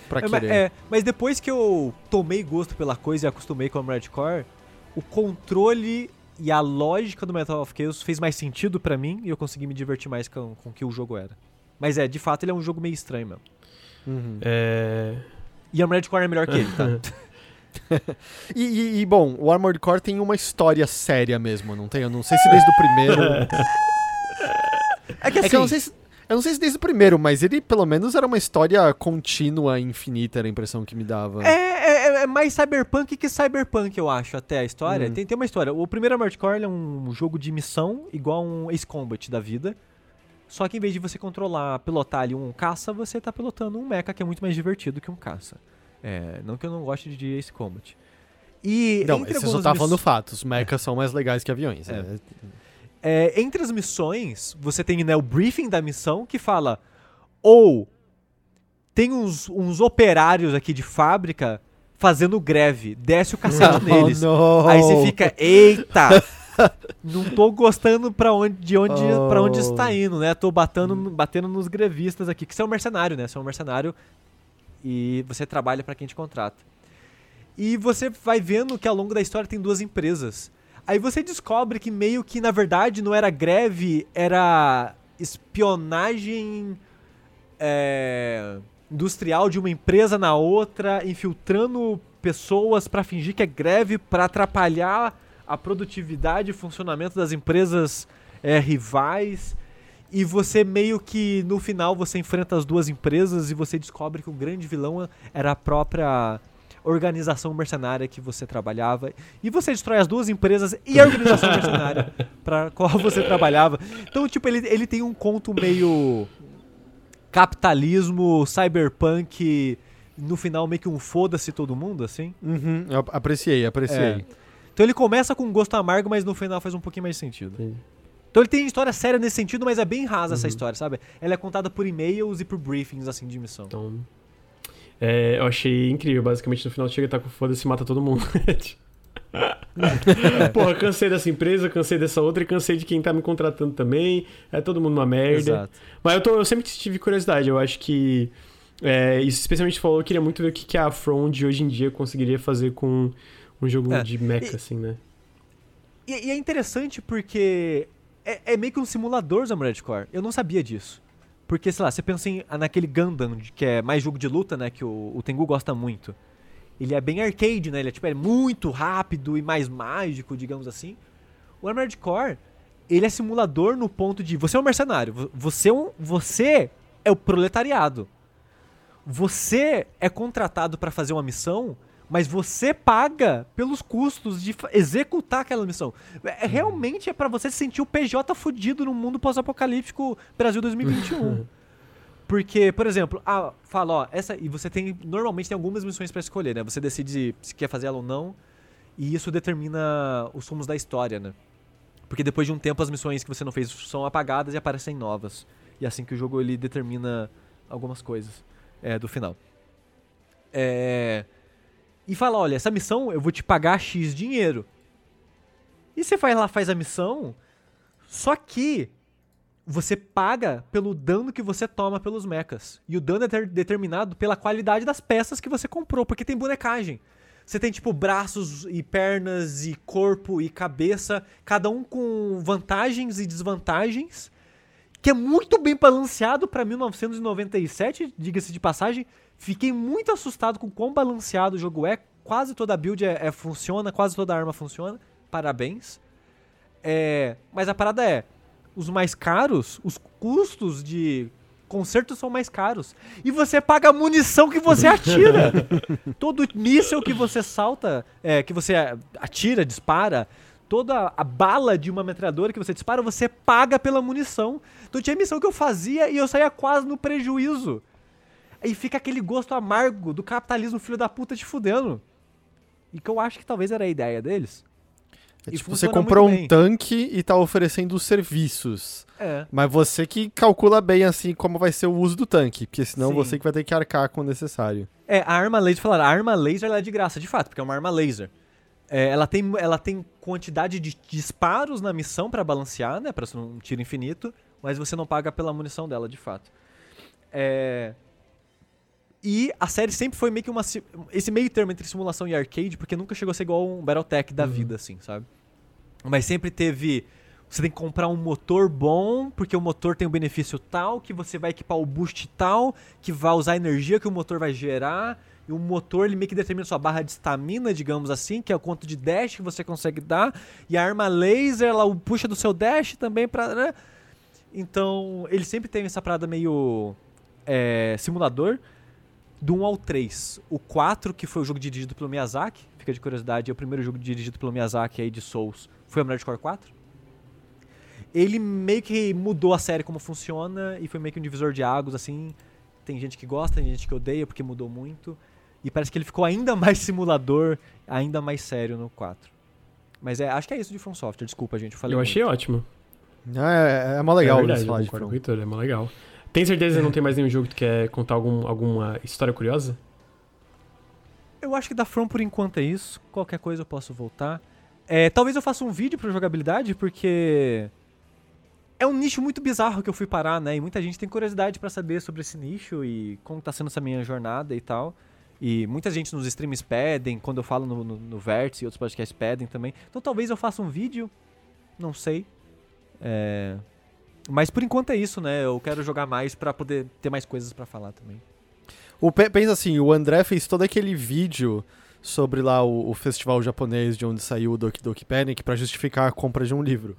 pra É, mas, querer. é, mas depois que eu tomei gosto pela coisa e acostumei com o Armored Core, o controle e a lógica do Metal of Chaos fez mais sentido pra mim e eu consegui me divertir mais com, com o que o jogo era. Mas é, de fato, ele é um jogo meio estranho mesmo. Uhum. É... E Armored Core é melhor que ele, tá? E, e- e, bom, o Armored Core tem uma história séria mesmo, não tem? Eu não sei se desde o primeiro. É que assim, é que eu não sei se. Eu não sei se desde o primeiro, mas ele pelo menos era uma história contínua, infinita, era a impressão que me dava. é, é- é mais cyberpunk que cyberpunk, eu acho, até a história. Uhum. Tem, tem uma história. O primeiro Armored Core é um jogo de missão, igual um Ace Combat da vida. Só que em vez de você controlar, pilotar ali um caça, você tá pilotando um mecha que é muito mais divertido que um caça. É, não que eu não goste de Ace Combat. E Não, você só tá miss- falando fatos. Mechas são mais legais que aviões. É. né? É, entre as missões, você tem né, o briefing da missão que fala ou tem uns, uns operários aqui de fábrica fazendo greve. Desce o cacete neles. não. Aí você fica, eita! Não tô gostando pra onde, de onde, Oh. pra onde está indo, né? Tô batendo, batendo nos grevistas aqui. Que você é um mercenário, né? Você é um mercenário e você trabalha pra quem te contrata. E você vai vendo que ao longo da história tem duas empresas. Aí você descobre que meio que na verdade não era greve, era espionagem é, industrial de uma empresa na outra, infiltrando pessoas pra fingir que é greve, pra atrapalhar a produtividade e funcionamento das empresas é, rivais. E você meio que no final você enfrenta as duas empresas e você descobre que o grande vilão era a própria organização mercenária que você trabalhava. E você destrói as duas empresas e a organização mercenária para qual você trabalhava. Então, tipo, ele, ele tem um conto meio capitalismo, cyberpunk, no final meio que um foda-se todo mundo, assim. Uhum, eu apreciei, apreciei. É. Então ele começa com um gosto amargo, mas no final faz um pouquinho mais de sentido. Entendi. Então ele tem história séria nesse sentido, mas é bem rasa essa história, sabe? Ela é contada por e-mails e por briefings, assim, de missão. Então. É, eu achei incrível. Basicamente, no final chega, tá com foda-se e mata todo mundo. Porra, cansei dessa empresa, cansei dessa outra e cansei de quem tá me contratando também. É todo mundo uma merda. Exato. Mas eu, tô, eu sempre tive curiosidade. Eu acho que. É, isso especialmente falou, eu queria muito ver o que, que a From de hoje em dia conseguiria fazer com um jogo É, de mecha, e- assim, né? E, e é interessante porque é, é meio que um simulador Armored Core. Eu não sabia disso. Porque, sei lá, você pensa em, naquele Gundam, que é mais jogo de luta, né? Que o, o Tengu gosta muito. Ele é bem arcade, né? Ele é, tipo, é muito rápido e mais mágico, digamos assim. O Armored Core, ele é simulador no ponto de... Você é um mercenário. vo- Você é, um, você é o proletariado. Você é contratado pra fazer uma missão, mas você paga pelos custos de executar aquela missão. É, realmente é pra você se sentir o PJ fudido no mundo pós-apocalíptico Brasil 2021. Porque, por exemplo, ah, fala, ó, essa e você tem normalmente tem algumas missões pra escolher, né? Você decide se quer fazer ela ou não, e isso determina os rumos da história, né? Porque depois de um tempo as missões que você não fez são apagadas e aparecem novas. E é assim que o jogo ele determina algumas coisas é, do final. É, e fala, olha, essa missão eu vou te pagar X dinheiro. E você vai lá, faz a missão, só que você paga pelo dano que você toma pelos mechas. E o dano é ter- determinado pela qualidade das peças que você comprou, porque tem bonecagem. Você tem, tipo, braços e pernas e corpo e cabeça, cada um com vantagens e desvantagens, que é muito bem balanceado pra 1997, diga-se de passagem. Fiquei muito assustado com quão balanceado o jogo é. Quase toda a build é, é- funciona, quase toda a arma funciona. Parabéns. É, mas a parada é, os mais caros, os custos de conserto são mais caros. E você paga a munição que você atira. Todo míssil que você salta, é, que você atira, dispara, toda a bala de uma metralhadora que você dispara, você paga pela munição. Então tinha missão que eu fazia e eu saía quase no prejuízo. Aí fica aquele gosto amargo do capitalismo filho da puta te fudendo. E que eu acho que talvez era a ideia deles. É E tipo, você comprou um tanque e tá oferecendo serviços. É. Mas você que calcula bem assim como vai ser o uso do tanque, porque senão Sim. você que vai ter que arcar com o necessário. É, a arma laser, falaram, a arma laser ela é de graça, de fato, porque é uma arma laser. É, ela, tem, ela tem quantidade de disparos na missão pra balancear, né? Pra ser um tiro infinito, mas você não paga pela munição dela, de fato. É, E a série sempre foi meio que uma. Esse meio termo entre simulação e arcade, porque nunca chegou a ser igual um Battletech da vida, assim, sabe? Mas sempre teve. Você tem que comprar um motor bom, porque o motor tem um benefício tal, que você vai equipar o boost tal, que vai usar a energia que o motor vai gerar. E o motor ele meio que determina sua barra de estamina, digamos assim, que é o quanto de dash que você consegue dar. E a arma laser, ela puxa do seu dash também pra. Né? Então, ele sempre tem essa parada meio. é, simulador. Do 1 ao 3. O 4, que foi o jogo dirigido pelo Miyazaki, fica de curiosidade, é o primeiro jogo dirigido pelo Miyazaki aí de Souls. Foi o Armored Core 4. Ele meio que mudou a série como funciona e foi meio que um divisor de águas, assim. Tem gente que gosta, tem gente que odeia porque mudou muito. E parece que ele ficou ainda mais simulador, ainda mais sério no 4. Mas é, acho que é isso de From Software, desculpa, gente. Eu, falei Eu achei muito. ótimo. É, é, é mó legal é verdade, falar de From. Heitor, é mó legal. Tem certeza que não tem mais nenhum jogo que quer contar algum, alguma história curiosa? Eu acho que da From por enquanto é isso. Qualquer coisa eu posso voltar. É, talvez eu faça um vídeo pra jogabilidade, porque é um nicho muito bizarro que eu fui parar, né? E muita gente tem curiosidade pra saber sobre esse nicho e como tá sendo essa minha jornada e tal. E muita gente nos streams pedem, quando eu falo no, no, no e outros podcasts pedem também. Então talvez eu faça um vídeo, não sei. É, Mas por enquanto é isso, né? Eu quero jogar mais pra poder ter mais coisas pra falar também. O, pe- pensa assim, o André fez todo aquele vídeo sobre lá o, o festival japonês de onde saiu o Doki Doki Panic pra justificar a compra de um livro.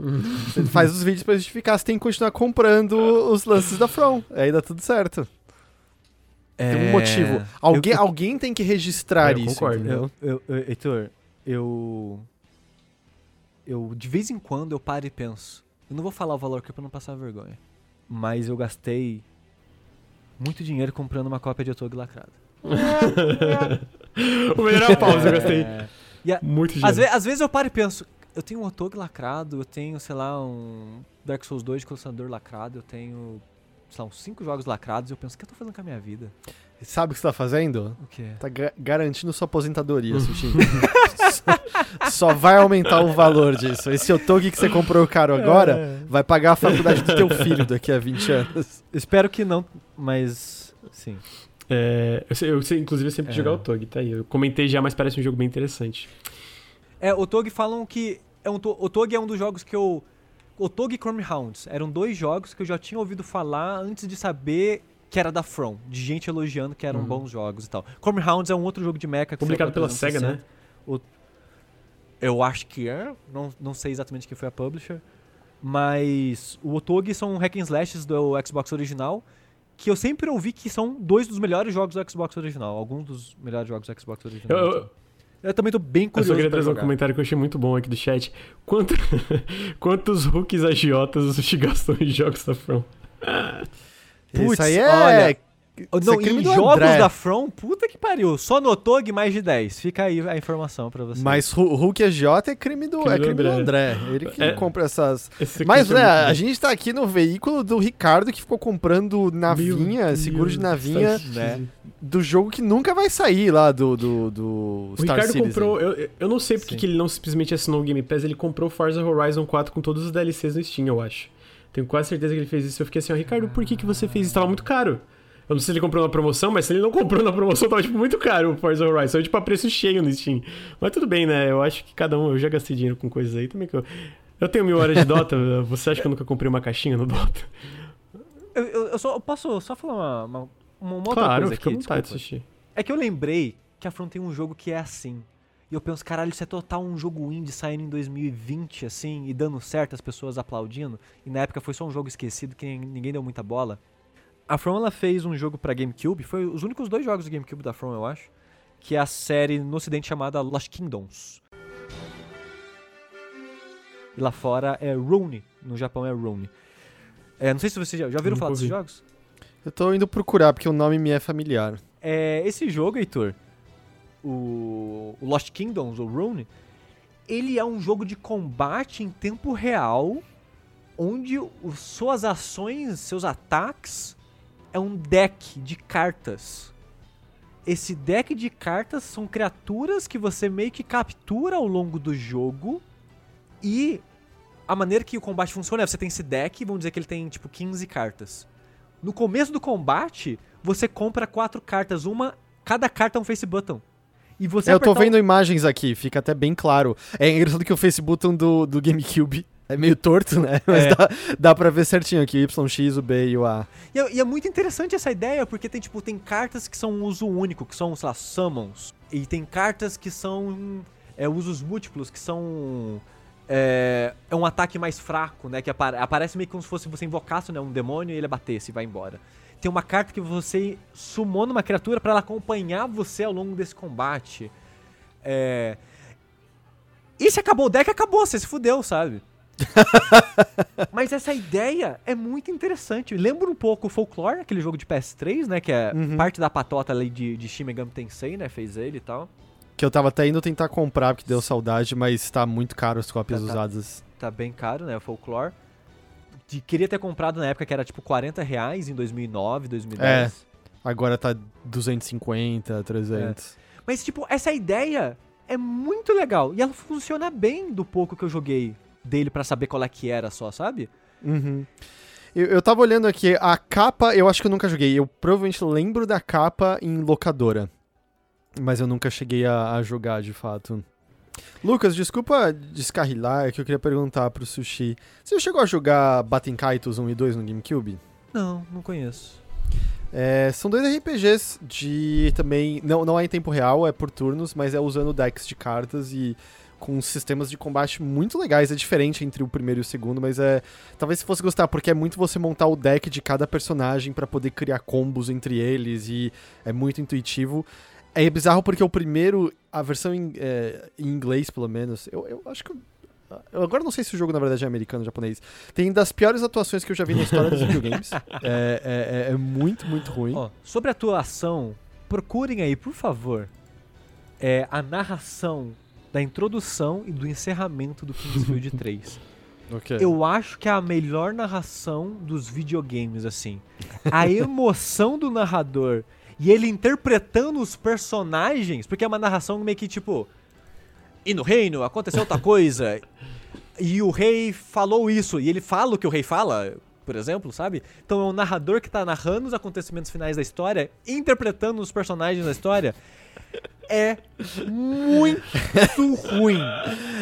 Ele faz os vídeos pra justificar, você tem que continuar comprando os lances da From. Aí dá tudo certo. Tem um motivo. Alguém, eu- alguém tem que registrar É, eu isso. concordo. entendeu? Eu, eu, eu, Heitor, eu. Eu, de vez em quando, eu paro e penso. Eu não vou falar o valor aqui pra não passar vergonha. Mas eu gastei muito dinheiro comprando uma cópia de Otog lacrado. o melhor é a pausa, eu gostei. É, a- Muito às, genial. ve- às vezes eu paro e penso. Eu tenho um Otog lacrado, eu tenho, sei lá, um Dark Souls 2 de colecionador lacrado, eu tenho, sei lá, uns 5 jogos lacrados. E eu penso, o que eu tô fazendo com a minha vida? Sabe o que você tá fazendo? O quê? Tá ga- garantindo sua aposentadoria, Sushi. só, só vai aumentar o valor disso. Esse Otogi que você comprou caro agora vai pagar a faculdade do teu filho daqui a 20 anos. Espero que não, mas. Sim. É, eu, sei, eu sei, inclusive, eu sempre É. jogar o Tog, tá aí. Eu comentei já, mas parece um jogo bem interessante. É, o Tog falam que. É um, o Tog é um dos jogos que eu. O Tog e Chrome Hounds eram dois jogos que eu já tinha ouvido falar antes de saber que era da From, de gente elogiando que eram Uhum. bons jogos e tal. Chrome Hounds é um outro jogo de mecha que Publicado pela SEGA, 360. né? Eu acho que é, não, não sei exatamente quem foi a publisher. Mas o Otog são hack and slashes do Xbox original, que eu sempre ouvi que são dois dos melhores jogos do Xbox original. Alguns dos melhores jogos do Xbox original. Eu- eu-. Eu também tô bem Eu curioso só queria trazer um comentário que eu achei muito bom aqui do chat. Quanto, quantos hooks agiotas o Sushi gastou em jogos da From? Putz, Isso aí é. olha, Não, é crime em do jogos André. da From, puta que pariu. Só no Tog mais de 10. Fica aí a informação pra você. Mas Hu- Hulk AJ é crime do, Crime é do crime do André. André. Ele que É. compra essas. Mas, foi né, muito a gente tá aqui no veículo do Ricardo que ficou comprando navinha, Meu seguro de navinha né? Citizen. do jogo que nunca vai sair lá do, do, do O Star Ricardo Citizen. comprou. Eu, eu não sei porque ele não simplesmente assinou o Game Pass, ele comprou Forza Horizon 4 com todos os DLCs no Steam, eu acho. Tenho quase certeza que ele fez isso. Eu fiquei assim, ó, Ricardo, por que, que você fez isso? Tava muito caro. Eu não sei se ele comprou na promoção, mas se ele não comprou na promoção, tava tipo muito caro o Forza Horizon. Saiu tipo a preço cheio no Steam. Mas tudo bem, né? Eu acho que cada um. Eu já gastei dinheiro com coisas aí também que eu. Eu tenho mil horas de Dota. Você acha que eu nunca comprei uma caixinha no Dota? Eu, eu- eu só eu posso só falar uma, uma, uma outra claro, coisa fica à aqui, vontade. Sushi. É que eu lembrei que a From tem um jogo que é assim. E eu penso, caralho, isso é total um jogo indie saindo em 2020, assim, e dando certo, as pessoas aplaudindo. E na época foi só um jogo esquecido que nin- ninguém deu muita bola. A From, ela fez um jogo pra GameCube, foi os únicos dois jogos do GameCube da From, eu acho. Que é a série no ocidente chamada Lost Kingdoms. E lá fora é Rune, no Japão é Rune. É, não sei se vocês já, já ouviram Nunca falar desses jogos? Eu tô indo procurar porque o nome me é familiar. É, esse jogo, Heitor, o, o Lost Kingdoms, o Rune, ele é um jogo de combate em tempo real, onde suas ações, seus ataques, é um deck de cartas. Esse deck de cartas são criaturas que você meio que captura ao longo do jogo e a maneira que o combate funciona é você tem esse deck, vamos dizer que ele tem tipo 15 cartas. No começo do combate, você compra quatro cartas, uma, cada carta é um face button. E você eu tô o- vendo imagens aqui, fica até bem claro. É engraçado que o Face Button do, do GameCube é meio torto, né? Mas É. dá, dá pra ver certinho aqui, o Y, X, o B e o A. E é, e é muito interessante essa ideia, porque tem, tipo, tem cartas que são um uso único, que são, sei lá, summons. E tem cartas que são é, usos múltiplos, que são. É, é um ataque mais fraco, né? Que apare- aparece meio como se fosse você invocasse né, um demônio e ele abatesse e vai embora. Tem uma carta que você sumona uma criatura pra ela acompanhar você ao longo desse combate. É. E se acabou o deck, acabou, você se fudeu, sabe? Mas essa ideia é muito interessante. Lembra um pouco o Folklore, aquele jogo de PS3, né? Que é Uhum. parte da patota ali de, de Shin Megami Tensei, né? Fez ele e tal. Que eu tava até indo tentar comprar, porque deu saudade, mas tá muito caro as cópias Tá, tá. usadas. Tá bem caro, né? O Folklore. De- queria ter comprado na época que era tipo 40 reais em 2009, 2010. Agora tá 250, 300. Mas, tipo, essa ideia é muito legal. E ela funciona bem do pouco que eu joguei dele pra saber qual é que era só, sabe? Uhum. Eu, eu tava olhando aqui, a capa eu acho que eu nunca joguei. Eu provavelmente lembro da capa em locadora. Mas eu nunca cheguei a, a jogar de fato. Lucas, desculpa descarrilar, é que eu queria perguntar pro Sushi. Você chegou a jogar Baten Kaitos 1 e 2 no GameCube? Não, não conheço. É, são dois RPGs de também. Não, não é em tempo real, é por turnos, mas é usando decks de cartas e com sistemas de combate muito legais. É diferente entre o primeiro e o segundo, mas é. Talvez se fosse gostar, porque é muito você montar o deck de cada personagem pra poder criar combos entre eles e é muito intuitivo. É bizarro porque o primeiro, a versão em, é, em inglês, pelo menos, eu, eu acho que. eu- agora não sei se o jogo na verdade é americano ou japonês. Tem das piores atuações que eu já vi na história dos videogames. É, é- é- é muito, muito ruim. Ó, sobre a atuação, procurem aí, por favor, é, a narração da introdução e do encerramento do Kingsfield 3. Ok. Eu acho que é a melhor narração dos videogames, assim. A emoção do narrador e ele interpretando os personagens, porque é uma narração meio que tipo. E no reino aconteceu outra coisa. e o rei falou isso. E ele fala o que o rei fala, por exemplo, sabe? Então é um narrador que tá narrando os acontecimentos finais da história, interpretando os personagens da história. É muito ruim.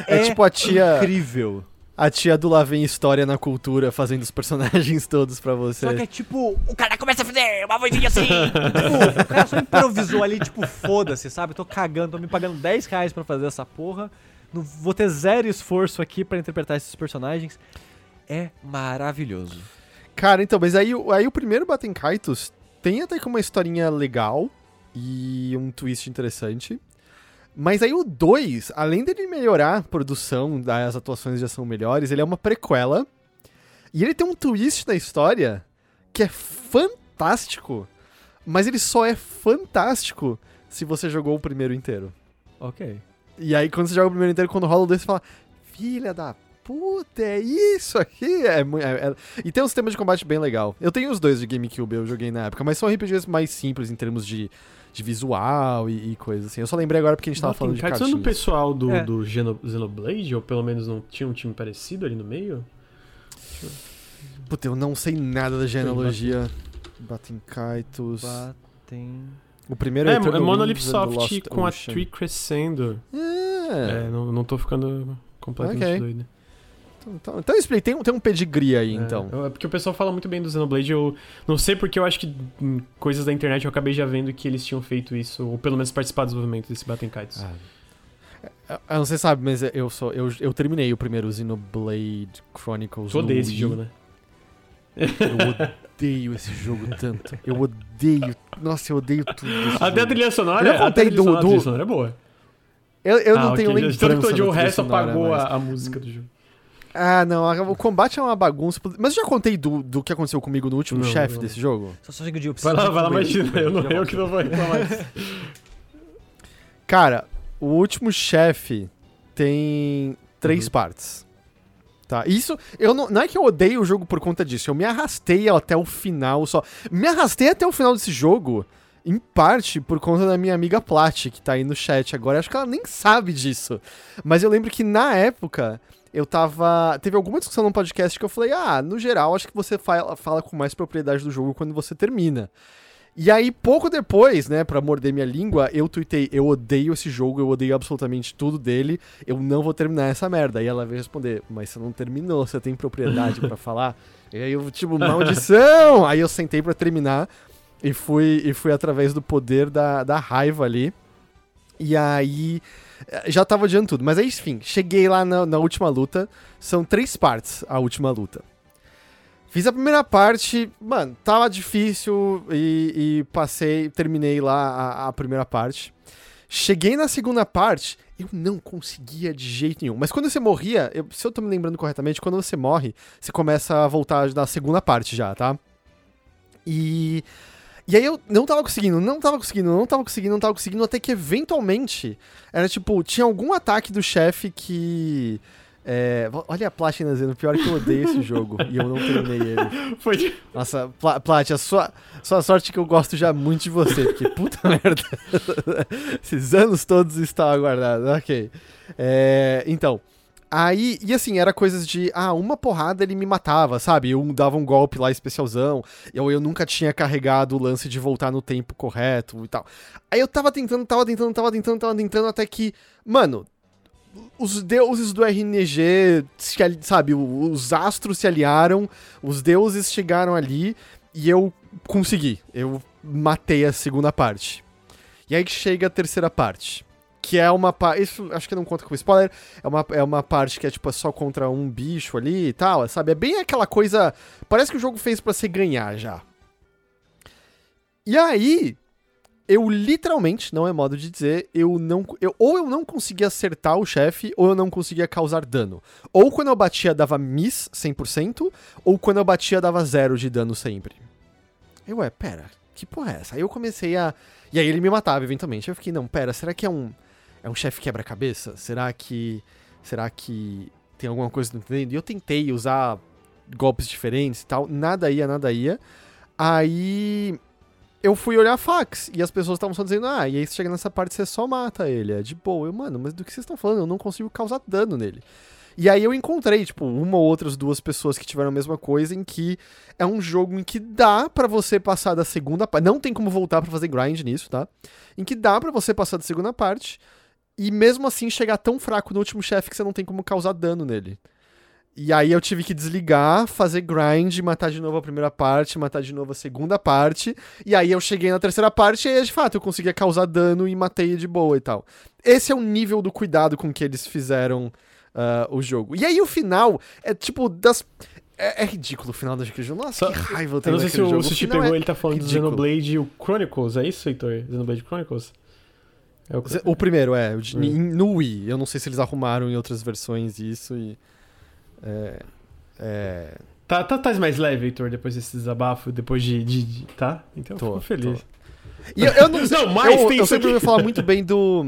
É tipo a tia- Incrível. A tia do Lá Vem História na Cultura fazendo os personagens todos pra você. Só que é tipo, o cara começa a fazer uma vozinha assim. tipo, o cara só improvisou ali, tipo, foda-se, sabe? Tô cagando, tô me pagando 10 reais pra fazer essa porra. Não vou ter zero esforço aqui pra interpretar esses personagens. É maravilhoso. Cara, então, mas aí, o- aí o primeiro Baten Kaitos tem até que uma historinha legal e um twist interessante. Mas aí o 2, além dele melhorar a produção, das atuações já são melhores, ele é uma prequela. E ele tem um twist na história que é fantástico. Mas ele só é fantástico se você jogou o primeiro inteiro. Ok. E aí, quando você joga o primeiro inteiro, quando rola o dois, você fala: Filha da puta, é isso aqui? É, é- é- E tem um sistema de combate bem legal. Eu tenho os dois de GameCube, eu joguei na época, mas são RPGs mais simples em termos de, de visual e, e coisas assim. Eu só lembrei agora porque a gente tava Baten falando de Kaitos, cartinhas. Sendo o pessoal do, É. do Geno- Xenoblade, ou pelo menos não tinha um time parecido ali no meio? Puta, eu não sei nada da genealogia. Baten Kaitos. Batem. O primeiro É, é, é Monolith Soft com a Ocean. Tree crescendo. É. É, não, não tô ficando completamente Ok. doido. Então, então, então explica, tem, um- tem um pedigree aí, É, então. É, porque o pessoal fala muito bem do Xenoblade, eu não sei porque eu acho que em coisas da internet eu acabei já vendo que eles tinham feito isso, ou pelo menos participado do desenvolvimento desse Baten Kaitos. Ah. Eu- Eu não sei se sabe, mas eu só eu, eu terminei o primeiro Xenoblade Chronicles. Tu odeia esse Wii. jogo, né? Eu odeio esse jogo tanto. Eu odeio. Nossa, eu odeio tudo. Até a jogo. trilha Eu sonora, a contei trilha do- sonora, a trilha sonora é boa. Eu, eu não Ah, tenho lembrança Tanto que o Joe trilha Resto apagou mas- a, a música do jogo. Ah, não. O combate é uma bagunça. Mas eu já contei do, do que aconteceu comigo no último chefe desse jogo? Só só chega de Vai lá, vai lá, imagina, eu, não, eu que não vou reclamar disso. Cara, o último chefe tem três Uhum. partes. Tá, isso, eu não, não é que eu odeio o jogo por conta disso, eu me arrastei até o final só. Me arrastei até o final desse jogo, em parte por conta da minha amiga Plat, que tá aí no chat agora, acho que ela nem sabe disso. Mas eu lembro que na época, eu tava. Teve alguma discussão no podcast que eu falei, ah, no geral, acho que você fala, fala com mais propriedade do jogo quando você termina. E aí, pouco depois, né, pra morder minha língua, eu tuitei, eu odeio esse jogo, eu odeio absolutamente tudo dele, eu não vou terminar essa merda. E ela veio responder, mas você não terminou, você tem propriedade pra falar? E aí eu, tipo, maldição! Aí eu sentei pra terminar e fui, e fui através do poder da, da raiva ali. E aí, já tava adiando tudo. Mas aí, enfim, cheguei lá na, na última luta. São três partes a última luta. Fiz a primeira parte, mano, tava difícil e, e passei, terminei lá a, a primeira parte. Cheguei na segunda parte, eu não conseguia de jeito nenhum. Mas quando você morria, eu- se eu tô me lembrando corretamente, quando você morre, você começa a voltar da segunda parte já, tá? E. E aí eu não tava conseguindo, não tava conseguindo, não tava conseguindo, não tava conseguindo, até que eventualmente era tipo, tinha algum ataque do chefe que É, olha a Platina dizendo, pior que eu odeio esse jogo e eu não terminei ele. Foi. Nossa, Pla Plat, a sua, sua sorte é que eu gosto já muito de você, porque puta merda. Esses anos todos estão aguardados, ok. É, então, aí, e assim, era coisas de, ah, uma porrada ele me matava, sabe? Eu dava um golpe lá especialzão, eu, eu nunca tinha carregado o lance de voltar no tempo correto e tal. Aí eu tava tentando, tava tentando, tava tentando, tava tentando, até que, mano, os deuses do RNG, sabe, os astros se aliaram, os deuses chegaram ali e eu consegui. Eu matei a segunda parte. E aí chega a terceira parte. Que é uma parte. Isso acho que não conta como spoiler. É uma, é uma parte que é tipo só contra um bicho ali e tal, sabe? É bem aquela coisa. Parece que o jogo fez pra você ganhar já. E aí, eu literalmente, não é modo de dizer, eu não. Eu, ou eu não conseguia acertar o chefe, ou eu não conseguia causar dano. Ou quando eu batia dava miss 100%, ou quando eu batia dava zero de dano sempre. Eu, ué, pera, que porra é essa? Aí eu comecei a. E aí ele me matava eventualmente. Eu fiquei, não, pera, será que é um. É um chefe quebra-cabeça? Será que. Será que tem alguma coisa não entendendo? E eu tentei usar golpes diferentes e tal. Nada ia, nada ia. Aí eu fui olhar fax e as pessoas estavam só dizendo, ah, e aí você chega nessa parte você só mata ele. É de boa. Eu, mano, mas do que vocês estão falando? Eu não consigo causar dano nele. E aí eu encontrei, tipo, uma ou outras duas pessoas que tiveram a mesma coisa, em que é um jogo em que dá pra você passar da segunda parte. Não tem como voltar pra fazer grind nisso, tá? Em que dá pra você passar da segunda parte e mesmo assim chegar tão fraco no último chefe que você não tem como causar dano nele. E aí eu tive que desligar, fazer grind, matar de novo a primeira parte, matar de novo a segunda parte. E aí eu cheguei na terceira parte e aí, de fato eu conseguia causar dano e matei de boa e tal. Esse é o nível do cuidado com que eles fizeram ah, o jogo. E aí o final é tipo das. É, é ridículo o final daquele jogo. Nossa, Só- que raiva eu Eu tenho não sei se o jogo. Sushi final pegou, é ele tá falando do ridículo. Xenoblade e o Chronicles, é isso, Heitor? Xenoblade Chronicles? É o... O primeiro, é. em- No Wii. Eu não sei se eles arrumaram em outras versões isso e. É. É. Tá, tá, tá mais leve, Heitor, depois desse desabafo, depois de... de- de- tá? Então eu Tô, fico feliz. tô. E eu, eu não, Não, mas eu, tem eu sempre ouvi falar muito bem do.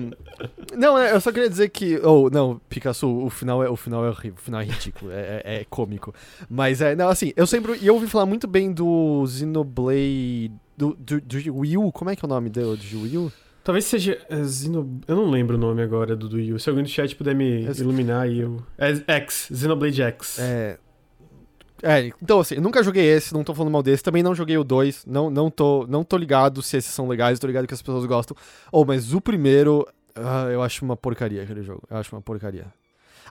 Não, é, eu só queria dizer que. Oh, não, Picasso, o final é, o final é horrível, o final é ridículo, é, é- é cômico. Mas é, não, assim, eu sempre. E eu ouvi falar muito bem do Xenoblade. Do, do, do Wii U, como é que é o nome do, do Wii U? Talvez seja é, Xeno... Eu não lembro o nome agora do, do Yu. Se alguém do chat puder me É- iluminar aí, eu... É X, Xenoblade X. É. É, então assim, eu nunca joguei esse, não tô falando mal desse, também não joguei o 2, não, não, tô, não tô ligado se esses são legais, tô ligado que as pessoas gostam. Oh, mas o primeiro, ah, eu acho uma porcaria aquele jogo, eu acho uma porcaria.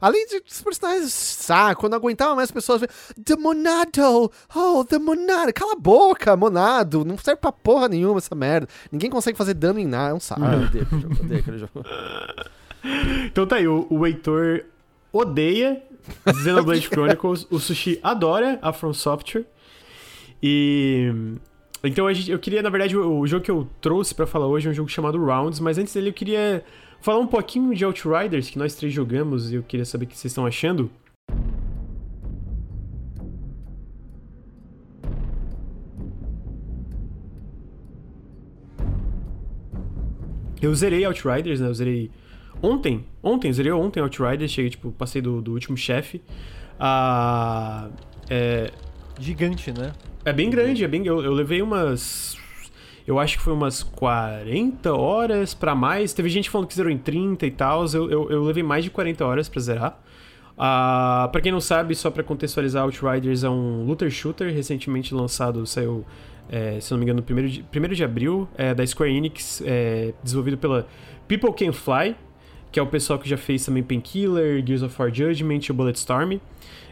Além de os personagens saco, eu não aguentava mais as pessoas ver The Monado! Oh, The Monado! Cala a boca, Monado! Não serve pra porra nenhuma essa merda. Ninguém consegue fazer dano em nada, é um saco. Ah, eu odeio aquele jogo, eu odeio aquele jogo. Então tá aí, o, o Heitor odeia Xenoblade Chronicles, o Sushi adora a From Software. E. Então a gente- eu queria, na verdade, o, o jogo que eu trouxe pra falar hoje é um jogo chamado Rounds, mas antes dele eu queria falar um pouquinho de Outriders, que nós três jogamos, e eu queria saber o que vocês estão achando. Eu zerei Outriders, né? Eu zerei ontem. Ontem, zerei ontem Outriders. Cheguei, tipo, passei do, do último chefe. Ah, é, Gigante, né? é bem grande, é bem. Eu, eu levei umas. Eu acho que foi umas 40 horas pra mais. Teve gente falando que zerou em 30 e tal. Eu, eu, eu levei mais de 40 horas pra zerar. Ah, pra quem não sabe, só pra contextualizar, Outriders é um looter shooter recentemente lançado, saiu, é, se não me engano, no 1 de, 1 de abril, é, da Square Enix, é, desenvolvido pela People Can Fly, que é o pessoal que já fez também Painkiller, Gears of War Judgment e o Bulletstorm.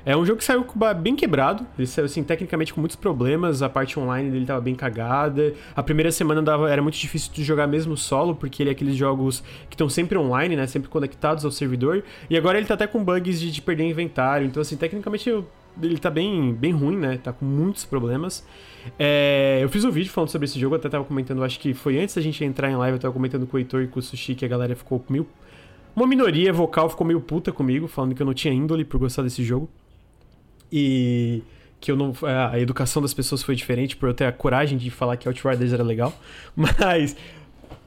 É um jogo que saiu bem quebrado, ele saiu assim, tecnicamente com muitos problemas, a parte online dele tava bem cagada. A primeira semana dava, era muito difícil de jogar mesmo solo, porque ele é aqueles jogos que estão sempre online, né, sempre conectados ao servidor. E agora ele tá até com bugs de, de perder inventário, então assim, tecnicamente ele tá bem, bem ruim, né, tá com muitos problemas. É, eu fiz um vídeo falando sobre esse jogo, até tava comentando, acho que foi antes da gente entrar em live, eu tava comentando com o Heitor e com o Sushi que a galera ficou meio... Uma minoria vocal ficou meio puta comigo, falando que eu não tinha índole por gostar desse jogo e que eu não a educação das pessoas foi diferente por eu ter a coragem de falar que Outriders era legal, mas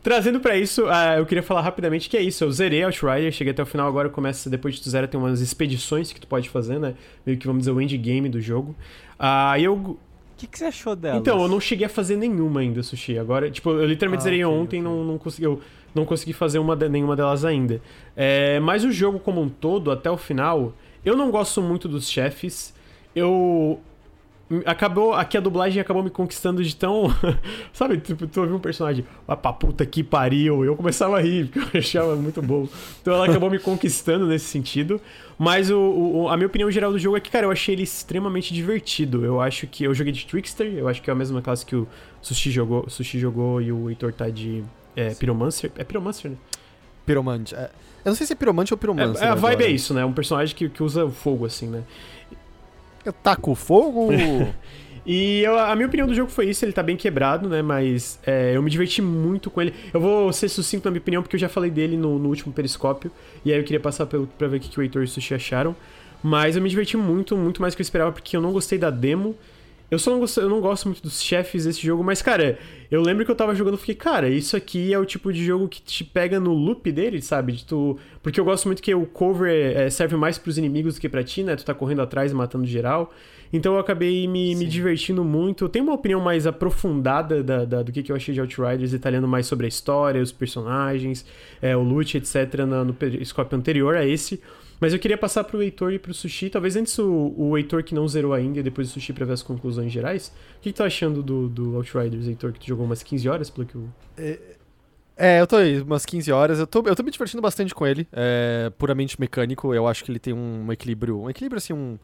trazendo pra isso, ah, eu queria falar rapidamente que é isso. Eu zerei Outrider, cheguei até o final, agora começa, depois de tu zera, tem umas expedições que tu pode fazer, né? Meio que vamos dizer o endgame do jogo. Ah, e eu. O que, que você achou dela? Então, eu não cheguei a fazer nenhuma ainda, Sushi. Agora, tipo, eu literalmente Ah, zerei ok, ontem e ok. não, não consegui. Eu não consegui fazer uma de- nenhuma delas ainda. É, mas o jogo como um todo, até o final, eu não gosto muito dos chefes. Eu. Acabou. Aqui a dublagem acabou me conquistando de tão. Sabe, tipo, tu ouviu um personagem, ah, pra puta que pariu. Eu começava a rir, porque eu achava muito bom. Então ela acabou me conquistando nesse sentido. Mas o, o- a minha opinião geral do jogo é que, cara, eu achei ele extremamente divertido. Eu acho que. Eu joguei de Trickster, eu acho que é a mesma classe que o Sushi jogou, o Sushi jogou e o Heitor tá de. É, Pyromancer? É Pyromancer, né? Piromante. É, eu não sei se é piromante ou piromancer. É, a vibe agora. é isso, né? Um personagem que, que usa fogo, assim, né? Eu taco fogo. E eu- a minha opinião do jogo foi isso, ele tá bem quebrado, né? Mas é, eu me diverti muito com ele. Eu vou ser sucinto na minha opinião, porque eu já falei dele no, no último periscópio. E aí eu queria passar pelo, pra ver o que, que o Heitor e o Sushi acharam. Mas eu me diverti muito, muito mais do que eu esperava, porque eu não gostei da demo. Eu só não gosto, eu não gosto muito dos chefes desse jogo, mas, cara, eu lembro que eu tava jogando e fiquei, cara, isso aqui é o tipo de jogo que te pega no loop dele, sabe? De tu... Porque eu gosto muito que o cover é, serve mais pros inimigos do que pra ti, né? Tu tá correndo atrás, matando geral. Então eu acabei me, me divertindo muito. Eu tenho uma opinião mais aprofundada da, da- do que, que eu achei de Outriders, detalhando mais sobre a história, os personagens, é, o loot, etc., na- no periscópio anterior a esse. Mas eu queria passar pro Heitor e pro Sushi. Talvez antes o, o Heitor que não zerou ainda e depois o Sushi pra ver as conclusões gerais. O que, que tu tá achando do, do Outriders, Heitor, que tu jogou umas 15 horas, pelo que eu... É, eu tô aí, umas 15 horas. Eu tô, eu tô me divertindo bastante com ele. É puramente mecânico. Eu acho que ele tem um equilíbrio. Um equilíbrio, assim, um.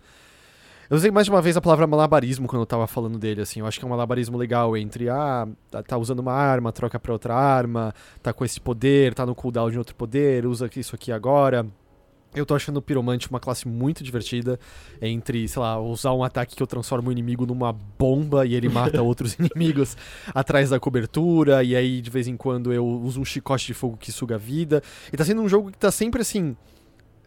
Eu usei mais de uma vez a palavra malabarismo quando eu tava falando dele, assim. Eu acho que é um malabarismo legal entre, ah, tá- tá usando uma arma, troca pra outra arma, tá com esse poder, tá no cooldown de outro poder, usa isso aqui agora. Eu tô achando o Piromante uma classe muito divertida. Entre, sei lá, usar um ataque que eu transformo o inimigo numa bomba e ele mata outros inimigos atrás da cobertura. E aí, de vez em quando, eu uso um chicote de fogo que suga a vida. E tá sendo um jogo que tá sempre assim.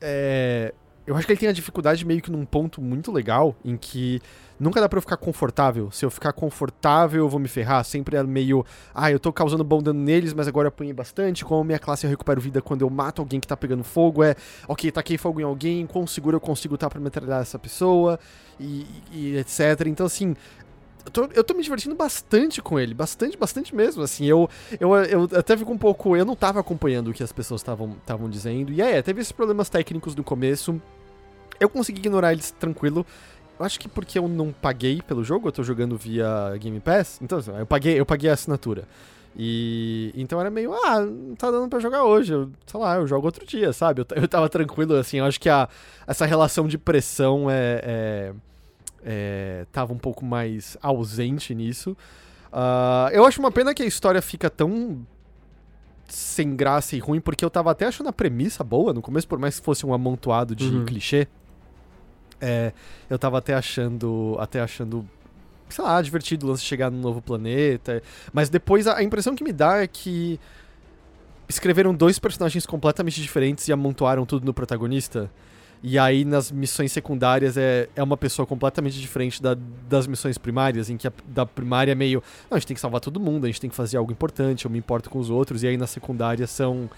É. Eu acho que ele tem a dificuldade meio que num ponto muito legal, em que nunca dá pra eu ficar confortável. Se eu ficar confortável, eu vou me ferrar. Sempre é meio, ah, eu tô causando bom dano neles, mas agora eu apanhei bastante. Como minha classe eu recupero vida quando eu mato alguém que tá pegando fogo. É, ok, taquei fogo em alguém, quão seguro eu consigo estar pra metralhar essa pessoa, e, e etc. Então, assim, eu tô, eu tô me divertindo bastante com ele, bastante, bastante mesmo, assim, eu, eu, eu até fico um pouco, eu não tava acompanhando o que as pessoas estavam dizendo, e é, teve esses problemas técnicos no começo, eu consegui ignorar eles tranquilo, eu acho que porque eu não paguei pelo jogo, eu tô jogando via Game Pass, então assim, eu paguei, eu paguei a assinatura, e então era meio, ah, não tá dando pra jogar hoje, eu, sei lá, eu jogo outro dia, sabe, eu, eu tava tranquilo, assim, eu acho que a, essa relação de pressão é- é é, tava um pouco mais ausente nisso. Ah, eu acho uma pena que a história fica tão sem graça e ruim, porque eu tava até achando a premissa boa no começo, por mais que fosse um amontoado de Uhum. clichê. É, eu tava até achando. Até achando. Sei lá, divertido o lance de chegar num novo planeta. Mas depois a, impressão que me dá é que escreveram dois personagens completamente diferentes e amontoaram tudo no protagonista. E aí, nas missões secundárias, é, é uma pessoa completamente diferente da- das missões primárias, em que a da primária é meio. Não, a gente tem que salvar todo mundo, a gente tem que fazer algo importante, eu me importo com os outros. E aí, na secundária, são.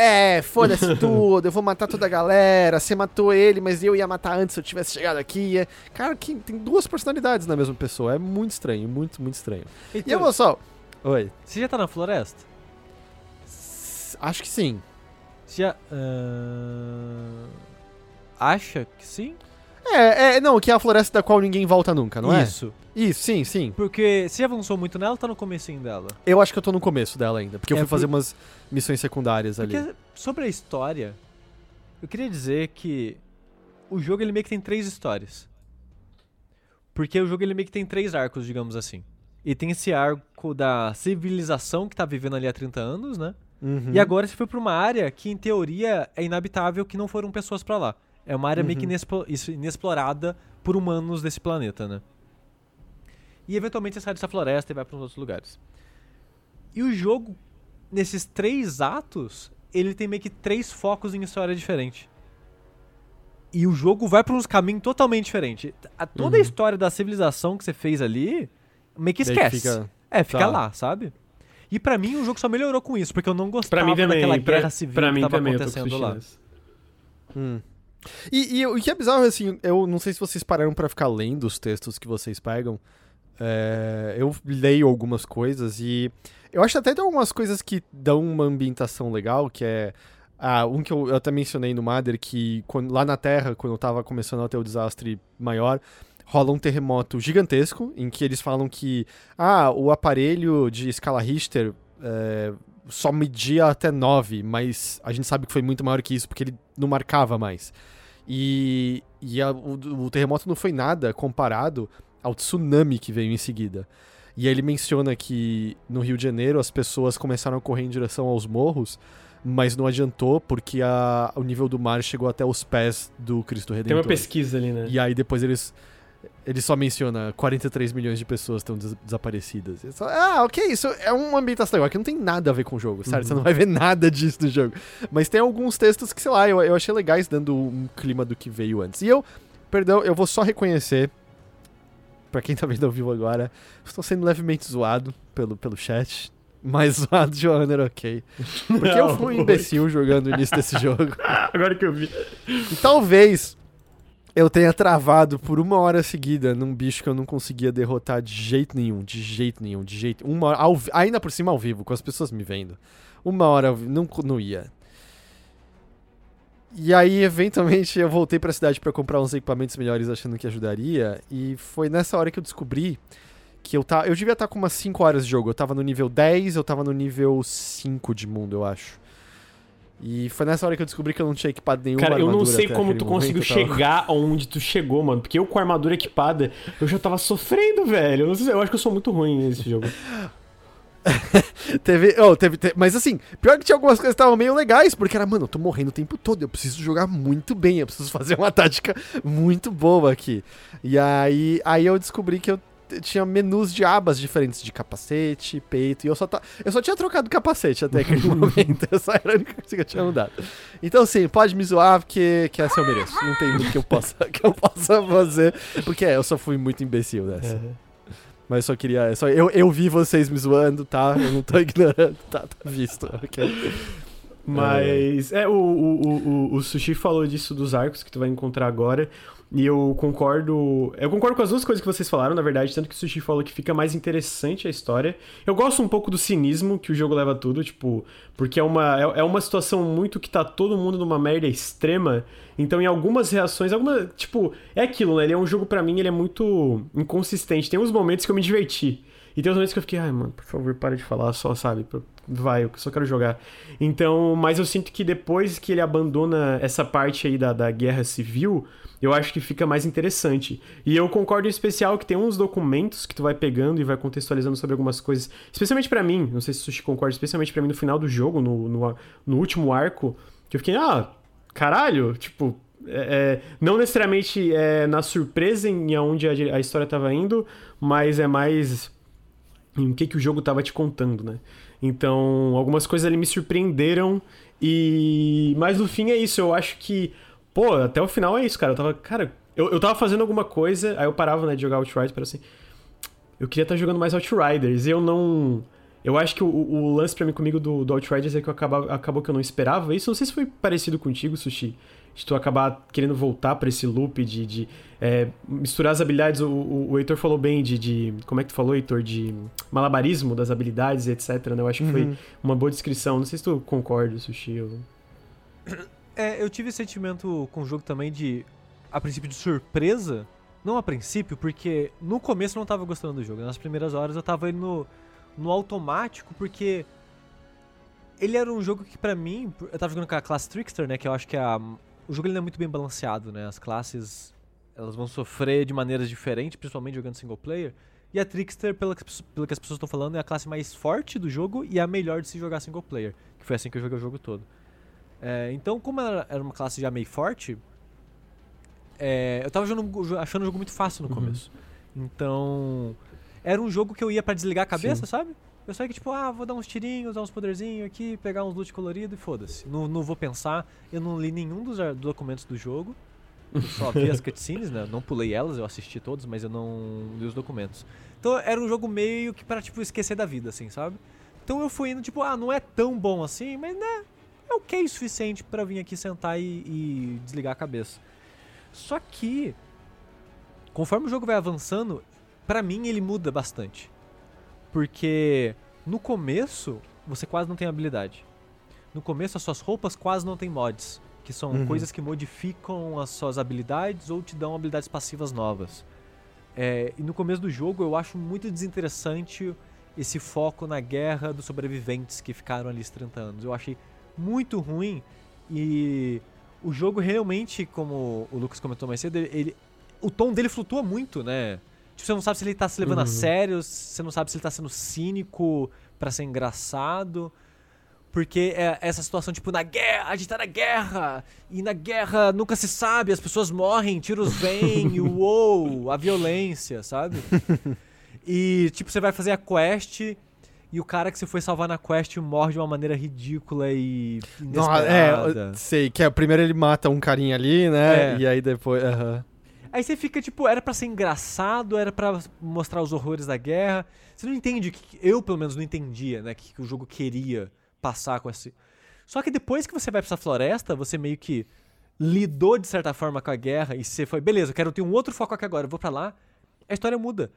É, foda-se tudo, eu vou matar toda a galera. Você matou ele, mas eu ia matar antes se eu tivesse chegado aqui. É... Cara, que tem duas personalidades na mesma pessoa. É muito estranho, muito, muito estranho. E eu vou só. Oi. Você já tá na floresta? S- Acho que sim. Você já. ahn, acha que sim? É, é, não, que é a floresta da qual ninguém volta nunca, não é? Isso. Isso, sim, sim. Porque você já avançou muito nela ou tá no comecinho dela? Eu acho que eu tô no começo dela ainda, porque eu É, fui por- fazer umas missões secundárias ali. Porque sobre a história, eu queria dizer que o jogo ele meio que tem três histórias. Porque o jogo ele meio que tem três arcos, digamos assim. E tem esse arco da civilização que tá vivendo ali há 30 anos, né? Uhum. E agora você foi pra uma área que, em teoria, é inabitável, que não foram pessoas pra lá. É uma área meio que Uhum. inexplorada por humanos desse planeta, né? E eventualmente você sai dessa floresta e vai pra uns outros lugares. E o jogo, nesses três atos, ele tem meio que três focos em história diferente. E o jogo vai pra uns caminhos totalmente diferentes. A- Toda a Uhum. história da civilização que você fez ali, meio que Meio que esquece. fica- É, fica tá. lá, sabe? E pra mim o jogo só melhorou com isso, porque eu não gostava Pra mim também. daquela pra, guerra civil pra que mim tava também, acontecendo lá. Hum. E, e o que é bizarro, assim, eu não sei se vocês pararam pra ficar lendo os textos que vocês pegam. É, eu leio algumas coisas e eu acho até tem algumas coisas que dão uma ambientação legal, que é. Ah, um que eu, eu até mencionei no Mother, que quando- lá na Terra, quando eu tava começando a ter o desastre maior, rola um terremoto gigantesco, em que eles falam que ah, o aparelho de escala Richter é, só media até 9, mas a gente sabe que foi muito maior que isso, porque ele não marcava mais. E, e a- o, o terremoto não foi nada comparado ao tsunami que veio em seguida. E aí ele menciona que no Rio de Janeiro as pessoas começaram a correr em direção aos morros, mas não adiantou porque a- o nível do mar chegou até os pés do Cristo Tem Redentor. uma pesquisa ali, né? E aí depois eles. Ele só menciona 43 milhões de pessoas estão des- desaparecidas. Só, ah, ok, isso é uma ambientação legal, que não tem nada a ver com o jogo, certo? Você não vai ver nada disso no jogo. Mas tem alguns textos que, sei lá, eu, eu achei legais dando um clima do que veio antes. E eu, perdão, eu vou só reconhecer, pra quem tá vendo ao vivo agora, estou sendo levemente zoado pelo, pelo chat. Mais zoado de maneira ok. Porque eu fui um imbecil jogando o início desse jogo. Agora que eu vi. E talvez eu tenha travado por uma hora seguida num bicho que eu não conseguia derrotar de jeito nenhum, de jeito nenhum, de jeito. Uma hora, ao ainda por cima ao vivo, com as pessoas me vendo. Uma hora não, não ia. E aí, eventualmente, eu voltei pra cidade pra comprar uns equipamentos melhores achando que ajudaria. E foi nessa hora que eu descobri que eu tá, eu devia estar com umas 5 horas de jogo. Eu tava no nível 10, eu tava no nível 5 de mundo, eu acho. E foi nessa hora que eu descobri que eu não tinha equipado nenhuma Cara, eu não sei como tu conseguiu tava- chegar onde tu chegou, mano. Porque eu com a armadura equipada, eu já tava sofrendo, velho. Eu, sei, eu acho que eu sou muito ruim nesse jogo. Teve, oh, teve, te- mas assim, pior que tinha algumas coisas que estavam meio legais, porque era, mano, eu tô morrendo o tempo todo, eu preciso jogar muito bem, eu preciso fazer uma tática muito boa aqui. E aí, aí eu descobri que eu tinha menus de abas diferentes de capacete, peito, e eu só, tá, eu só tinha trocado capacete até aquele momento, essa era a única coisa que eu tinha mudado. Então, sim, pode me zoar, porque que essa eu mereço. Não tem muito que eu possa, que eu possa fazer, porque é, eu só fui muito imbecil nessa. Mas só queria. é Só, eu, eu vi vocês me zoando, tá? Eu não tô ignorando, tá, tá visto, ok? Mas é, o, o, o- o Sushi falou disso dos arcos que tu vai encontrar agora. E eu concordo. Eu concordo com as duas coisas que vocês falaram, na verdade, tanto que o Sushi falou que fica mais interessante a história. Eu gosto um pouco do cinismo que o jogo leva tudo, tipo, porque é uma, é, é uma situação muito que tá todo mundo numa merda extrema. Então, em algumas reações, alguma. Tipo, é aquilo, né? Ele é um jogo, pra mim, ele é muito inconsistente. Tem uns momentos que eu me diverti. E tem uns momentos que eu fiquei, ai, mano, por favor, para de falar só, sabe? Vai, eu só quero jogar. Então, mas eu sinto que depois que ele abandona essa parte aí da, da guerra civil, eu acho que fica mais interessante. E eu concordo em especial que tem uns documentos que tu vai pegando e vai contextualizando sobre algumas coisas. Especialmente pra mim, não sei se o Sushi concorda, especialmente pra mim no final do jogo, no, no, no último arco, que eu fiquei, ah, caralho, tipo, é, é, não necessariamente é, na surpresa em aonde a, a história tava indo, mas é mais em o que, que o jogo tava te contando, né? Então, algumas coisas ali me surpreenderam e... Mas no fim é isso, eu acho que... Pô, até o final é isso, cara. Eu tava... Cara, eu, eu tava fazendo alguma coisa, aí eu parava, né, de jogar Outriders, para assim... Eu queria estar jogando mais Outriders e eu não... Eu acho que o, o lance pra mim comigo do, do Outriders é que eu acaba, acabou que eu não esperava isso. Não sei se foi parecido contigo, Sushi. De tu acabar querendo voltar pra esse loop de, de é, misturar as habilidades. O, o, o Heitor falou bem de, de. Como é que tu falou, Heitor? De malabarismo das habilidades, etc. Né? Eu acho que foi uma boa descrição. Não sei se tu concorda, Sushi. Eu... É, eu tive esse sentimento com o jogo também de, a princípio, de surpresa. Não a princípio, porque no começo eu não tava gostando do jogo. Nas primeiras horas eu tava indo no, no automático, porque ele era um jogo que pra mim, eu tava jogando com a classe Trickster, né, que eu acho que é a, o jogo ele é muito bem balanceado, né? As classes elas vão sofrer de maneiras diferentes, principalmente jogando single player. E a Trickster, pelo que, pelo que as pessoas estão falando, é a classe mais forte do jogo e a melhor de se jogar single player, que foi assim que eu joguei o jogo todo. É, então, como ela era uma classe já meio forte, é, eu tava jogando- achando o jogo muito fácil no começo. Então, era um jogo que eu ia pra desligar a cabeça, sabe? Eu só ia que, tipo, ah, vou dar uns tirinhos, dar uns poderzinhos aqui, pegar uns loot colorido e foda-se. Não, não vou pensar, eu não li nenhum dos documentos do jogo. Eu só vi as cutscenes, né? Não pulei elas, eu assisti todos, mas eu não li os documentos. Então era um jogo meio que para tipo, esquecer da vida, assim, sabe? Então eu fui indo, tipo, ah, não é tão bom assim, mas né, é o suficiente pra vir aqui sentar e, e desligar a cabeça. Só que, conforme o jogo vai avançando, pra mim ele muda bastante. Porque no começo, você quase não tem habilidade. No começo, as suas roupas quase não tem mods. Que são Uhum. coisas que modificam as suas habilidades ou te dão habilidades passivas novas. É, e no começo do jogo, eu acho muito desinteressante esse foco na guerra dos sobreviventes que ficaram ali os 30 anos. Eu achei muito ruim e o jogo realmente, como o Lucas comentou mais cedo, ele, ele- o tom dele flutua muito, né? Tipo, você não sabe se ele tá se levando a Uhum. sério, você não sabe se ele tá sendo cínico pra ser engraçado. Porque é essa situação, tipo, na guerra, a gente tá na guerra, e na guerra nunca se sabe, as pessoas morrem, tiros vêm, e uou, a violência, sabe? E, tipo, você vai fazer a quest, e o cara que você foi salvar na quest morre de uma maneira ridícula e Nossa, inesperada. é, sei, que é, primeiro ele mata um carinha ali, né? É. E aí depois. aham. Aí você fica tipo, era pra ser engraçado, era pra mostrar os horrores da guerra. Você não entende o que eu pelo menos não entendia, né, o que, que o jogo queria passar com esse. Só que depois que você vai pra essa floresta, você meio que lidou de certa forma com a guerra e você foi, beleza, eu quero ter um outro foco aqui agora, eu vou pra lá. A história muda,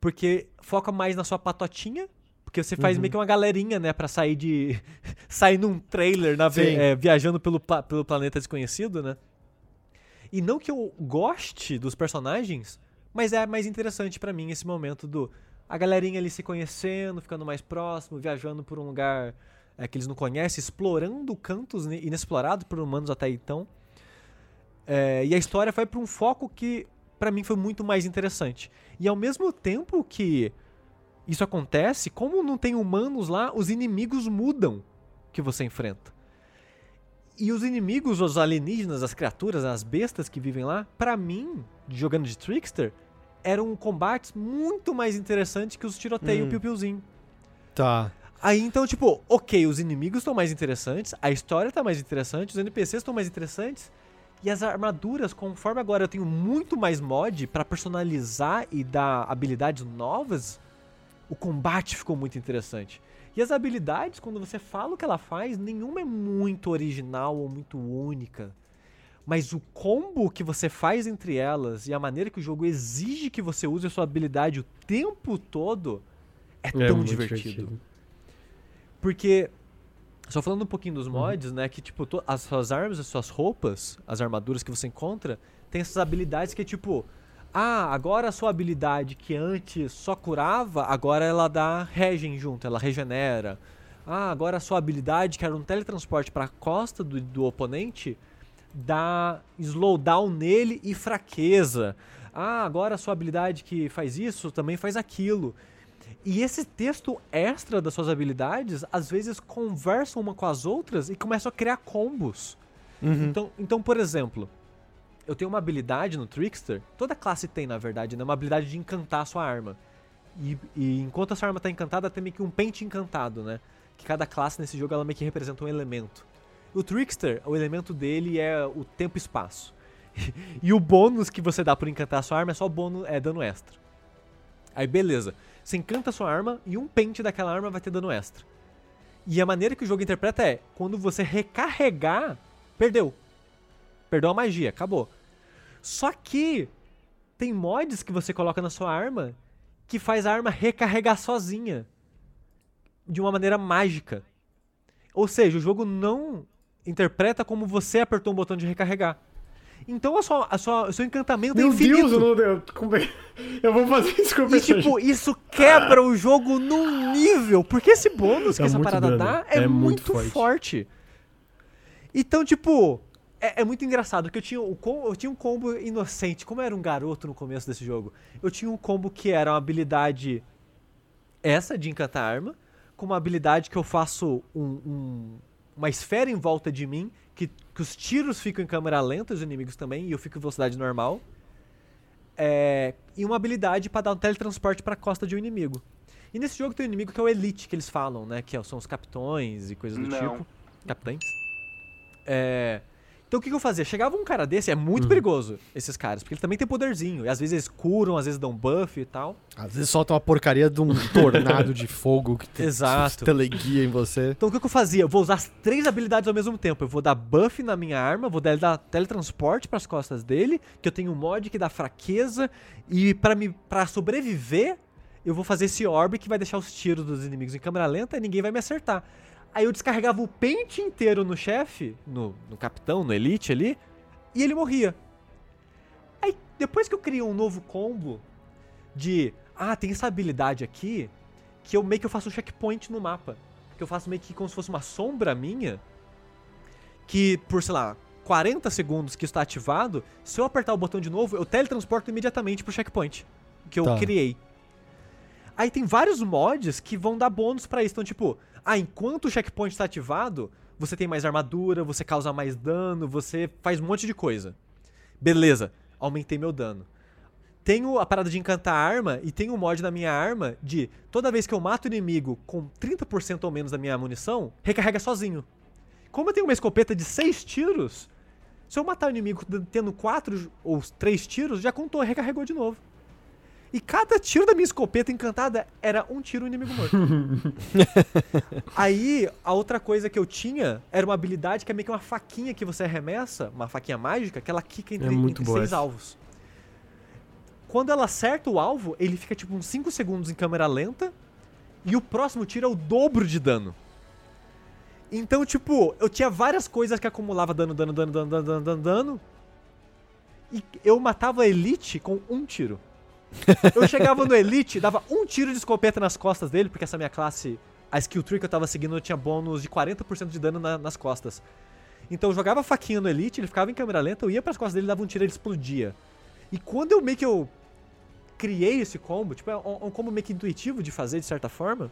porque foca mais na sua patotinha, porque você faz meio que uma galerinha, né, Pra sair de sair num trailer na é, viajando pelo, pelo planeta desconhecido, né? E não que eu goste dos personagens, mas é mais interessante pra mim esse momento do a galerinha ali se conhecendo, ficando mais próximo, viajando por um lugar é, que eles não conhecem, explorando cantos ine- inexplorados por humanos até então. É, e a história vai pra um foco que pra mim foi muito mais interessante. E ao mesmo tempo que isso acontece, como não tem humanos lá, os inimigos mudam que você enfrenta. E os inimigos, os alienígenas, as criaturas, as bestas que vivem lá, pra mim, jogando de Trickster, eram combates muito mais interessantes que os tiroteio Hum. piu-piuzinho. Tá. Aí então, tipo, ok, os inimigos estão mais interessantes, a história tá mais interessante, os NPCs estão mais interessantes, e as armaduras, conforme agora eu tenho muito mais mod pra personalizar e dar habilidades novas, o combate ficou muito interessante. E as habilidades, quando você fala o que ela faz, nenhuma é muito original ou muito única. Mas o combo que você faz entre elas e a maneira que o jogo exige que você use a sua habilidade o tempo todo é, É tão muito divertido. Porque, só falando um pouquinho dos mods, né? Que, tipo, as suas armas, as suas roupas, as armaduras que você encontra, tem essas habilidades que é tipo. Ah, agora a sua habilidade que antes só curava, agora ela dá regen junto, ela regenera. Ah, agora a sua habilidade, que era um teletransporte pra costa do, do oponente, dá slowdown nele e fraqueza. Ah, agora a sua habilidade que faz isso também faz aquilo. E esse texto extra das suas habilidades, às vezes conversam uma com as outras e começam a criar combos. Então, então, por exemplo, eu tenho uma habilidade no Trickster, toda classe tem, na verdade, né? Uma habilidade de encantar a sua arma. E, e enquanto a sua arma tá encantada, tem meio que um pente encantado, né? Que cada classe nesse jogo ela meio que representa um elemento. O Trickster, o elemento dele é o tempo e espaço. e o bônus que você dá por encantar a sua arma é só bônus, é dano extra. Aí beleza, você encanta a sua arma e um pente daquela arma vai ter dano extra. E a maneira que o jogo interpreta é, quando você recarregar, perdeu. Perdeu a magia, acabou. Só que tem mods que você coloca na sua arma que faz a arma recarregar sozinha. De uma maneira mágica. Ou seja, o jogo não interpreta como você apertou um botão de recarregar. Então a sua, a sua, o seu encantamento é Meu infinito. Deus, eu não. Eu, é- vou fazer isso com o E tipo, isso quebra o jogo num nível. Porque esse bônus que É essa muito parada dano. dá é, É muito muito, forte. forte. Então, tipo, é, é muito engraçado. Porque eu tinha, eu tinha um combo inocente. Como eu era um garoto no começo desse jogo, eu tinha um combo que era uma habilidade essa de encantar arma, com uma habilidade que eu faço um- um- uma esfera em volta de mim, que, que os tiros ficam em câmera lenta, os inimigos também, e eu fico em velocidade normal. É, e uma habilidade pra dar um teletransporte pra costa de um inimigo. E nesse jogo tem um inimigo que é o Elite, que eles falam, né? Que são os capitões e coisas do Não. tipo. Capitães. É, Então o que, que eu fazia? Chegava um cara desse, é muito perigoso, esses caras, porque ele também tem poderzinho. E às vezes eles curam, às vezes dão buff e tal. Às vezes solta uma porcaria de um tornado de fogo que te, Exato. teleguia em você. Então o que, que eu fazia? Eu vou usar as três habilidades ao mesmo tempo. Eu vou dar buff na minha arma, vou dar, teletransporte pras costas dele, que eu tenho um mod que dá fraqueza, e pra me para sobreviver, eu vou fazer esse orb que vai deixar os tiros dos inimigos em câmera lenta e ninguém vai me acertar. Aí eu descarregava o pente inteiro no chefe, no, no capitão, no elite ali, e ele morria. Aí depois que eu criei um novo combo de, ah, tem essa habilidade aqui, que eu meio que eu faço um checkpoint no mapa. Que eu faço meio que como se fosse uma sombra minha, que por, sei lá, 40 segundos que está ativado, se eu apertar o botão de novo, eu teletransporto imediatamente pro checkpoint que eu Tá. criei. Aí tem vários mods que vão dar bônus pra isso. Então, tipo, ah, enquanto o checkpoint está ativado, você tem mais armadura, você causa mais dano, você faz um monte de coisa. Beleza, aumentei meu dano. Tenho a parada de encantar a arma e tem um mod na minha arma de toda vez que eu mato o inimigo com 30% ou menos da minha munição, recarrega sozinho. Como eu tenho uma escopeta de 6 tiros, se eu matar o inimigo tendo 4 ou 3 tiros, já contou, recarregou de novo. E cada tiro da minha escopeta encantada era um tiro inimigo morto. Aí, a outra coisa que eu tinha era uma habilidade que é meio que uma faquinha que você arremessa, uma faquinha mágica, que ela quica entre, É muito entre seis essa. alvos. Quando ela acerta o alvo, ele fica tipo uns 5 segundos em câmera lenta, e o próximo tiro é o dobro de dano. Então, tipo, eu tinha várias coisas que acumulava dano, dano, dano, dano, dano, dano, dano, dano. E eu matava a Elite com um tiro. Eu chegava no Elite, dava um tiro de escopeta nas costas dele, porque essa minha classe, a skill tree que eu tava seguindo, tinha bônus de 40% de dano na- nas costas. Então eu jogava faquinha no Elite, ele ficava em câmera lenta, eu ia pras costas dele, dava um tiro e ele explodia. E quando eu meio que eu criei esse combo, tipo, é um, um combo meio que intuitivo de fazer, de certa forma,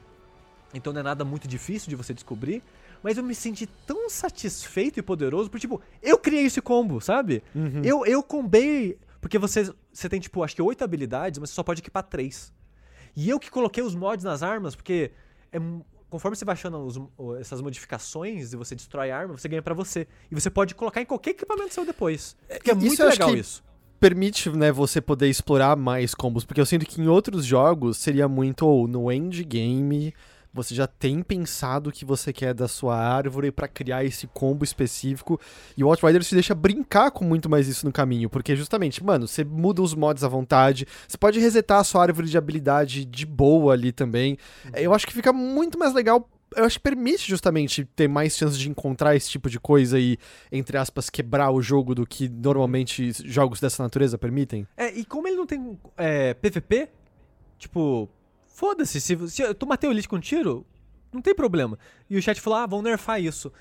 então não é nada muito difícil de você descobrir, mas eu me senti tão satisfeito e poderoso, porque, tipo, eu criei esse combo, sabe? Eu, eu combei. Porque você, você tem, tipo, acho que oito habilidades, mas você só pode equipar três. E eu que coloquei os mods nas armas, porque é conforme você vai achando os- essas modificações e você destrói a arma, você ganha pra você. E você pode colocar em qualquer equipamento seu depois. Porque é isso muito legal que- isso. Permite, né, você poder explorar mais combos, porque eu sinto que em outros jogos seria muito ou no endgame, você já tem pensado o que você quer da sua árvore pra criar esse combo específico, e o Outriders te deixa brincar com muito mais isso no caminho, porque justamente, mano, você muda os mods à vontade, você pode resetar a sua árvore de habilidade de boa ali também. Eu acho que fica muito mais legal eu acho que permite justamente ter mais chances de encontrar esse tipo de coisa e, entre aspas, quebrar o jogo do que normalmente jogos dessa natureza permitem. É, e como ele não tem é, PVP, tipo, foda-se, se, se tu matei o Elite com tiro, não tem problema. E o chat falou, ah, vão nerfar isso.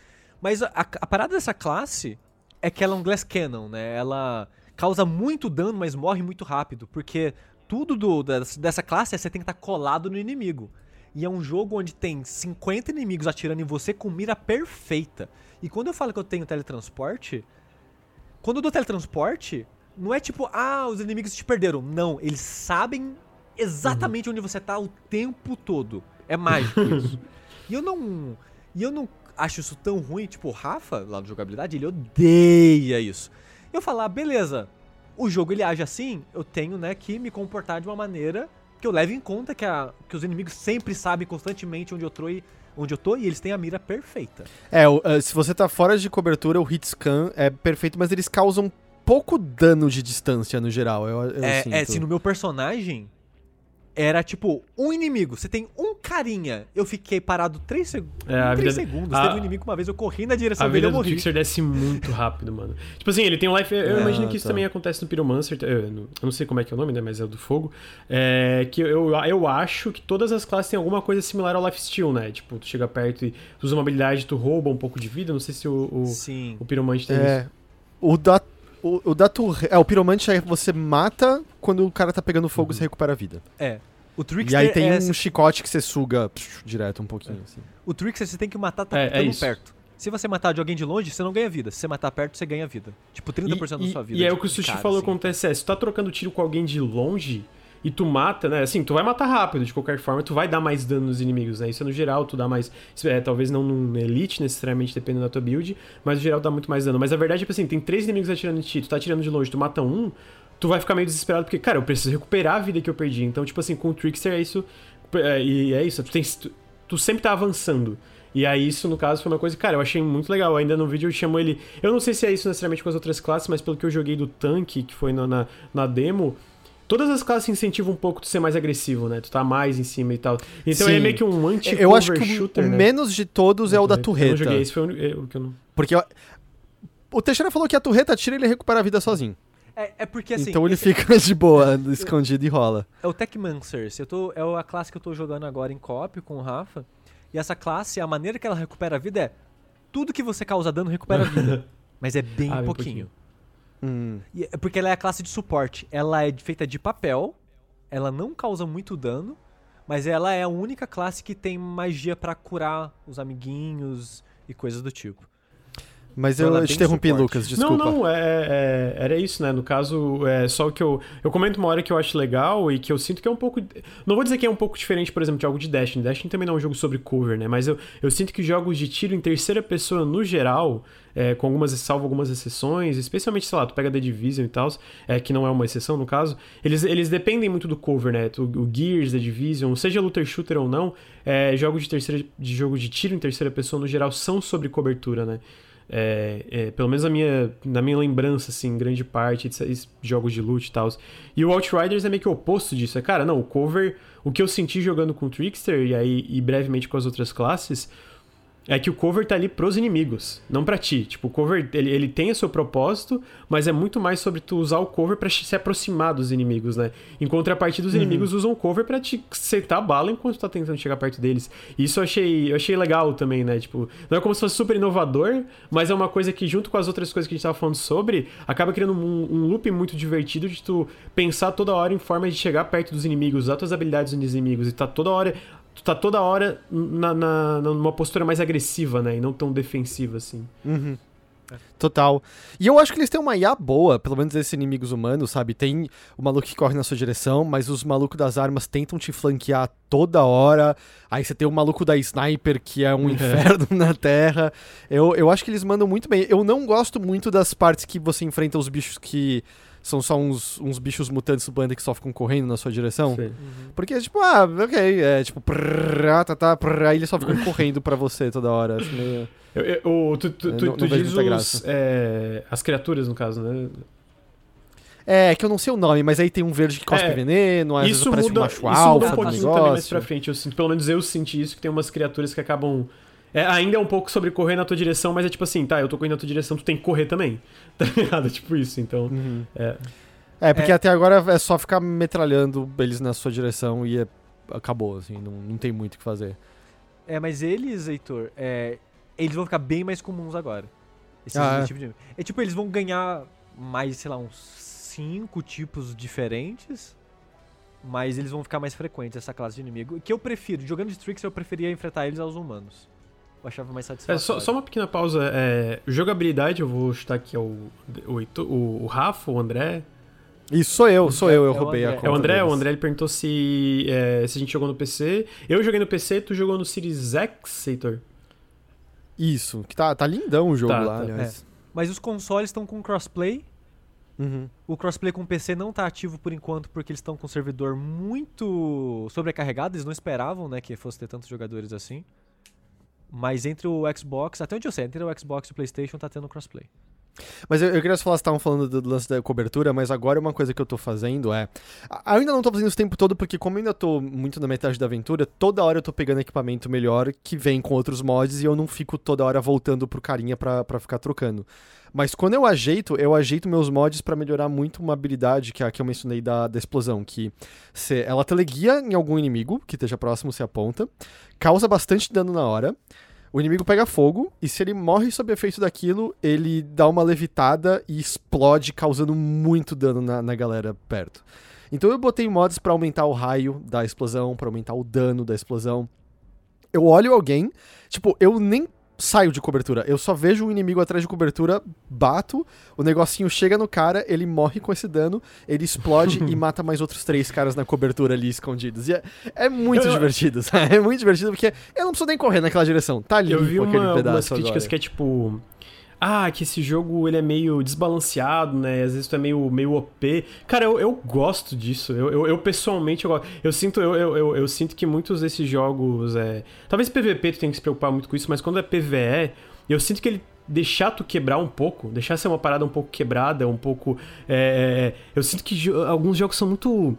Mas a, a parada dessa classe é que ela é um Glass Cannon, né? Ela causa muito dano, mas morre muito rápido, porque tudo do, dessa, classe é você tem que estar colado no inimigo. E é um jogo onde tem 50 inimigos atirando em você com mira perfeita. E quando eu falo que eu tenho teletransporte, quando eu dou teletransporte, não é tipo, ah, os inimigos te perderam. Não, eles sabem exatamente onde você tá o tempo todo. É mágico isso. E eu não. E eu não acho isso tão ruim, tipo, o Rafa, lá no jogabilidade, ele odeia isso. Eu falar, ah, beleza, o jogo ele age assim, eu tenho, né, que me comportar de uma maneira que eu leve em conta que, a, que os inimigos sempre sabem constantemente onde eu tô e onde eu tô e eles têm a mira perfeita. É, uh, se você tá fora de cobertura, o hit scan é perfeito, mas eles causam pouco dano de distância no geral. Eu, eu É, é, se no meu personagem era tipo um inimigo, você tem um carinha, eu fiquei parado 3 seg É, a 3 vida- segundos, a- teve um inimigo uma vez, eu corri na direção A dele vida eu morri. Trickster desce muito rápido, mano. Tipo assim, ele tem um life. Eu Ah, imagino que isso tá. também acontece no Pyromancer. Eu não- eu não sei como é que é o nome, né? Mas é o do fogo. É, que eu, eu acho que todas as classes têm alguma coisa similar ao lifesteal, né? Tipo, tu chega perto e tu usa uma habilidade, tu rouba um pouco de vida. Não sei se o, o, Sim. o Pyromante tem isso. É. O da. O, o da torre. É, o piromante é você mata quando o cara tá pegando fogo você recupera a vida. É. O E Trickster aí tem é, um chicote que você suga psh, direto um pouquinho, assim. o Trickster você tem que matar tá É, é perto. Se você matar de alguém de longe, você não ganha vida. Se você matar perto, você ganha vida. Tipo, 30% E, da sua vida. e, e é o que o Sushi cara, falou assim. acontece é, se tu tá trocando tiro com alguém de longe e tu mata, né? Assim, tu vai matar rápido, de qualquer forma, tu vai dar mais dano nos inimigos, né? Isso é no geral, tu dá mais. É, talvez não no Elite, necessariamente, dependendo da tua build, mas no geral dá muito mais dano. Mas a verdade é que, assim, tem três inimigos atirando em ti, tu tá atirando de longe, tu mata um, tu vai ficar meio desesperado, porque, cara, eu preciso recuperar a vida que eu perdi. Então, tipo assim, com o Trickster é isso. É, e é isso, tu, tem, tu, tu sempre tá avançando. E aí, isso, no caso, foi uma coisa que, cara, eu achei muito legal. Ainda no vídeo eu chamo ele. Eu não sei se é isso necessariamente com as outras classes, mas pelo que eu joguei do tanque, que foi na, na, na demo. Todas as classes incentivam um pouco tu ser mais agressivo, né? Tu tá mais em cima e tal. Então Sim. é meio que um anti Eu acho que o, shooter, o né? menos de todos é o da Eu não turreta. joguei, esse foi o é, o que eu não. Porque eu- o Teixeira falou que a turreta tira e ele recupera a vida sozinho. É, é porque assim. então ele fica de boa, escondido e rola. É o Techmancers. Eu tô, é a classe que eu tô jogando agora em co-op com o Rafa. E essa classe, a maneira que ela recupera a vida é tudo que você causa dano recupera a vida. mas é bem Ah, bem pouquinho. Hum. É porque ela é a classe de suporte. Ela é feita de papel, ela não causa muito dano, mas ela é a única classe que tem magia pra curar os amiguinhos e coisas do tipo. Mas é eu te interrompi, suporte. Lucas, desculpa. Não, não, é, é- era isso, né? No caso, é só que eu. Eu comento uma hora que eu acho legal e que eu sinto que é um pouco. Não vou dizer que é um pouco diferente, por exemplo, de algo de Destiny. Destiny também não é um jogo sobre cover, né? Mas eu, eu sinto que jogos de tiro em terceira pessoa, no geral, é, com algumas, salvo algumas exceções, especialmente, sei lá, tu pega The Division e tal, é, que não é uma exceção no caso, eles, eles dependem muito do cover, né? O, o Gears, The Division, seja looter shooter ou não, é, jogos de terceira de jogo de tiro em terceira pessoa, no geral, são sobre cobertura, né? É, é, pelo menos na minha, na minha lembrança, assim, grande parte de jogos de loot e tal. E o Outriders é meio que o oposto disso. É, cara, não, o cover, o que eu senti jogando com o Trickster e aí e brevemente com as outras classes, é que o cover tá ali pros inimigos, não pra ti. Tipo, o cover, ele, ele tem o seu propósito, mas é muito mais sobre tu usar o cover pra se aproximar dos inimigos, né? Em contrapartida, os inimigos usam o cover pra te setar a bala enquanto tu tá tentando chegar perto deles. Isso eu achei, eu achei legal também, né? Tipo, não é como se fosse super inovador, mas é uma coisa que, junto com as outras coisas que a gente tava falando sobre, acaba criando um, um loop muito divertido de tu pensar toda hora em formas de chegar perto dos inimigos, usar tuas habilidades dos inimigos, e tá toda hora tá toda hora na, na, numa postura mais agressiva, né? E não tão defensiva assim. Uhum. Total. E eu acho que eles têm uma IA boa, pelo menos esses inimigos humanos, sabe? Tem o maluco que corre na sua direção, mas os malucos das armas tentam te flanquear toda hora. Aí você tem o maluco da sniper, que é um inferno na terra. Eu, eu acho que eles mandam muito bem. Eu não gosto muito das partes que você enfrenta os bichos que são só uns, uns bichos mutantes do planeta que só ficam correndo na sua direção. Sei. Porque é tipo, ah, ok, é tipo, prrr, tá, tá, prrr, aí eles só ficam correndo pra você toda hora. Acho meio... Eu, eu- o- tu tu, Eu tu, não- tu não diz os, é, as criaturas, no caso, né? É, que eu não sei o nome, mas aí tem um verde que cospe É, veneno, às vezes isso aparece muda, um macho isso muda alfa um no pouquinho também mais negócio. pra frente. Eu sinto, pelo menos eu senti isso, que tem umas criaturas que acabam... É, ainda é um pouco sobre correr na tua direção, mas é tipo assim, tá, eu tô correndo na tua direção, tu tem que correr também. Tá ligado? É tipo isso, então... Uhum. É. É, porque até agora é só ficar metralhando eles na sua direção e é- acabou, assim, não, não tem muito o que fazer. É, mas eles, Heitor, é, eles vão ficar bem mais comuns agora. Esses Ah, é. tipos de... é tipo, eles vão ganhar mais, sei lá, uns cinco tipos diferentes. Mas eles vão ficar mais frequentes, essa classe de inimigo. Que eu prefiro, jogando de Tricks, eu preferia enfrentar eles aos humanos. Eu achava mais É, satisfatório. só, só uma pequena pausa. É, jogabilidade, eu vou chutar aqui ao, o, o, o Rafa, o André. Isso sou eu, sou eu, eu É roubei a André. conta É o André, deles. o André ele perguntou se, é, se a gente jogou no PC. Eu joguei no PC, tu jogou no Series X, Heitor? Isso, que tá, tá lindão o jogo Tá, lá, tá. aliás. Mas os consoles estão com crossplay. Uhum. O crossplay com o PC não tá ativo por enquanto porque eles estão com o servidor muito sobrecarregado. Eles não esperavam, né, que fosse ter tantos jogadores assim. Mas entre o Xbox, até onde eu sei, entre o Xbox e o PlayStation tá tendo crossplay. Mas eu, eu queria falar, vocês estavam falando do, do lance da cobertura, mas agora uma coisa que eu tô fazendo é. ainda não tô fazendo isso o tempo todo, porque como ainda tô muito na metade da aventura, toda hora eu tô pegando equipamento melhor que vem com outros mods e eu não fico toda hora voltando pro carinha pra, pra ficar trocando. Mas quando eu ajeito, eu ajeito meus mods pra melhorar muito uma habilidade que, é a que eu mencionei da, da explosão, que se ela teleguia em algum inimigo que esteja próximo, se aponta, causa bastante dano na hora. O inimigo pega fogo e se ele morre sob efeito daquilo, ele dá uma levitada e explode, causando muito dano na, na galera perto. Então eu botei mods pra aumentar o raio da explosão, pra aumentar o dano da explosão. Eu olho alguém, tipo, eu nem saio de cobertura. Eu só vejo um inimigo atrás de cobertura, bato, o negocinho chega no cara, ele morre com esse dano, ele explode e mata mais outros três caras na cobertura ali escondidos. E é, é muito Eu- divertido, sabe? É muito divertido porque eu não preciso nem correr naquela direção. Tá ali Eu vi aquele uma, pedaço algumas críticas agora. que é tipo. Ah, que esse jogo ele é meio desbalanceado, né? Às vezes tu é meio, meio OP. Cara, eu, eu gosto disso. Eu, eu, eu, pessoalmente eu gosto. Eu sinto, eu, eu, eu, eu sinto que muitos desses jogos. É... Talvez PVP tu tenha que se preocupar muito com isso, mas quando é PVE, eu sinto que ele deixar tu quebrar um pouco, deixar ser uma parada um pouco quebrada, um pouco. é, Eu sinto que jo- alguns jogos são muito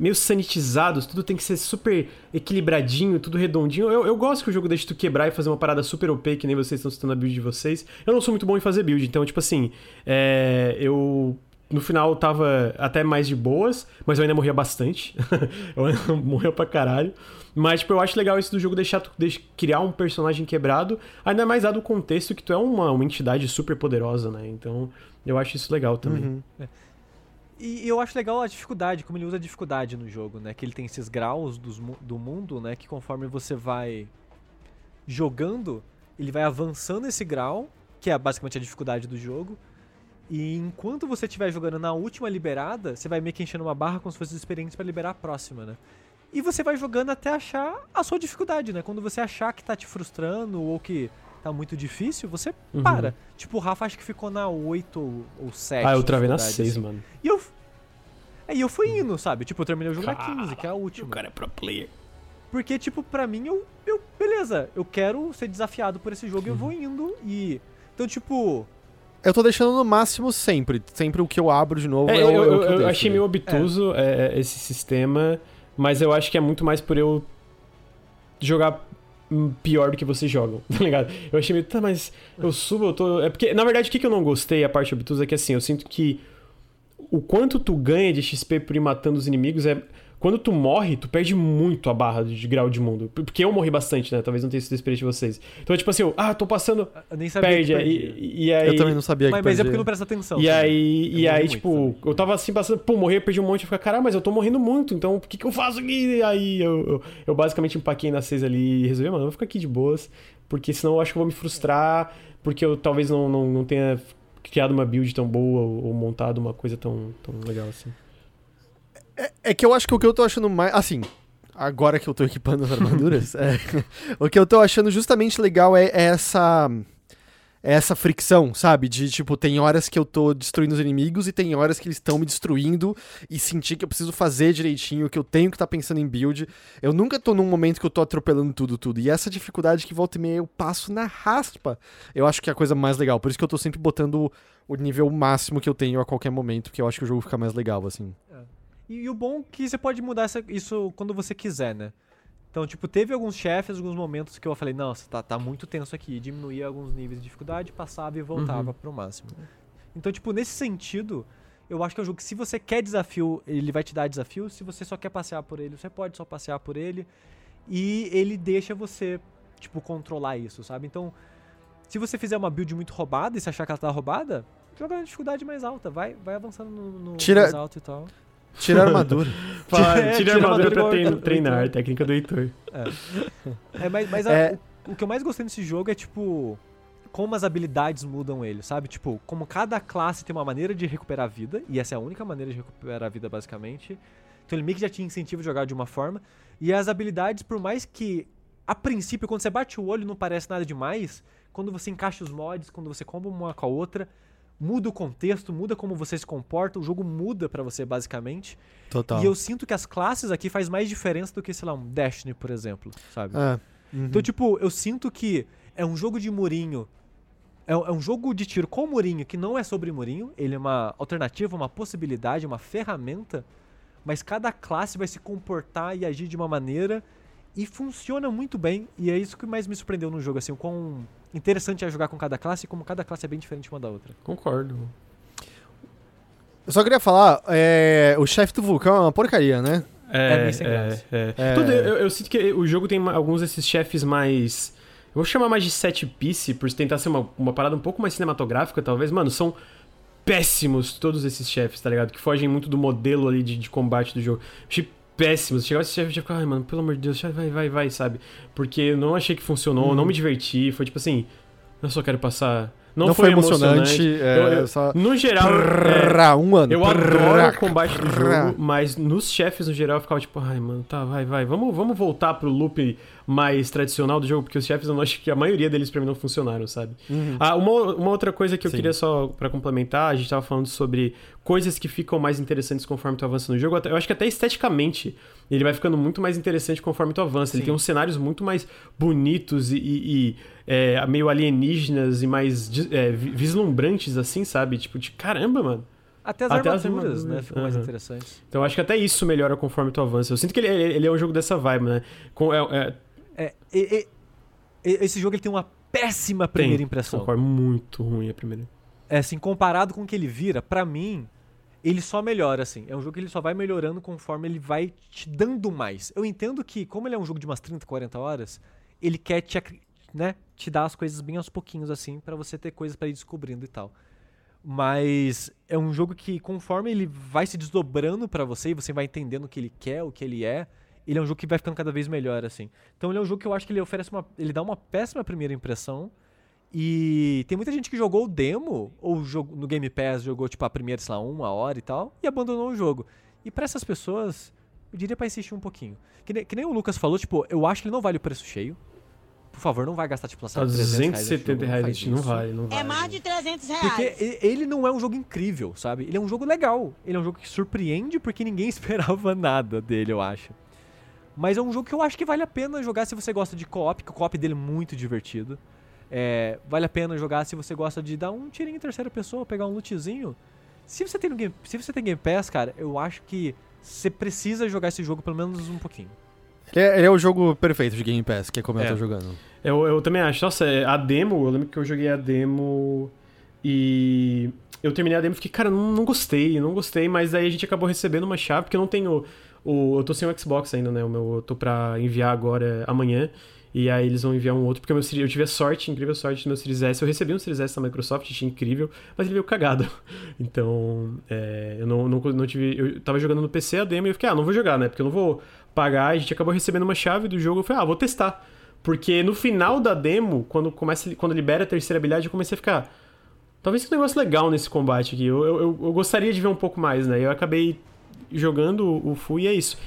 meio sanitizados, tudo tem que ser super equilibradinho, tudo redondinho. Eu, eu gosto que o jogo deixe tu quebrar e fazer uma parada super OP, que nem vocês estão citando a build de vocês. Eu não sou muito bom em fazer build, então, tipo assim, é, eu. No final tava até mais de boas, mas eu ainda morria bastante. eu morria pra caralho. Mas, tipo, eu acho legal isso do jogo deixar tu deix- criar um personagem quebrado, ainda mais dado o contexto que tu é uma, uma entidade super poderosa, né? Então, eu acho isso legal também. Uhum. E eu acho legal a dificuldade, como ele usa a dificuldade no jogo, né? Que ele tem esses graus dos do mundo, né? Que conforme você vai jogando, ele vai avançando esse grau, que é basicamente a dificuldade do jogo. E enquanto você estiver jogando na última liberada, você vai meio que enchendo uma barra como se fosse experiência pra liberar a próxima, né? E você vai jogando até achar a sua dificuldade, né? Quando você achar que tá te frustrando ou que tá muito difícil, você Uhum. para. Tipo, o Rafa acho que ficou na 8 ou, ou 7. Ah, eu travei na dificuldade, 6, assim. mano. E eu. É, e eu fui indo, sabe? Tipo, eu terminei o jogo na 15, que é a O última. cara é pro player. Porque, tipo, pra mim, eu, eu. Beleza, eu quero ser desafiado por esse jogo e eu vou indo. E. Então, tipo. Eu tô deixando no máximo sempre. Sempre o que eu abro de novo É, é, eu, o, é o eu- que eu eu deixo, achei né? meio obtuso é, esse sistema, mas eu acho que é muito mais por eu jogar pior do que vocês jogam, tá ligado? Eu achei meio, tá, mas eu subo, eu tô. É porque, na verdade, o que eu não gostei, a parte obtusa, é que assim, eu sinto que o quanto tu ganha de XP por ir matando os inimigos é. Quando tu morre, tu perde muito a barra de grau de mundo. Porque eu morri bastante, né? Talvez não tenha sido experiência de vocês. Então, tipo assim, eu, ah, tô passando. Eu nem sabia Perde. E, e aí. Eu também não sabia Mas, que mas é porque não presta atenção. E aí, Eu e aí muito tipo, também. eu tava assim passando, pô, morri, perdi um monte, eu fiquei, caralho, mas eu tô morrendo muito, então o que que eu faço aqui? E aí eu, eu, eu basicamente empaquei na 6 ali e resolvi, mano, eu vou ficar aqui de boas, porque senão eu acho que eu vou me frustrar, porque eu talvez não, não, não tenha criado uma build tão boa ou, ou montado uma coisa tão, tão legal assim. É que eu acho que o que eu tô achando mais. Assim, agora que eu tô equipando as armaduras, é, o que eu tô achando justamente legal é, é essa. É essa fricção, sabe? De tipo, tem horas que eu tô destruindo os inimigos e tem horas que eles estão me destruindo e sentir que eu preciso fazer direitinho, que eu tenho que estar pensando em build. Eu nunca tô num momento que eu tô atropelando tudo, tudo. E essa dificuldade que volta e meia eu passo na raspa, eu acho que é a coisa mais legal. Por isso que eu tô sempre botando o nível máximo que eu tenho a qualquer momento, porque eu acho que o jogo fica mais legal, assim. E, e o bom é que você pode mudar essa- isso quando você quiser, né? Então, tipo, teve alguns chefes, alguns momentos que eu falei, nossa, tá, tá muito tenso aqui. E diminuía alguns níveis de dificuldade, passava e voltava pro máximo. Então, tipo, nesse sentido, eu acho que é um jogo que se você quer desafio, ele vai te dar desafio. Se você só quer passear por ele, você pode só passear por ele. E ele deixa você, tipo, controlar isso, sabe? Então, se você fizer uma build muito roubada e se achar que ela tá roubada, joga na dificuldade mais alta. Vai, vai avançando no, no Tira- mais alto e tal. Tira a armadura. Fala, É, tira a tira a armadura armadura pra igual trein- o- o treinar, Heitor. técnica do Heitor. É, mas, mas a- É. o, o que eu mais gostei nesse jogo é, tipo, como as habilidades mudam ele, sabe? Tipo, como cada classe tem uma maneira de recuperar a vida, e essa é a única maneira de recuperar a vida, basicamente. Então ele meio que já te incentiva a jogar de uma forma. E as habilidades, por mais que, a princípio, quando você bate o olho não parece nada demais, quando você encaixa os mods, quando você comba uma com a outra, muda o contexto, muda como você se comporta, o jogo muda pra você, basicamente. Total. E eu sinto que as classes aqui faz mais diferença do que, sei lá, um Destiny, por exemplo, sabe? É. Uhum. Então, tipo, eu sinto que é um jogo de murinho. É, é um jogo de tiro com murinho que não é sobre murinho. Ele é uma alternativa, uma possibilidade, uma ferramenta. Mas cada classe vai se comportar e agir de uma maneira. E funciona muito bem. E é isso que mais me surpreendeu no jogo, assim. O quão interessante é jogar com cada classe e como cada classe é bem diferente uma da outra. Concordo. Eu só queria falar, é, o chefe do vulcão é uma porcaria, né? É, É graça. é, É. Tudo- eu, eu sinto que o jogo tem alguns desses chefes mais. Eu vou chamar mais de set piece, por tentar ser uma, uma parada um pouco mais cinematográfica, talvez. Mano, são péssimos todos esses chefes, tá ligado? Que fogem muito do modelo ali de, de combate do jogo. Achei péssimos. Chegava esse chefe e ficava, ai, mano, pelo amor de Deus, vai, vai, vai, sabe? Porque eu não achei que funcionou, não me diverti. Foi tipo assim, eu só quero passar. Não, Não foi, emocionante, emocionante. é, Eu- eu- só- No geral, é, um ano. eu adoro o combate do prrrá. jogo, mas nos chefes no geral eu ficava tipo, ai, mano, tá, vai, vai, vamos, vamos voltar pro loop mais tradicional do jogo, porque os chefes eu não acho que a maioria deles pra mim não funcionaram, sabe? Ah, uma, uma outra coisa que eu Sim. queria só pra complementar, a gente tava falando sobre coisas que ficam mais interessantes conforme tu avança no jogo. Eu acho que até esteticamente ele vai ficando muito mais interessante conforme tu avança. Ele Sim. tem uns cenários muito mais bonitos e, e- é, meio alienígenas e mais é, vi- vislumbrantes, assim, sabe? Tipo, de caramba, mano. Até as Até as armaduras, né? Ficam mais aham. interessantes. Então eu acho que até isso melhora conforme tu avança. Eu sinto que ele, ele- ele é um jogo dessa vibe, né? Com, é, é, É, esse jogo ele tem uma péssima primeira tem, impressão. Concordo, muito ruim a primeira. É assim, comparado com o que ele vira, pra mim, ele só melhora, assim. É um jogo que ele só vai melhorando conforme ele vai te dando mais. Eu entendo que, como ele é um jogo de umas 30, 40 horas, ele quer te, né, te dar as coisas bem aos pouquinhos, assim, pra você ter coisas pra ir descobrindo e tal. Mas é um jogo que, conforme ele vai se desdobrando pra você e você vai entendendo o que ele quer, o que ele é, ele é um jogo que vai ficando cada vez melhor, assim. Então ele é um jogo que eu acho que ele oferece uma. Ele dá uma péssima primeira impressão. E tem muita gente que jogou o demo, ou jogo, no Game Pass jogou, tipo, a primeira, sei lá, uma hora e tal, e abandonou o jogo. E pra essas pessoas, eu diria pra insistir um pouquinho. Que nem, que nem o Lucas falou, tipo, eu acho que ele não vale o preço cheio. Por favor, não vai gastar, tipo, Tá lançar 300 reais nesse 270 jogo, reais, gente, não isso. vale, não vale. É mais de 300 reais. Porque ele não é um jogo incrível, sabe? Ele é um jogo legal. Ele é um jogo que surpreende porque ninguém esperava nada dele, eu acho. Mas é um jogo que eu acho que vale a pena jogar se você gosta de co-op, que o co-op dele é muito divertido. É, vale a pena jogar se você gosta de dar um tirinho em terceira pessoa, pegar um lootzinho. Se você tem game, se você tem Game Pass, cara, eu acho que você precisa jogar esse jogo pelo menos um pouquinho. Ele é, ele é o jogo perfeito de Game Pass, que é como eu É. tô jogando. Eu, eu também acho. Nossa, é, a demo, eu lembro que eu joguei a demo e eu terminei a demo e fiquei, cara, não, não gostei, não gostei, mas aí a gente acabou recebendo uma chave, porque eu não tenho. O, eu tô sem o Xbox ainda, né? O meu, eu tô pra enviar agora amanhã. E aí eles vão enviar um outro, porque meu, eu tive a sorte, incrível sorte do meu Series S. Eu recebi um Series S da Microsoft, achei incrível, mas ele veio cagado. Então, é, eu não, não, não tive. Eu tava jogando no PC a demo e eu fiquei, ah, não vou jogar, né? Porque eu não vou pagar. A gente acabou recebendo uma chave do jogo. Eu falei, ah, vou testar. Porque no final da demo, quando, começa, quando libera a terceira habilidade, eu comecei a ficar. Talvez que um negócio legal nesse combate aqui. Eu, eu- eu gostaria de ver um pouco mais, né? Eu acabei jogando o, e é isso.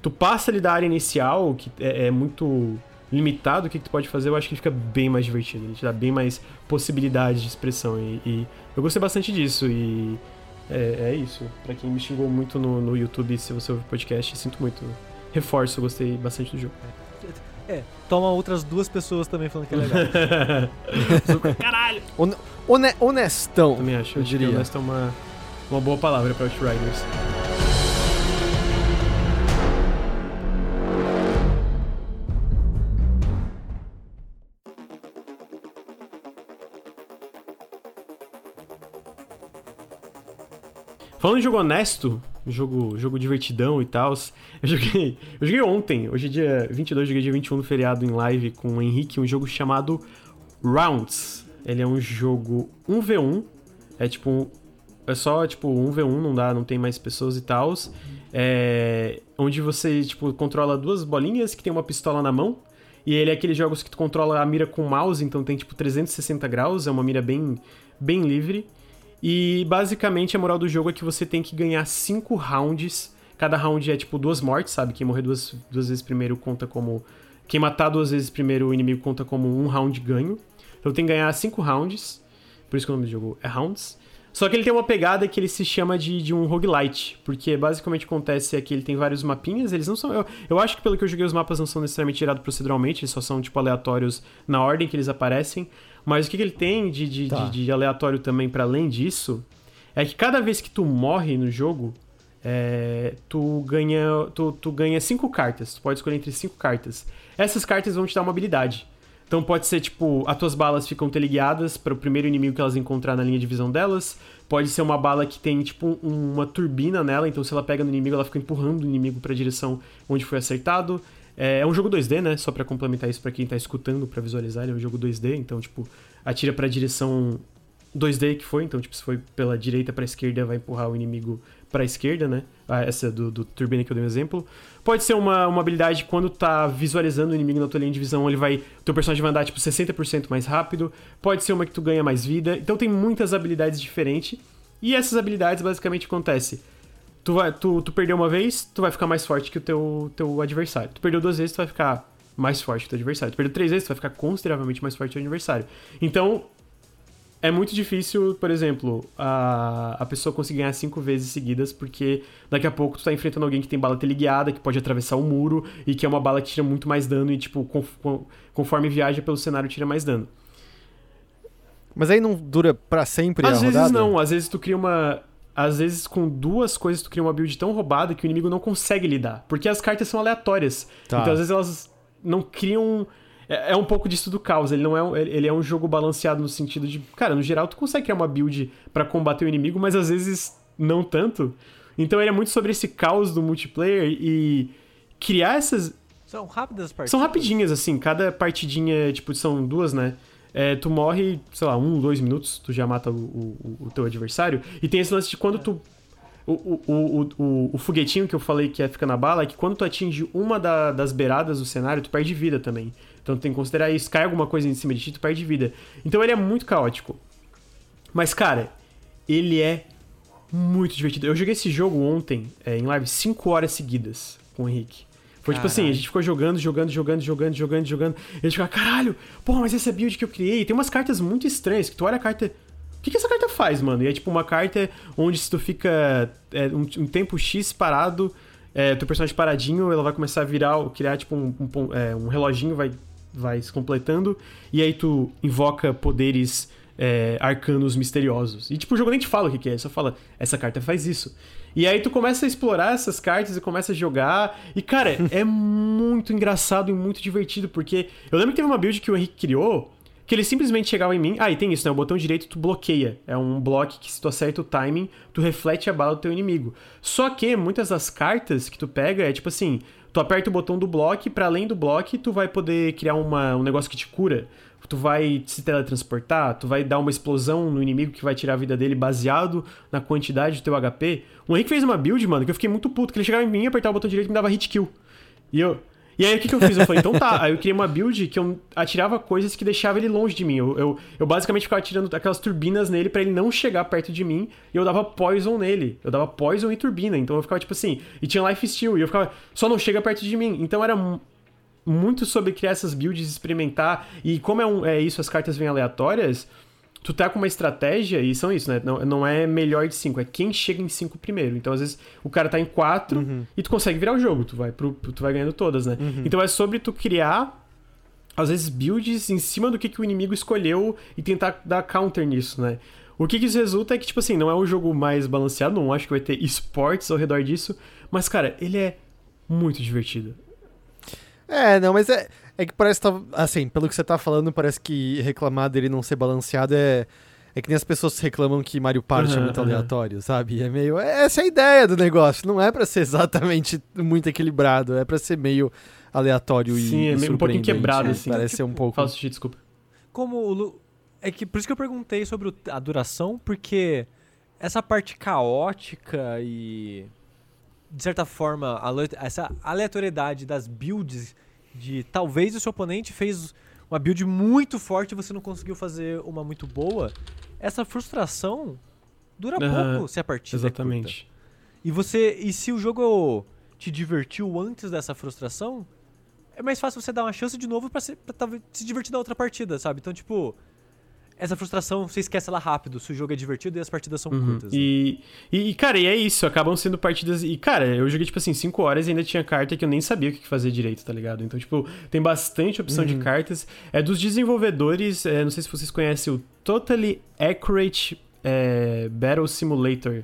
Tu passa ali da área inicial, que é, é muito limitado o que, que tu pode fazer, eu acho que fica bem mais divertido. Ele te dá bem mais possibilidades de expressão. E, e eu gostei bastante disso. E é, é isso. Pra quem me xingou muito no, no YouTube, se você ouve podcast, sinto muito. Reforço, eu gostei bastante do jogo. É, toma outras duas pessoas também falando que é legal. Caralho! Hone- hone- honestão, Também acho. eu diria. honesto é uma, uma boa palavra pra Outriders. Falando em jogo honesto, jogo, jogo divertidão e tal, eu joguei, eu joguei ontem, hoje é dia 22, joguei dia 21 no feriado em live com o Henrique, um jogo chamado Rounds. Ele é um jogo 1v1, é tipo é só tipo 1v1, não dá, não tem mais pessoas e tal. É, onde você tipo controla duas bolinhas que tem uma pistola na mão. E ele é aqueles jogos que tu controla a mira com o mouse, então tem tipo 360 graus, é uma mira bem bem livre. E basicamente a moral do jogo é que você tem que ganhar 5 rounds. Cada round é tipo duas mortes, sabe? Quem morrer duas, duas vezes primeiro conta como. Quem matar duas vezes primeiro o inimigo conta como um round ganho. Então tem que ganhar 5 rounds. Por isso que o nome do jogo é Rounds. Só que ele tem uma pegada que ele se chama de, de um roguelite. Porque basicamente acontece é que ele tem vários mapinhas. Eles não são. Eu, eu acho que pelo que eu joguei, os mapas não são necessariamente tirados proceduralmente. Eles só são tipo aleatórios na ordem que eles aparecem. Mas o que, que ele tem de, de, Tá. de, de aleatório também para além disso é que cada vez que tu morre no jogo, é, tu ganha tu, tu ganha cinco cartas. Tu pode escolher entre cinco cartas. Essas cartas vão te dar uma habilidade. Então pode ser tipo, as tuas balas ficam teleguiadas para o primeiro inimigo que elas encontrar na linha de visão delas. Pode ser uma bala que tem tipo um- uma turbina nela, então se ela pega no inimigo, ela fica empurrando o inimigo para a direção onde foi acertado. É, é um jogo 2D, né? Só pra complementar isso pra quem tá escutando, pra visualizar, ele é um jogo 2D, então tipo, atira pra direção 2D que foi, então, tipo, se foi pela direita pra esquerda, vai empurrar o inimigo pra esquerda, né? Ah, essa do, do Turbine que eu dei um exemplo. Pode ser uma, uma habilidade quando tá visualizando o inimigo na tua linha de visão, ele vai. Teu personagem vai andar, tipo, 60% mais rápido. Pode ser uma que tu ganha mais vida. Então tem muitas habilidades diferentes. E essas habilidades basicamente acontecem. Tu, vai, tu, tu perdeu uma vez, tu vai ficar mais forte que o teu, teu adversário. Tu perdeu duas vezes, tu vai ficar mais forte que o teu adversário. Tu perdeu três vezes, tu vai ficar consideravelmente mais forte que o adversário. Então, é muito difícil, por exemplo, a, a pessoa conseguir ganhar cinco vezes seguidas, porque daqui a pouco tu tá enfrentando alguém que tem bala teleguiada, que pode atravessar o muro, e que é uma bala que tira muito mais dano, e, tipo, conf- conforme viaja pelo cenário, tira mais dano. Mas aí não dura pra sempre Às a vezes rodada? não, às vezes tu cria uma. Às vezes com duas coisas tu cria uma build tão roubada que o inimigo não consegue lidar. Porque as cartas são aleatórias. Tá. Então às vezes elas não criam. É, é um pouco disso do caos. Ele não é um, ele é um jogo balanceado no sentido de. Cara, no geral tu consegue criar uma build pra combater o inimigo, mas às vezes não tanto. Então ele é muito sobre esse caos do multiplayer e criar essas. São rápidas as partidas. São rapidinhas, assim, cada partidinha, tipo, são duas, né? É, tu morre, sei lá, um, dois minutos, tu já mata o, o, o teu adversário. E tem esse lance de quando tu. O, o, o, o, o foguetinho que eu falei que é fica na bala é que quando tu atinge uma da- das beiradas do cenário, tu perde vida também. Então tu tem que considerar isso. Cai alguma coisa em cima de ti, tu perde vida. Então ele é muito caótico. Mas, cara, ele é muito divertido. Eu joguei esse jogo ontem, é, em live, 5 horas seguidas com o Henrique. Foi tipo assim, a gente ficou jogando, jogando, jogando, jogando, jogando, jogando. E a gente ficava, caralho, porra, mas essa build que eu criei. Tem umas cartas muito estranhas, que tu olha a carta. O que, que essa carta faz, mano? E é tipo uma carta onde se tu fica é, um, um tempo X parado, é, teu personagem paradinho, ela vai começar a virar, criar tipo um, um é, um reloginho, vai, vai se completando. E aí tu invoca poderes é, arcanos misteriosos. E tipo, o jogo nem te fala o que, que é, só fala, essa carta faz isso. E aí tu começa a explorar essas cartas e começa a jogar. E, cara, é muito engraçado e muito divertido, porque eu lembro que teve uma build que o Henrique criou. Que ele simplesmente chegava em mim. Ah, e tem isso, né? O botão direito tu bloqueia. É um bloco que, se tu acerta o timing, tu reflete a bala do teu inimigo. Só que muitas das cartas que tu pega é tipo assim: tu aperta o botão do bloco, pra além do bloco, tu vai poder criar uma, um negócio que te cura. Tu vai se teletransportar, tu vai dar uma explosão no inimigo que vai tirar a vida dele baseado na quantidade do teu HP. O Henrique fez uma build, mano, que eu fiquei muito puto, que ele chegava em mim, apertava o botão direito e me dava hit kill. E eu. E aí o que, que eu fiz? Eu falei, então tá. Aí eu criei uma build que eu atirava coisas que deixavam ele longe de mim. Eu, eu, eu basicamente ficava atirando aquelas turbinas nele pra ele não chegar perto de mim. E eu dava poison nele. Eu dava poison e turbina. Então eu ficava tipo assim. E tinha life steal. E eu ficava, só não chega perto de mim. Então era mu- muito sobre criar essas builds, experimentar. E como é, um, é isso, as cartas vêm aleatórias. Tu tá com uma estratégia, e são isso, né? Não, não é melhor de 5, é quem chega em 5 primeiro. Então, às vezes, o cara tá em 4 e tu consegue virar o jogo, tu vai, pro, tu vai ganhando todas, né? Então é sobre tu criar, às vezes, builds em cima do que, que o inimigo escolheu e tentar dar counter nisso, né? O que, que isso resulta é que, tipo assim, não é um jogo mais balanceado, não acho que vai ter esportes ao redor disso, mas, cara, ele é muito divertido. É, não, mas é, é que parece que tá, assim, pelo que você tá falando, parece que reclamar dele não ser balanceado é é que nem as pessoas reclamam que Mario Party é Aham, muito aleatório, sabe? É meio é essa é a ideia do negócio, não é pra ser exatamente muito equilibrado, é pra ser meio aleatório e Sim, é meio um pouquinho quebrado, assim. Parece ser um pouco. Fala, Sushi, desculpa. Como o Lu... É que por isso que eu perguntei sobre a duração, porque essa parte caótica e de certa forma essa aleatoriedade das builds de talvez o seu oponente fez uma build muito forte e você não conseguiu fazer uma muito boa, essa frustração dura pouco se a partida é curta. Exatamente. E você. E se o jogo te divertiu antes dessa frustração, é mais fácil você dar uma chance de novo pra, se, se divertir na outra partida, sabe? Então, tipo. Essa frustração você esquece ela rápido se o jogo é divertido e as partidas são Uhum. curtas. né? E, e, cara, e é isso, acabam sendo partidas. E, cara, eu joguei, tipo assim, 5 horas e ainda tinha carta que eu nem sabia o que fazer direito, tá ligado? Então, tipo, tem bastante opção Uhum. de cartas. É dos desenvolvedores, é, não sei se vocês conhecem o Totally Accurate é, Battle Simulator.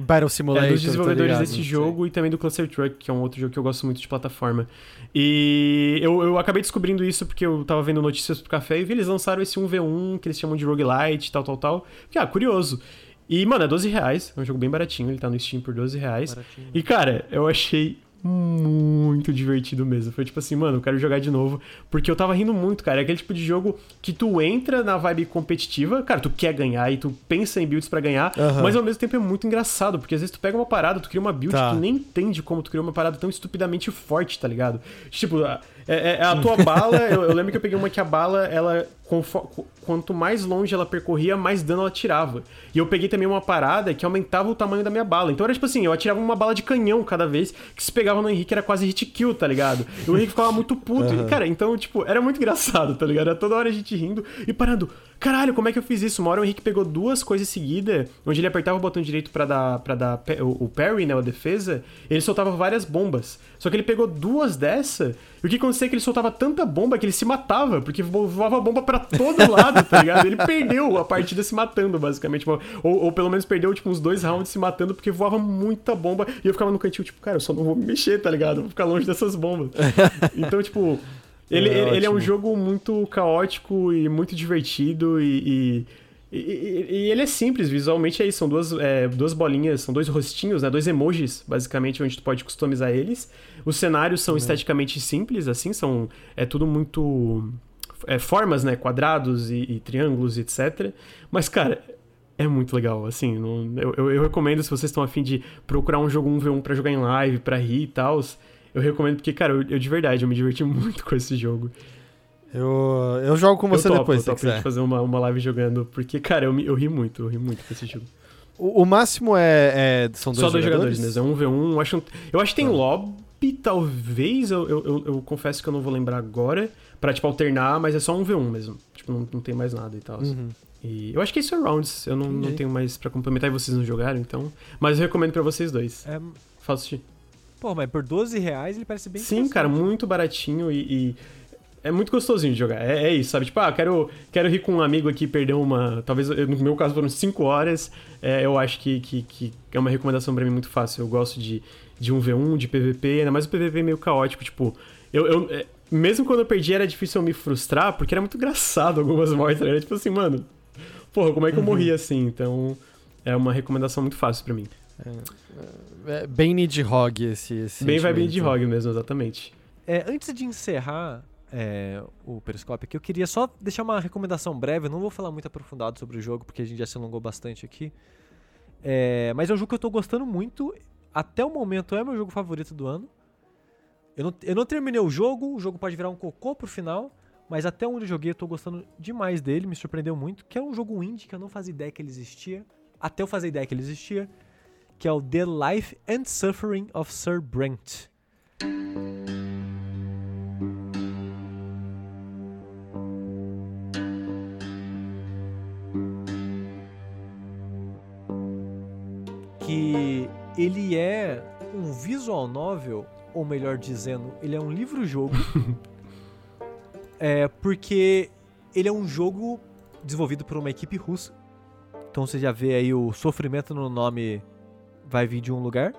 Battle Simulator. É dos tá desenvolvedores ligado? desse jogo e também do Cluster Truck, que é um outro jogo que eu gosto muito de plataforma. E eu, eu acabei descobrindo isso porque eu tava vendo notícias pro café e vi eles lançaram esse 1v1 que eles chamam de roguelite, tal, tal, tal. Que, ah, curioso. E, mano, é 12 reais. É um jogo bem baratinho, ele tá no Steam por 12 reais. Baratinho. E, cara, eu achei muito divertido mesmo. Foi tipo assim, mano, eu quero jogar de novo. Porque eu tava rindo muito, cara. É aquele tipo de jogo que tu entra na vibe competitiva, cara, tu quer ganhar e tu pensa em builds pra ganhar, Aham. mas ao mesmo tempo é muito engraçado, porque às vezes tu pega uma parada, tu cria uma build Tá. que tu nem entende como tu criou uma parada tão estupidamente forte, tá ligado? Tipo, a- é, é a tua bala, eu, eu lembro que eu peguei uma que a bala, ela. Quanto mais longe ela percorria, mais dano ela tirava. E eu peguei também uma parada que aumentava o tamanho da minha bala. Então era tipo assim, eu atirava uma bala de canhão cada vez, que se pegava no Henrique era quase hit kill, tá ligado? E o Henrique ficava muito puto. E, cara, então, tipo, era muito engraçado, tá ligado? Era toda hora a gente rindo e parando. Caralho, como é que eu fiz isso? Uma hora o Henrique pegou duas coisas seguidas, onde ele apertava o botão direito pra dar, pra dar o, parry, né, a defesa, e ele soltava várias bombas. Só que ele pegou duas dessa, e o que acontecia é que ele soltava tanta bomba que ele se matava, porque vo- voava bomba pra todo lado, tá ligado? Ele perdeu a partida se matando, basicamente. Ou, ou pelo menos perdeu, tipo, uns dois rounds se matando, porque voava muita bomba, e eu ficava no cantinho, tipo, cara, eu só não vou me mexer, tá ligado? Vou ficar longe dessas bombas. Então, tipo... Ele, É ele, ele é um jogo muito caótico e muito divertido e, e, e- e- ele é simples, visualmente é isso, são duas, é, duas bolinhas, são dois rostinhos, né, dois emojis, basicamente, onde tu pode customizar eles. Os cenários são esteticamente simples, assim, são, é tudo muito... É, formas, né, quadrados e, e triângulos, etc. Mas, cara... É muito legal, assim, não- eu, eu, eu recomendo se vocês estão afim de procurar um jogo 1v1 pra jogar em live, pra rir e tal, eu recomendo porque, cara, eu, eu de verdade, eu me diverti muito com esse jogo. Eu, eu jogo com você eu topo, depois, eu topo quiser. gente fazer uma, uma live jogando, porque, cara, eu, me- eu ri muito, eu ri muito com esse jogo. O, o máximo é, é- São dois Só dois jogadores? jogadores mesmo, é um v 1 eu acho, eu acho que tem lobby, talvez, eu, eu, eu confesso que eu não vou lembrar agora, pra, tipo, alternar, mas é só um v 1 mesmo, tipo, não, não tem mais nada e tal. Uhum. E eu acho que é Surrounds, eu não, não tenho mais pra complementar e vocês não jogaram, então, mas eu recomendo pra vocês dois. É, Fala assistir. pô, mas por 12 reais ele parece bem Sim, cara, muito baratinho e, e é muito gostosinho de jogar. É, é isso, sabe? Tipo, ah, quero, quero rir com um amigo aqui, perder uma. Talvez, no meu caso, foram 5 horas. É, eu acho que, que, que é uma recomendação pra mim muito fácil. Eu gosto de, de 1v1, de PVP, ainda mais o PVP meio caótico. Tipo, eu. eu é, mesmo quando eu perdi, era difícil eu me frustrar, porque era muito engraçado algumas mortes. Era tipo assim, mano, porra, como é que eu morri assim? Então, é uma recomendação muito fácil pra mim. É bem Nidhogg esse, esse Bem sentimento. de ROG mesmo, exatamente. É, antes de encerrar é, o Periscope aqui, eu queria só deixar uma recomendação breve. Eu não vou falar muito aprofundado sobre o jogo, porque a gente já se alongou bastante aqui. É, mas é um jogo que eu tô gostando muito. Até o momento é meu jogo favorito do ano. Eu não, eu não terminei o jogo, o jogo pode virar um cocô pro final. Mas até onde eu joguei, eu tô gostando demais dele, me surpreendeu muito. Que é um jogo indie que eu não fazia ideia que ele existia. Até eu fazer ideia que ele existia. Que é o The Life and Suffering of Sir Brent. que ele é um visual novel, ou melhor dizendo, ele é um livro-jogo. é porque ele é um jogo desenvolvido por uma equipe russa. Então você já vê aí o sofrimento no nome vai vir de um lugar.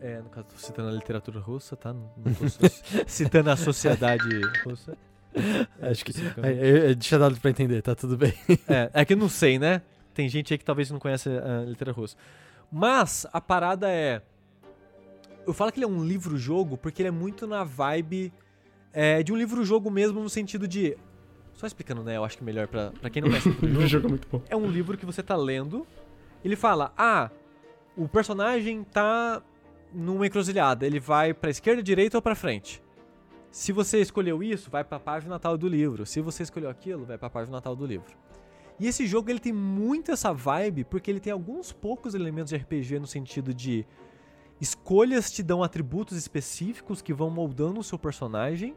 É, no caso, tô citando a literatura russa, tá? Não, tô citando a sociedade russa. Acho que. especificamente. É, é, deixa dado pra entender, tá tudo bem. É, é que não sei, né? Tem gente aí que talvez não conhece a literatura russa. Mas a parada é. Eu falo que ele é um livro-jogo porque ele é muito na vibe é, de um livro-jogo mesmo, no sentido de. Só explicando, né? Eu acho que melhor pra, pra quem não conhece o jogo é muito bom. é um livro que você tá lendo. Ele fala: Ah, o personagem tá numa encruzilhada. Ele vai pra esquerda, direita ou pra frente. Se você escolheu isso, vai pra página tal do livro. Se você escolheu aquilo, vai pra página tal do livro. E esse jogo ele tem muito essa vibe porque ele tem alguns poucos elementos de RPG no sentido de escolhas te dão atributos específicos que vão moldando o seu personagem,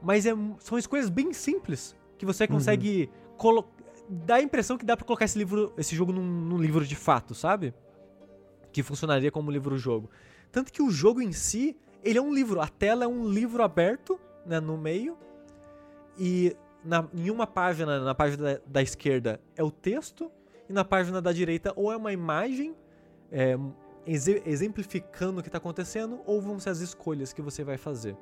mas é- são escolhas bem simples que você consegue colo- dá a impressão que dá pra colocar esse livro, esse jogo num, num livro de fato, sabe? Que funcionaria como livro-jogo. Tanto que o jogo em si, ele é um livro. A tela é um livro aberto, né, no meio. E na, em uma página, na página da, da esquerda, é o texto. E na página da direita, ou é uma imagem é, exemplificando o que está acontecendo, ou vão ser as escolhas que você vai fazer.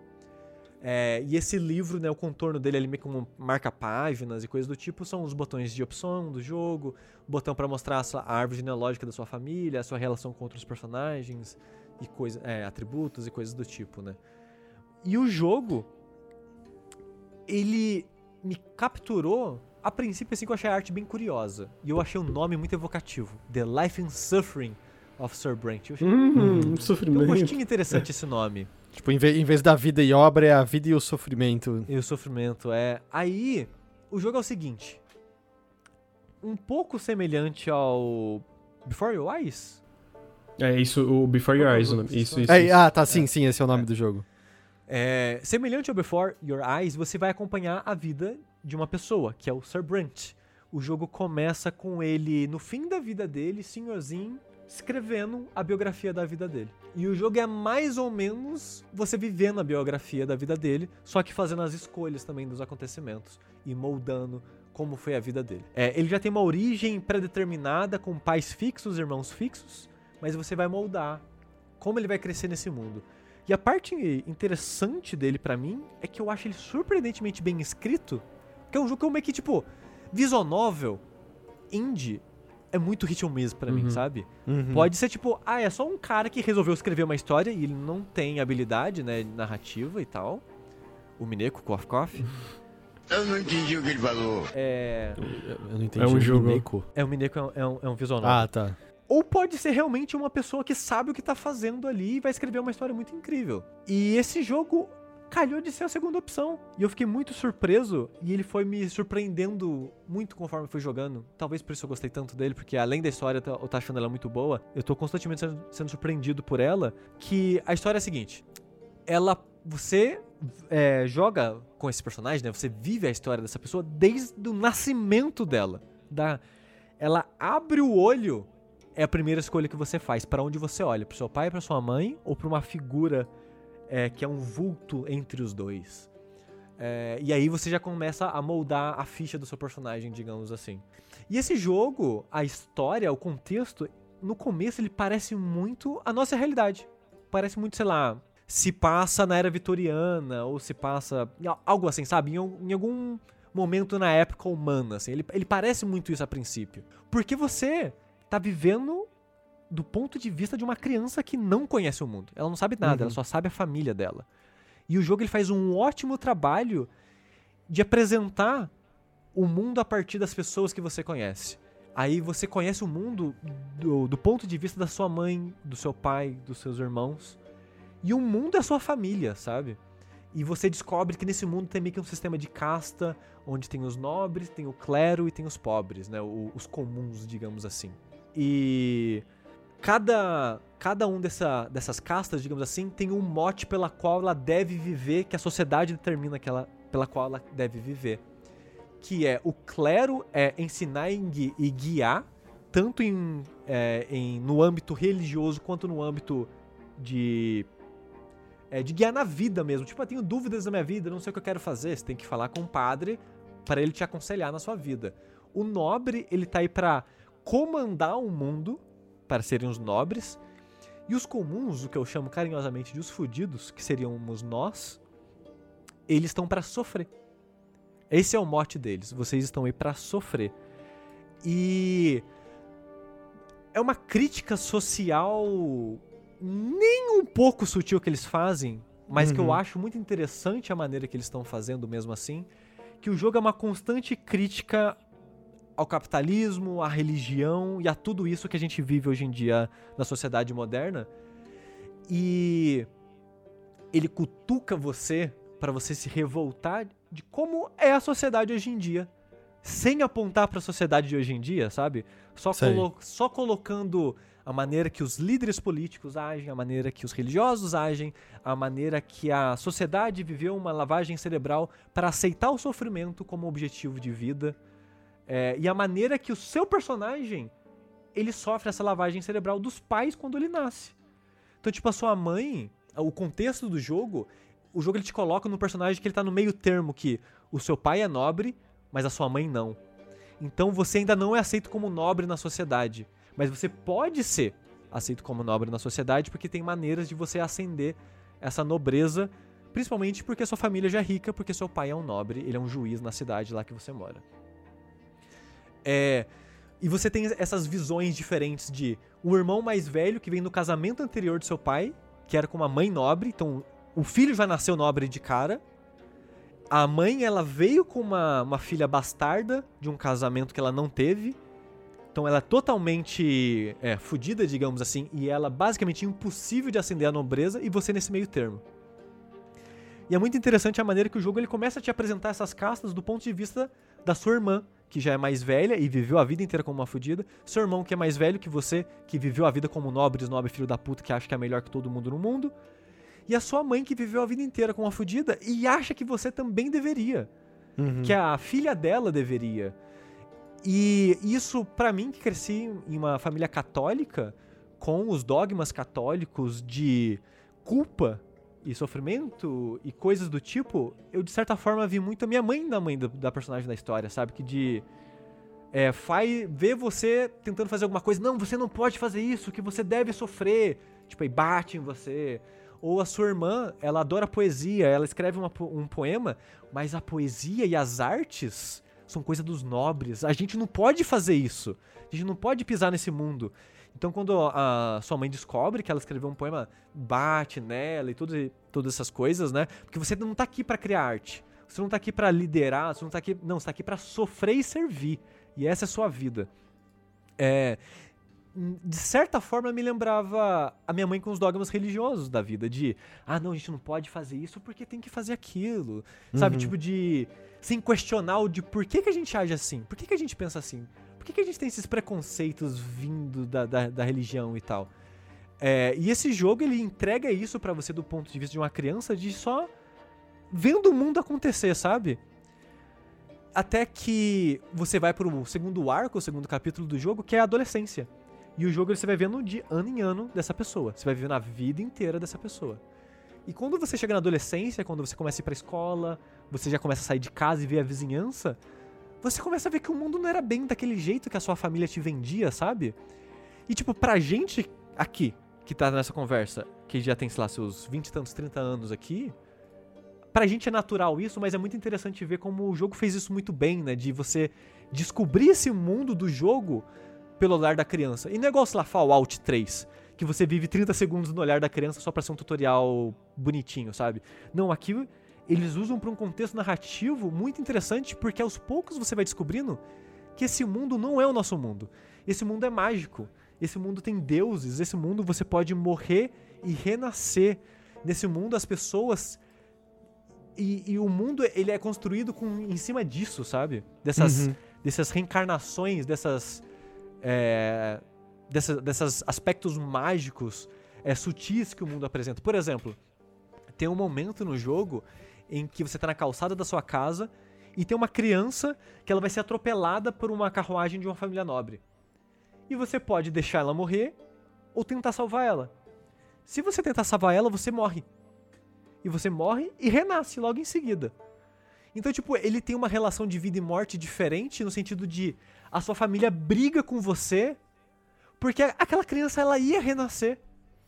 É, e esse livro, né, o contorno dele ali meio como marca-páginas e coisas do tipo, são os botões de opção do jogo, botão para mostrar a, sua, a árvore genealógica da sua família, a sua relação com outros personagens, e coisa, é, atributos e coisas do tipo, né? E o jogo, ele me capturou a princípio assim que eu achei a arte bem curiosa. E eu achei o nome muito evocativo. The Life and Suffering of Sir Brent. Eu achei Hum, tem um sofrimento. gostinho interessante esse nome. Tipo, em vez, em vez da vida e obra, é a vida e o sofrimento. E o sofrimento é. Aí, o jogo é o seguinte. Um pouco semelhante ao Before Your Eyes. É isso, o Before Your Eyes, o nome. Isso, isso. É, isso. ah, tá, sim, sim, esse é o nome do jogo. É, semelhante ao Before Your Eyes, você vai acompanhar a vida de uma pessoa, que é o Sir Brent. O jogo começa com ele, no fim da vida dele, senhorzinho, escrevendo a biografia da vida dele. E o jogo é mais ou menos você vivendo a biografia da vida dele, só que fazendo as escolhas também dos acontecimentos e moldando como foi a vida dele. É, ele já tem uma origem pré-determinada, com pais fixos, irmãos fixos, mas você vai moldar como ele vai crescer nesse mundo. E a parte interessante dele pra mim é que eu acho ele surpreendentemente bem escrito, que é um jogo que eu meio que, tipo, visual indie, é muito hit or miss pra mim, Uhum. sabe? Uhum. Pode ser tipo, ah, é só um cara que resolveu escrever uma história e ele não tem habilidade, né, narrativa e tal. O Mineko, Kof Kof. Eu não entendi o que ele falou. É. Eu eu não entendi. É um jogo. Mineco. É, o Mineko é um, é um, é um visual novel. Ah, tá. Ou pode ser realmente uma pessoa que sabe o que tá fazendo ali e vai escrever uma história muito incrível. E esse jogo calhou de ser a segunda opção. E eu fiquei muito surpreso e ele foi me surpreendendo muito conforme foi jogando. Talvez por isso eu gostei tanto dele, porque além da história eu tô- achando ela muito boa, eu tô constantemente sendo, surpreendido por ela. Que a história é a seguinte: ela. Você é, joga com esse personagem, né? Você vive a história dessa pessoa desde o nascimento dela. Da, ela abre o olho é a primeira escolha que você faz. Pra onde você olha? Pro seu pai, pra sua mãe ou pra uma figura é, que é um vulto entre os dois? É, e aí você já começa a moldar a ficha do seu personagem, digamos assim. E esse jogo, a história, o contexto, no começo ele parece muito a nossa realidade. Parece muito, sei lá, se passa na era vitoriana ou se passa algo assim, sabe? Em, em algum momento na época humana, assim. Ele, ele parece muito isso a princípio. Porque você tá vivendo do ponto de vista de uma criança que não conhece o mundo. Ela não sabe nada, ela só sabe a família dela. E o jogo ele faz um ótimo trabalho de apresentar o mundo a partir das pessoas que você conhece. Aí você conhece o mundo do, do ponto de vista da sua mãe, do seu pai, dos seus irmãos. E o mundo é a sua família, sabe? E você descobre que nesse mundo tem meio que um sistema de casta, onde tem os nobres, tem o clero e tem os pobres, né? O- os comuns, digamos assim. E cada, cada um dessa, dessas castas, digamos assim, tem um mote pela qual ela deve viver, que a sociedade determina que ela, pela qual ela deve viver. Que é o clero é ensinar e gui- guiar, tanto em, é, em- no âmbito religioso quanto no âmbito de. é, de guiar na vida mesmo. Tipo, eu tenho dúvidas na minha vida, não sei o que eu quero fazer. Você tem que falar com o padre para ele te aconselhar na sua vida. O nobre, ele tá aí pra comandar o mundo, para serem os nobres. E os comuns, o que eu chamo carinhosamente de os fudidos, que seríamos nós, eles estão pra sofrer. Esse é o mote deles. Vocês estão aí pra sofrer. E é uma crítica social nem um pouco sutil que eles fazem, mas que eu Uhum. acho muito interessante a maneira que eles estão fazendo mesmo assim, que o jogo é uma constante crítica ao capitalismo, à religião e a tudo isso que a gente vive hoje em dia na sociedade moderna. E ele cutuca você para você se revoltar de como é a sociedade hoje em dia, sem apontar para a sociedade de hoje em dia, sabe? Só, colo- só colocando a maneira que os líderes políticos agem, a maneira que os religiosos agem, a maneira que a sociedade viveu uma lavagem cerebral para aceitar o sofrimento como objetivo de vida. É, e a maneira que o seu personagem ele sofre essa lavagem cerebral dos pais quando ele nasce. Então, tipo, a sua mãe, o contexto do jogo, o jogo ele te coloca no personagem que ele tá no meio termo, que o seu pai é nobre, mas a sua mãe não. Então você ainda não é aceito como nobre na sociedade. Mas você pode ser aceito como nobre na sociedade porque tem maneiras de você ascender essa nobreza, principalmente porque sua família já é rica, porque seu pai é um nobre, ele é um juiz na cidade lá que você mora. É, E você tem essas visões diferentes de o irmão mais velho que vem do casamento anterior do seu pai, que era com uma mãe nobre, então o filho já nasceu nobre de cara. A mãe, ela veio com uma, uma filha bastarda de um casamento que ela não teve. Então ela é totalmente é, fodida, digamos assim, e ela basicamente impossível de ascender à nobreza e você nesse meio termo. E é muito interessante a maneira que o jogo ele começa a te apresentar essas castas do ponto de vista da sua irmã, que já é mais velha e viveu a vida inteira como uma fodida, seu irmão que é mais velho que você, que viveu a vida como nobre, snob, filho da puta, que acha que é melhor que todo mundo no mundo, e a sua mãe que viveu a vida inteira como uma fodida e acha que você também deveria, que a filha dela deveria. E isso, pra mim, que cresci em uma família católica, com os dogmas católicos de culpa e sofrimento e coisas do tipo, eu de certa forma vi muito a minha mãe na mãe da, da personagem da história, sabe? Que de. É, faz, ver você tentando fazer alguma coisa, não, você não pode fazer isso, que você deve sofrer. Tipo, aí bate em você. Ou a sua irmã, ela adora poesia, ela escreve uma um poema, mas a poesia e as artes são coisa dos nobres. A gente não pode fazer isso. A gente não pode pisar nesse mundo. Então, quando a sua mãe descobre que ela escreveu um poema, bate nela e tudo, todas essas coisas, né? Porque você não tá aqui pra criar arte. Você não tá aqui pra liderar, você não tá aqui. Não, você tá aqui pra sofrer e servir. E essa é a sua vida. É. De certa forma me lembrava a minha mãe com os dogmas religiosos da vida, de ah, não, a gente não pode fazer isso porque tem que fazer aquilo. Sabe, tipo de sem questionar o de por que, que a gente age assim, por que, que a gente pensa assim, por que, que a gente tem esses preconceitos vindo da, da, da religião e tal. É, e esse jogo ele entrega isso pra você do ponto de vista de uma criança de só vendo o mundo acontecer, sabe? Até que você vai pro segundo arco, o segundo capítulo do jogo, que é a adolescência. E o jogo você vai vendo de ano em ano dessa pessoa. Você vai vivendo a vida inteira dessa pessoa. E quando você chega na adolescência, quando você começa a ir pra escola, você já começa a sair de casa e ver a vizinhança, você começa a ver que o mundo não era bem daquele jeito que a sua família te vendia, sabe? E tipo, pra gente aqui, que tá nessa conversa, que já tem, sei lá, seus 20 e tantos, 30 anos aqui, pra gente é natural isso, mas é muito interessante ver como o jogo fez isso muito bem, né? De você descobrir esse mundo do jogo pelo olhar da criança. E não é lá, Fallout 3, que você vive 30 segundos no olhar da criança só pra ser um tutorial bonitinho, sabe? Não, aqui eles usam pra um contexto narrativo muito interessante, porque aos poucos você vai descobrindo que esse mundo não é o nosso mundo. Esse mundo é mágico. Esse mundo tem deuses. Esse mundo você pode morrer e renascer. Nesse mundo as pessoas e, e o mundo ele é construído com, em cima disso, sabe? Dessas, dessas reencarnações, dessas, é, dessa, dessas aspectos mágicos, é, sutis que o mundo apresenta. Por exemplo, tem um momento no jogo em que você tá na calçada da sua casa e tem uma criança que ela vai ser atropelada por uma carruagem de uma família nobre. E você pode deixar ela morrer ou tentar salvar ela. Se você tentar salvar ela, você morre. E você morre e renasce logo em seguida. Então, tipo, ele tem uma relação de vida e morte diferente no sentido de a sua família briga com você porque aquela criança ela ia renascer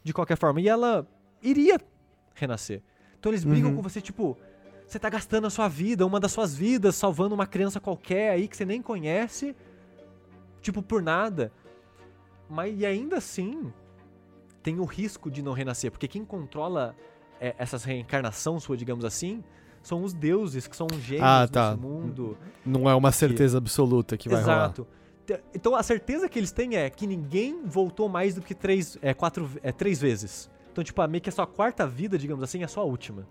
de qualquer forma e ela iria renascer. Então eles brigam com você, tipo, você tá gastando a sua vida, uma das suas vidas, salvando uma criança qualquer aí que você nem conhece, tipo, por nada. Mas e ainda assim, tem o risco de não renascer, porque quem controla é, essas reencarnação sua, digamos assim, são os deuses, que são gênios Ah, tá. desse mundo. Não é uma certeza absoluta que vai rolar. Exato. Então a certeza que eles têm é que ninguém voltou mais do que três, é, quatro, é, três vezes. Então, tipo, meio que a sua quarta vida, digamos assim, é a sua última.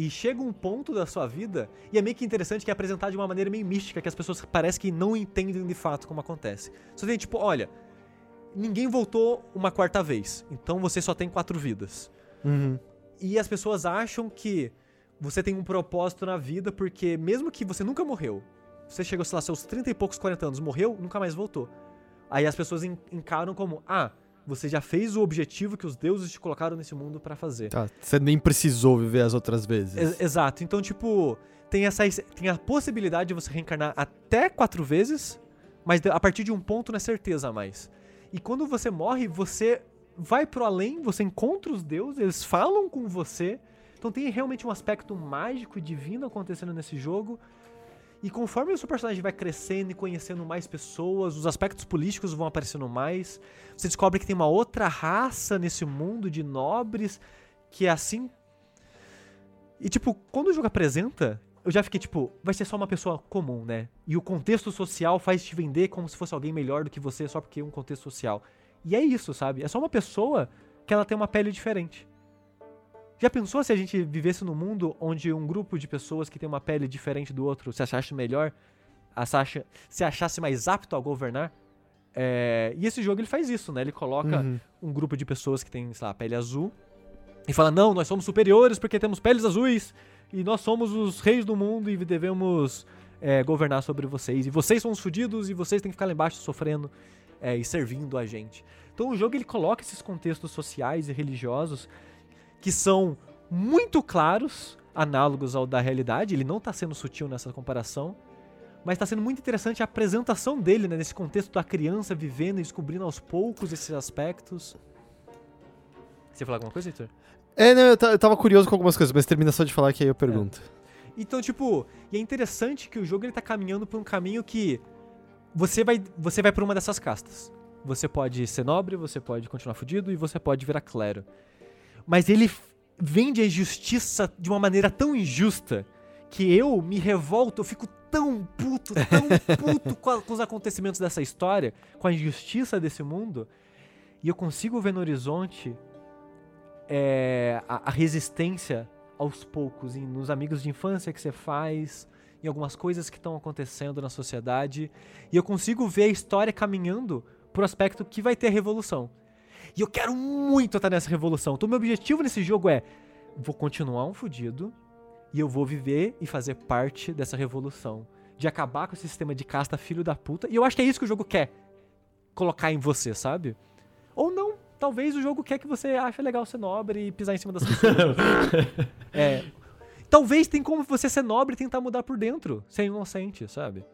E chega um ponto da sua vida, e é meio que interessante que é apresentado de uma maneira meio mística, que as pessoas parece que não entendem de fato como acontece. Só tem tipo, olha, ninguém voltou uma quarta vez, então você só tem quatro vidas. Uhum. E as pessoas acham que você tem um propósito na vida, porque mesmo que você nunca morreu, você chegou, sei lá, seus 30 e poucos, 40 anos, morreu, nunca mais voltou. Aí as pessoas en- encaram como, ah, você já fez o objetivo que os deuses te colocaram nesse mundo pra fazer. Tá, você nem precisou viver as outras vezes. Ex- exato. Então, tipo, tem essa tem a possibilidade de você reencarnar até quatro vezes, mas a partir de um ponto não é certeza mais. E quando você morre, você vai pro além, você encontra os deuses, eles falam com você. Então tem realmente um aspecto mágico e divino acontecendo nesse jogo. E conforme o seu personagem vai crescendo e conhecendo mais pessoas, os aspectos políticos vão aparecendo mais. Você descobre que tem uma outra raça nesse mundo de nobres que é assim. E tipo, quando o jogo apresenta, eu já fiquei tipo, vai ser só uma pessoa comum, né? E o contexto social faz te vender como se fosse alguém melhor do que você só porque é um contexto social. E é isso, sabe? É só uma pessoa que ela tem uma pele diferente. Já pensou se a gente vivesse num mundo onde um grupo de pessoas que tem uma pele diferente do outro se achasse melhor, se achasse mais apto a governar? É, e esse jogo ele faz isso, né? Ele coloca Uhum. um grupo de pessoas que tem, sei lá, pele azul e fala: não, nós somos superiores porque temos peles azuis e nós somos os reis do mundo e devemos é, governar sobre vocês. E vocês são os fudidos e vocês têm que ficar lá embaixo sofrendo é, e servindo a gente. Então o jogo ele coloca esses contextos sociais e religiosos que são muito claros, análogos ao da realidade. Ele não tá sendo sutil nessa comparação, mas tá sendo muito interessante a apresentação dele, né, nesse contexto da criança vivendo e descobrindo aos poucos esses aspectos. Você ia falar alguma coisa, Heitor? É, não, eu, eu tava curioso com algumas coisas, mas termina só de falar que aí eu pergunto. Então, tipo, e é interessante que o jogo ele tá caminhando por um caminho que você vai, você vai por uma dessas castas. Você pode ser nobre, você pode continuar fudido e você pode virar clero. Mas ele vende a justiça de uma maneira tão injusta que eu me revolto, eu fico tão puto, tão puto com, a- com os acontecimentos dessa história, com a injustiça desse mundo, e eu consigo ver no horizonte é, a, a resistência aos poucos, em- nos amigos de infância que você faz, em algumas coisas que estão acontecendo na sociedade, e eu consigo ver a história caminhando pro aspecto que vai ter a revolução. E eu quero muito estar nessa revolução. Então, meu objetivo nesse jogo é: vou continuar um fudido e eu vou viver e fazer parte dessa revolução. De acabar com esse sistema de casta filho da puta. E eu acho que é isso que o jogo quer colocar em você, sabe? Ou não. Talvez o jogo quer que você ache legal ser nobre e pisar em cima das pessoas. é. Talvez tem como você ser nobre e tentar mudar por dentro, ser inocente, sabe?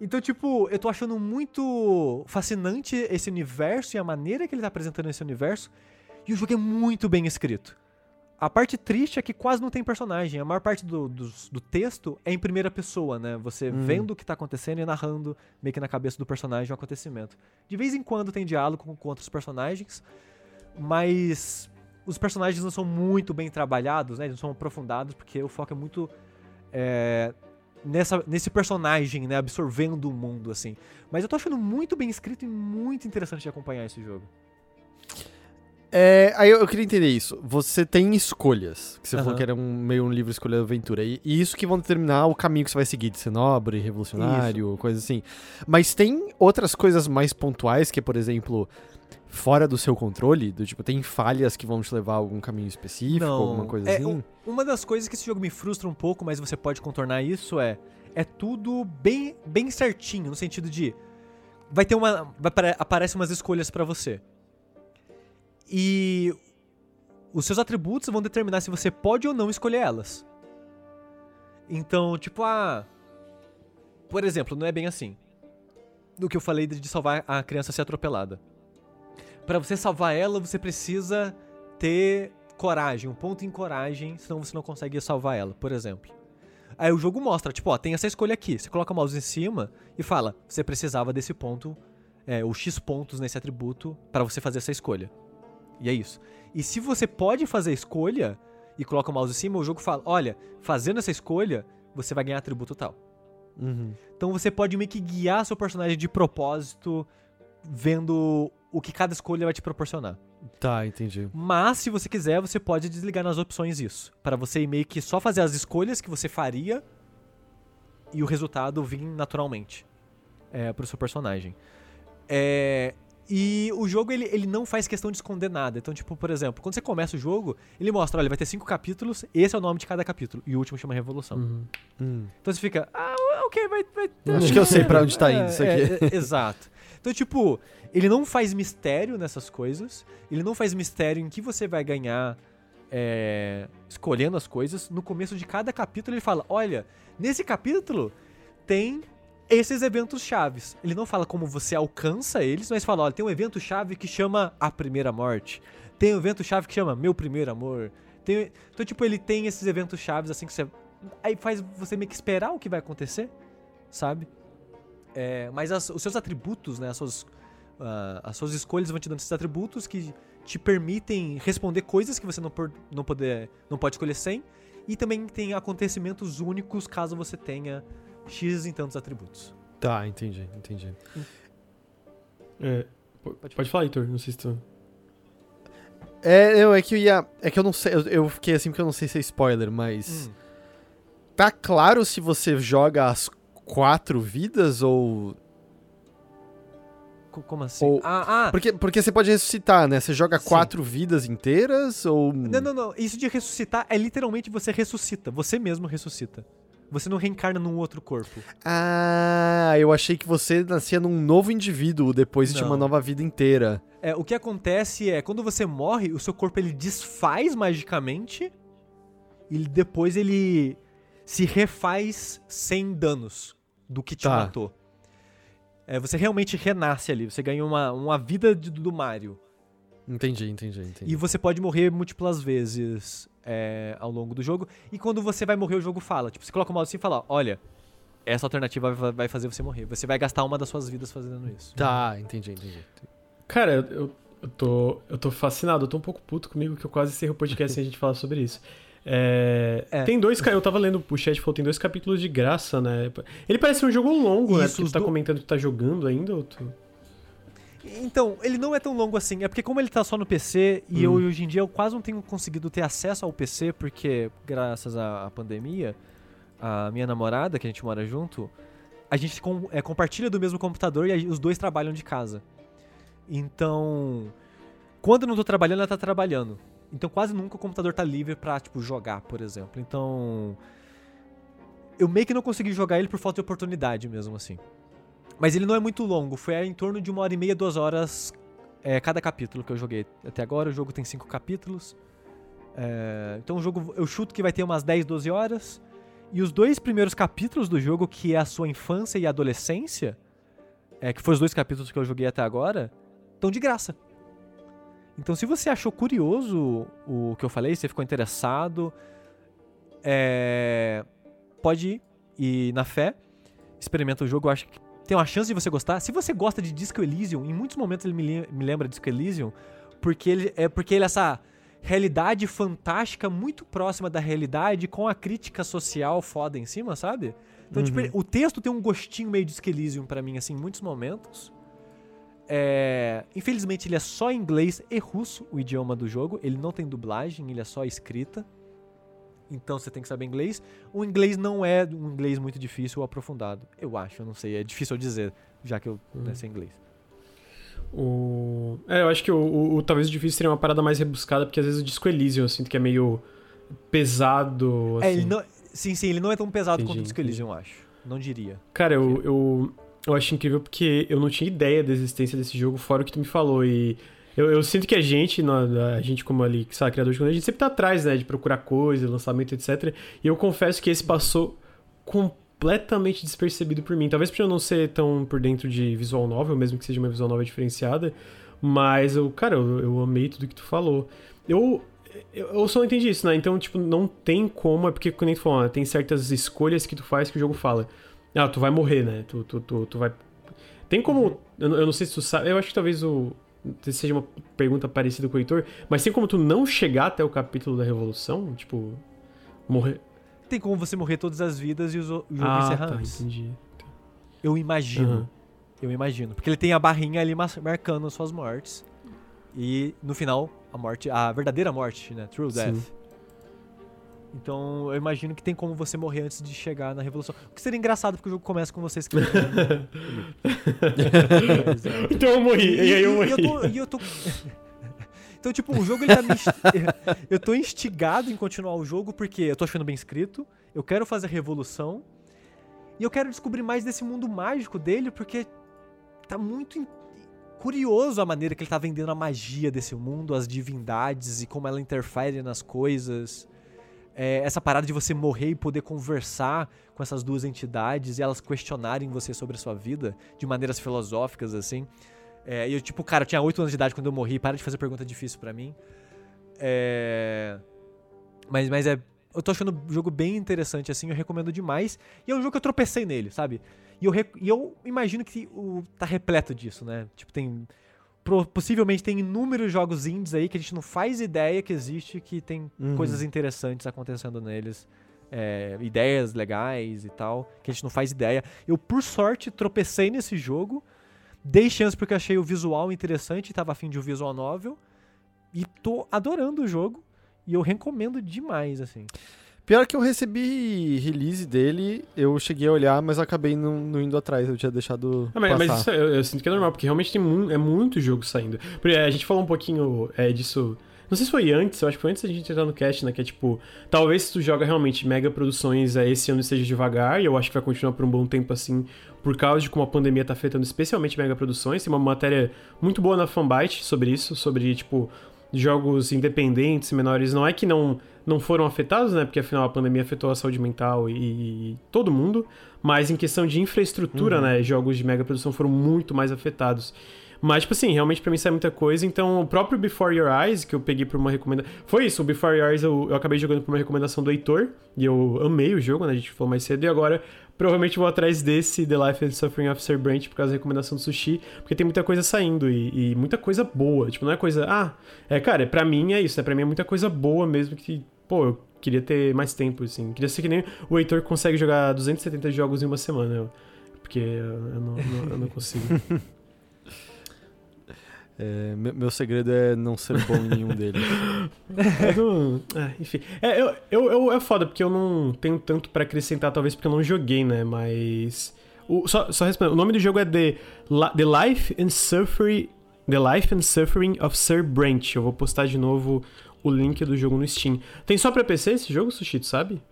Então, tipo, eu tô achando muito fascinante esse universo e a maneira que ele tá apresentando esse universo. E o jogo é muito bem escrito. A parte triste é que quase não tem personagem. A maior parte do, dos- do texto é em primeira pessoa, né? Você vendo o que tá acontecendo e narrando meio que na cabeça do personagem o acontecimento. De vez em quando tem diálogo com, com outros personagens, mas os personagens não são muito bem trabalhados, né? Eles não são aprofundados, porque o foco é muito é, nessa, nesse personagem, né? Absorvendo o mundo, assim. Mas eu tô achando muito bem escrito e muito interessante de acompanhar esse jogo. É, aí eu, eu queria entender isso. Você tem escolhas, que você falou Aham. que era um, meio um livro escolha aventura. E, e isso que vão determinar o caminho que você vai seguir, de ser nobre, revolucionário, coisa assim. Mas tem outras coisas mais pontuais, que, por exemplo, fora do seu controle, do tipo, tem falhas que vão te levar a algum caminho específico, alguma coisa é, assim? um- uma das coisas que esse jogo me frustra um pouco, mas você pode contornar isso é é tudo bem bem certinho no sentido de vai ter uma vai apare- aparece umas escolhas pra você. E os seus atributos vão determinar se você pode ou não escolher elas. Então, tipo, ah, por exemplo, não é bem assim. Do que eu falei de de salvar a criança ser atropelada. Pra você salvar ela, você precisa ter coragem, um ponto em coragem, senão você não consegue salvar ela, por exemplo. Aí o jogo mostra, tipo, ó, tem essa escolha aqui. Você coloca o mouse em cima e fala, você precisava desse ponto, é, ou X pontos nesse atributo pra você fazer essa escolha. E é isso. E se você pode fazer a escolha e coloca o mouse em cima, o jogo fala, olha, fazendo essa escolha, você vai ganhar atributo tal. Uhum. Então você pode meio que guiar seu personagem de propósito, vendo o que cada escolha vai te proporcionar. Tá, entendi. Mas, se você quiser, você pode desligar nas opções isso. Para você meio que só fazer as escolhas que você faria e o resultado vir naturalmente é, pro seu personagem. É, e o jogo, ele, ele não faz questão de esconder nada. Então, tipo, por exemplo, quando você começa o jogo, ele mostra, olha, vai ter cinco capítulos, esse é o nome de cada capítulo. E o último chama Revolução. Hum. Então você fica, ah, ok, vai, vai ter. Acho que eu sei pra onde tá indo isso É, aqui. é, exato. Então, tipo, ele não faz mistério nessas coisas. Ele não faz mistério em que você vai ganhar é, escolhendo as coisas. No começo de cada capítulo, ele fala: olha, nesse capítulo tem esses eventos chaves. Ele não fala como você alcança eles, mas fala: olha, tem um evento chave que chama A Primeira Morte. Tem um evento chave que chama Meu Primeiro Amor. Tem- então, tipo, ele tem esses eventos chaves assim que você. Aí faz você meio que esperar o que vai acontecer. sabe? É, mas as- os seus atributos, né, as suas, ah, as suas escolhas vão te dando esses atributos que te permitem responder coisas que você não, por- não, poder, não pode escolher sem. E também tem acontecimentos únicos caso você tenha X em tantos atributos. Tá, entendi, entendi. É, po- pode, falar, Heitor, não sei se tu... É, eu, é que eu ia. É que eu não sei. Eu, eu fiquei assim porque eu não sei se é spoiler, mas. Hum. Tá claro se você joga as quatro vidas ou. Co- Como assim? Ou- ah, ah, Porque, porque você pode ressuscitar, né? Você joga Sim. quatro vidas inteiras ou. Não, não, não. Isso de ressuscitar é literalmente você ressuscita. Você mesmo ressuscita. Você não reencarna num outro corpo. Ah, eu achei que você nascia num novo indivíduo depois de Não. uma nova vida inteira. É, o que acontece é, quando você morre, o seu corpo ele desfaz magicamente e depois ele se refaz sem danos do que te Tá. matou. É, você realmente renasce ali, você ganha uma, uma vida de- do Mario. Entendi, entendi, entendi. E você pode morrer múltiplas vezes é, ao longo do jogo. E quando você vai morrer, o jogo fala. Tipo, você coloca o mouse assim e fala, olha, essa alternativa vai- fazer você morrer. Você vai gastar uma das suas vidas fazendo isso. Tá, entendi, entendi. Cara, eu, eu, eu tô, eu tô fascinado, eu tô um pouco puto comigo que eu quase encerro o podcast sem a gente falar sobre isso. É, É. Tem dois, eu tava lendo o chat falou, tem dois capítulos de graça, né? Ele parece um jogo longo, né? Isso, Porque os tu tá do- comentando que tá jogando ainda, ou tu... Então, ele não é tão longo assim. É porque como ele tá só no PC, e eu hoje em dia eu quase não tenho conseguido ter acesso ao PC, porque graças à, à pandemia, a minha namorada, que a gente mora junto, a gente com- é, compartilha do mesmo computador e a- os dois trabalham de casa. Então, quando eu não tô trabalhando, ela tá trabalhando. Então quase nunca o computador tá livre pra, tipo, jogar, por exemplo. Então. Eu meio que não consegui jogar ele por falta de oportunidade mesmo, assim. Mas ele não é muito longo, foi em torno de uma hora e meia, duas horas é, cada capítulo que eu joguei. Até agora o jogo tem cinco capítulos. É, então o jogo, eu chuto que vai ter umas 10, 12 horas. E os dois primeiros capítulos do jogo, que é a sua infância e adolescência, é, que foram os dois capítulos que eu joguei até agora, estão de graça. Então se você achou curioso o que eu falei, se você ficou interessado, é, pode ir e na fé, experimenta o jogo, eu acho que tem uma chance de você gostar. Se você gosta de Disco Elysium, em muitos momentos ele me, lem- me lembra Disco Elysium, porque ele é porque ele é essa realidade fantástica muito próxima da realidade com a crítica social foda em cima, sabe? Então, tipo, ele- o texto tem um gostinho meio Disco Elysium pra mim assim, em muitos momentos. É, infelizmente ele é só em inglês e russo o idioma do jogo, ele não tem dublagem, ele é só escrita. Então você tem que saber inglês. O inglês não é um inglês muito difícil ou aprofundado. Eu acho, eu não sei. É difícil eu dizer, já que eu né, sei inglês. O... É, eu acho que o, o- o- talvez o difícil seria uma parada mais rebuscada, porque às vezes o Disco Elysium eu sinto que é meio pesado, assim. É, ele não, sim, sim, ele não é tão pesado Entendi, quanto o Disco entendi. Elysium, eu acho. Não diria. Cara, eu, eu, eu acho incrível porque eu não tinha ideia da existência desse jogo, fora o que tu me falou. E eu, eu sinto que a gente, a gente como ali, sabe, criador de conteúdo, a gente sempre tá atrás, né, de procurar coisa, lançamento, etc. E eu confesso que esse passou completamente despercebido por mim. Talvez por eu não ser tão por dentro de visual novel, mesmo que seja uma visual novel diferenciada. Mas eu, cara, eu, eu amei tudo que tu falou. Eu, eu, só não entendi isso, né? Então, tipo, não tem como, é porque, como tu falou, tem certas escolhas que tu faz que o jogo fala. Ah, tu vai morrer, né? Tu, tu, tu, tu vai. Tem como. Eu, não- eu não sei se tu sabe. Eu acho que talvez o. Seja uma pergunta parecida com o Heitor, mas tem como tu não chegar até o capítulo da Revolução? Tipo. Morrer. Tem como você morrer todas as vidas e o jogo Ah, encerrar tá, antes. entendi. Eu imagino. Aham. Eu imagino. Porque ele tem a barrinha ali marcando as suas mortes. E no final, a morte, a verdadeira morte, né? True Sim. Então eu imagino que tem como você morrer antes de chegar na revolução. O que seria engraçado porque o jogo começa com você escrevendo. Mas, é. Então eu morri, e aí eu morri. E eu tô. e eu tô- então, tipo, o jogo ele tá me. insti- Eu tô instigado em continuar o jogo porque eu tô achando bem escrito, eu quero fazer revolução, e eu quero descobrir mais desse mundo mágico dele porque tá muito in- curioso a maneira que ele tá vendendo a magia desse mundo, as divindades e como ela interfere nas coisas. É, essa parada de você morrer e poder conversar com essas duas entidades e elas questionarem você sobre a sua vida de maneiras filosóficas, assim. É, e eu, tipo, cara, eu tinha 8 anos de idade quando eu morri, para de fazer pergunta difícil pra mim. É... Mas, mas é, eu tô achando o jogo bem interessante, assim, eu recomendo demais. E é um jogo que eu tropecei nele, sabe? E eu, rec- e eu imagino que o, tá repleto disso, né? Tipo, tem. Possivelmente tem inúmeros jogos indies aí que a gente não faz ideia que existe, que tem Uhum. coisas interessantes acontecendo neles. é, ideias legais e tal, que a gente não faz ideia. Eu, por sorte, tropecei nesse jogo. Dei chance porque achei o visual interessante, tava afim de um visual novel. E tô adorando o jogo. E eu recomendo demais, assim. Pior que eu recebi release dele, eu cheguei a olhar, mas acabei não, não indo atrás, eu tinha deixado Ah, mas, passar. mas isso eu, eu sinto que é normal, porque realmente tem mu é muito jogo saindo. Porque A gente falou um pouquinho é, disso. Não sei se foi antes, eu acho que foi antes da gente entrar no cast, né? Que é tipo, talvez se tu joga realmente mega produções é, esse ano esteja devagar, e eu acho que vai continuar por um bom tempo assim, por causa de como a pandemia tá afetando especialmente mega produções. Tem uma matéria muito boa na Fanbyte sobre isso, sobre, tipo, jogos independentes, menores. Não é que não, não foram afetados, né? Porque afinal a pandemia afetou a saúde mental e, e todo mundo. Mas em questão de infraestrutura, né? Jogos de mega produção foram muito mais afetados. Mas, tipo assim, realmente pra mim sai muita coisa. Então, o próprio Before Your Eyes, que eu peguei por uma recomendação. Foi isso, o Before Your Eyes eu, eu acabei jogando por uma recomendação do Heitor. E eu amei o jogo, né? A gente falou mais cedo. E agora, provavelmente vou atrás desse The Life and Suffering of Sir Branch por causa da recomendação do sushi. Porque tem muita coisa saindo e, e muita coisa boa. Tipo, não é coisa. Ah, é, cara, pra mim é isso, né? Pra mim é muita coisa boa mesmo que, pô, eu queria ter mais tempo, assim. Queria ser que nem o Heitor consegue jogar 270 jogos em uma semana. eu- porque eu, eu não- eu não consigo. É, meu, meu segredo é não ser bom em nenhum deles. É do- é, enfim. É, eu, eu, eu- é foda, porque eu não tenho tanto pra acrescentar, talvez porque eu não joguei, né? Mas. O, só, só respondendo, o nome do jogo é The, The Life and Suffering. The Life and Suffering of Sir Branch. Eu vou postar de novo o link do jogo no Steam. Tem só pra PC esse jogo, Sushi, tu sabe?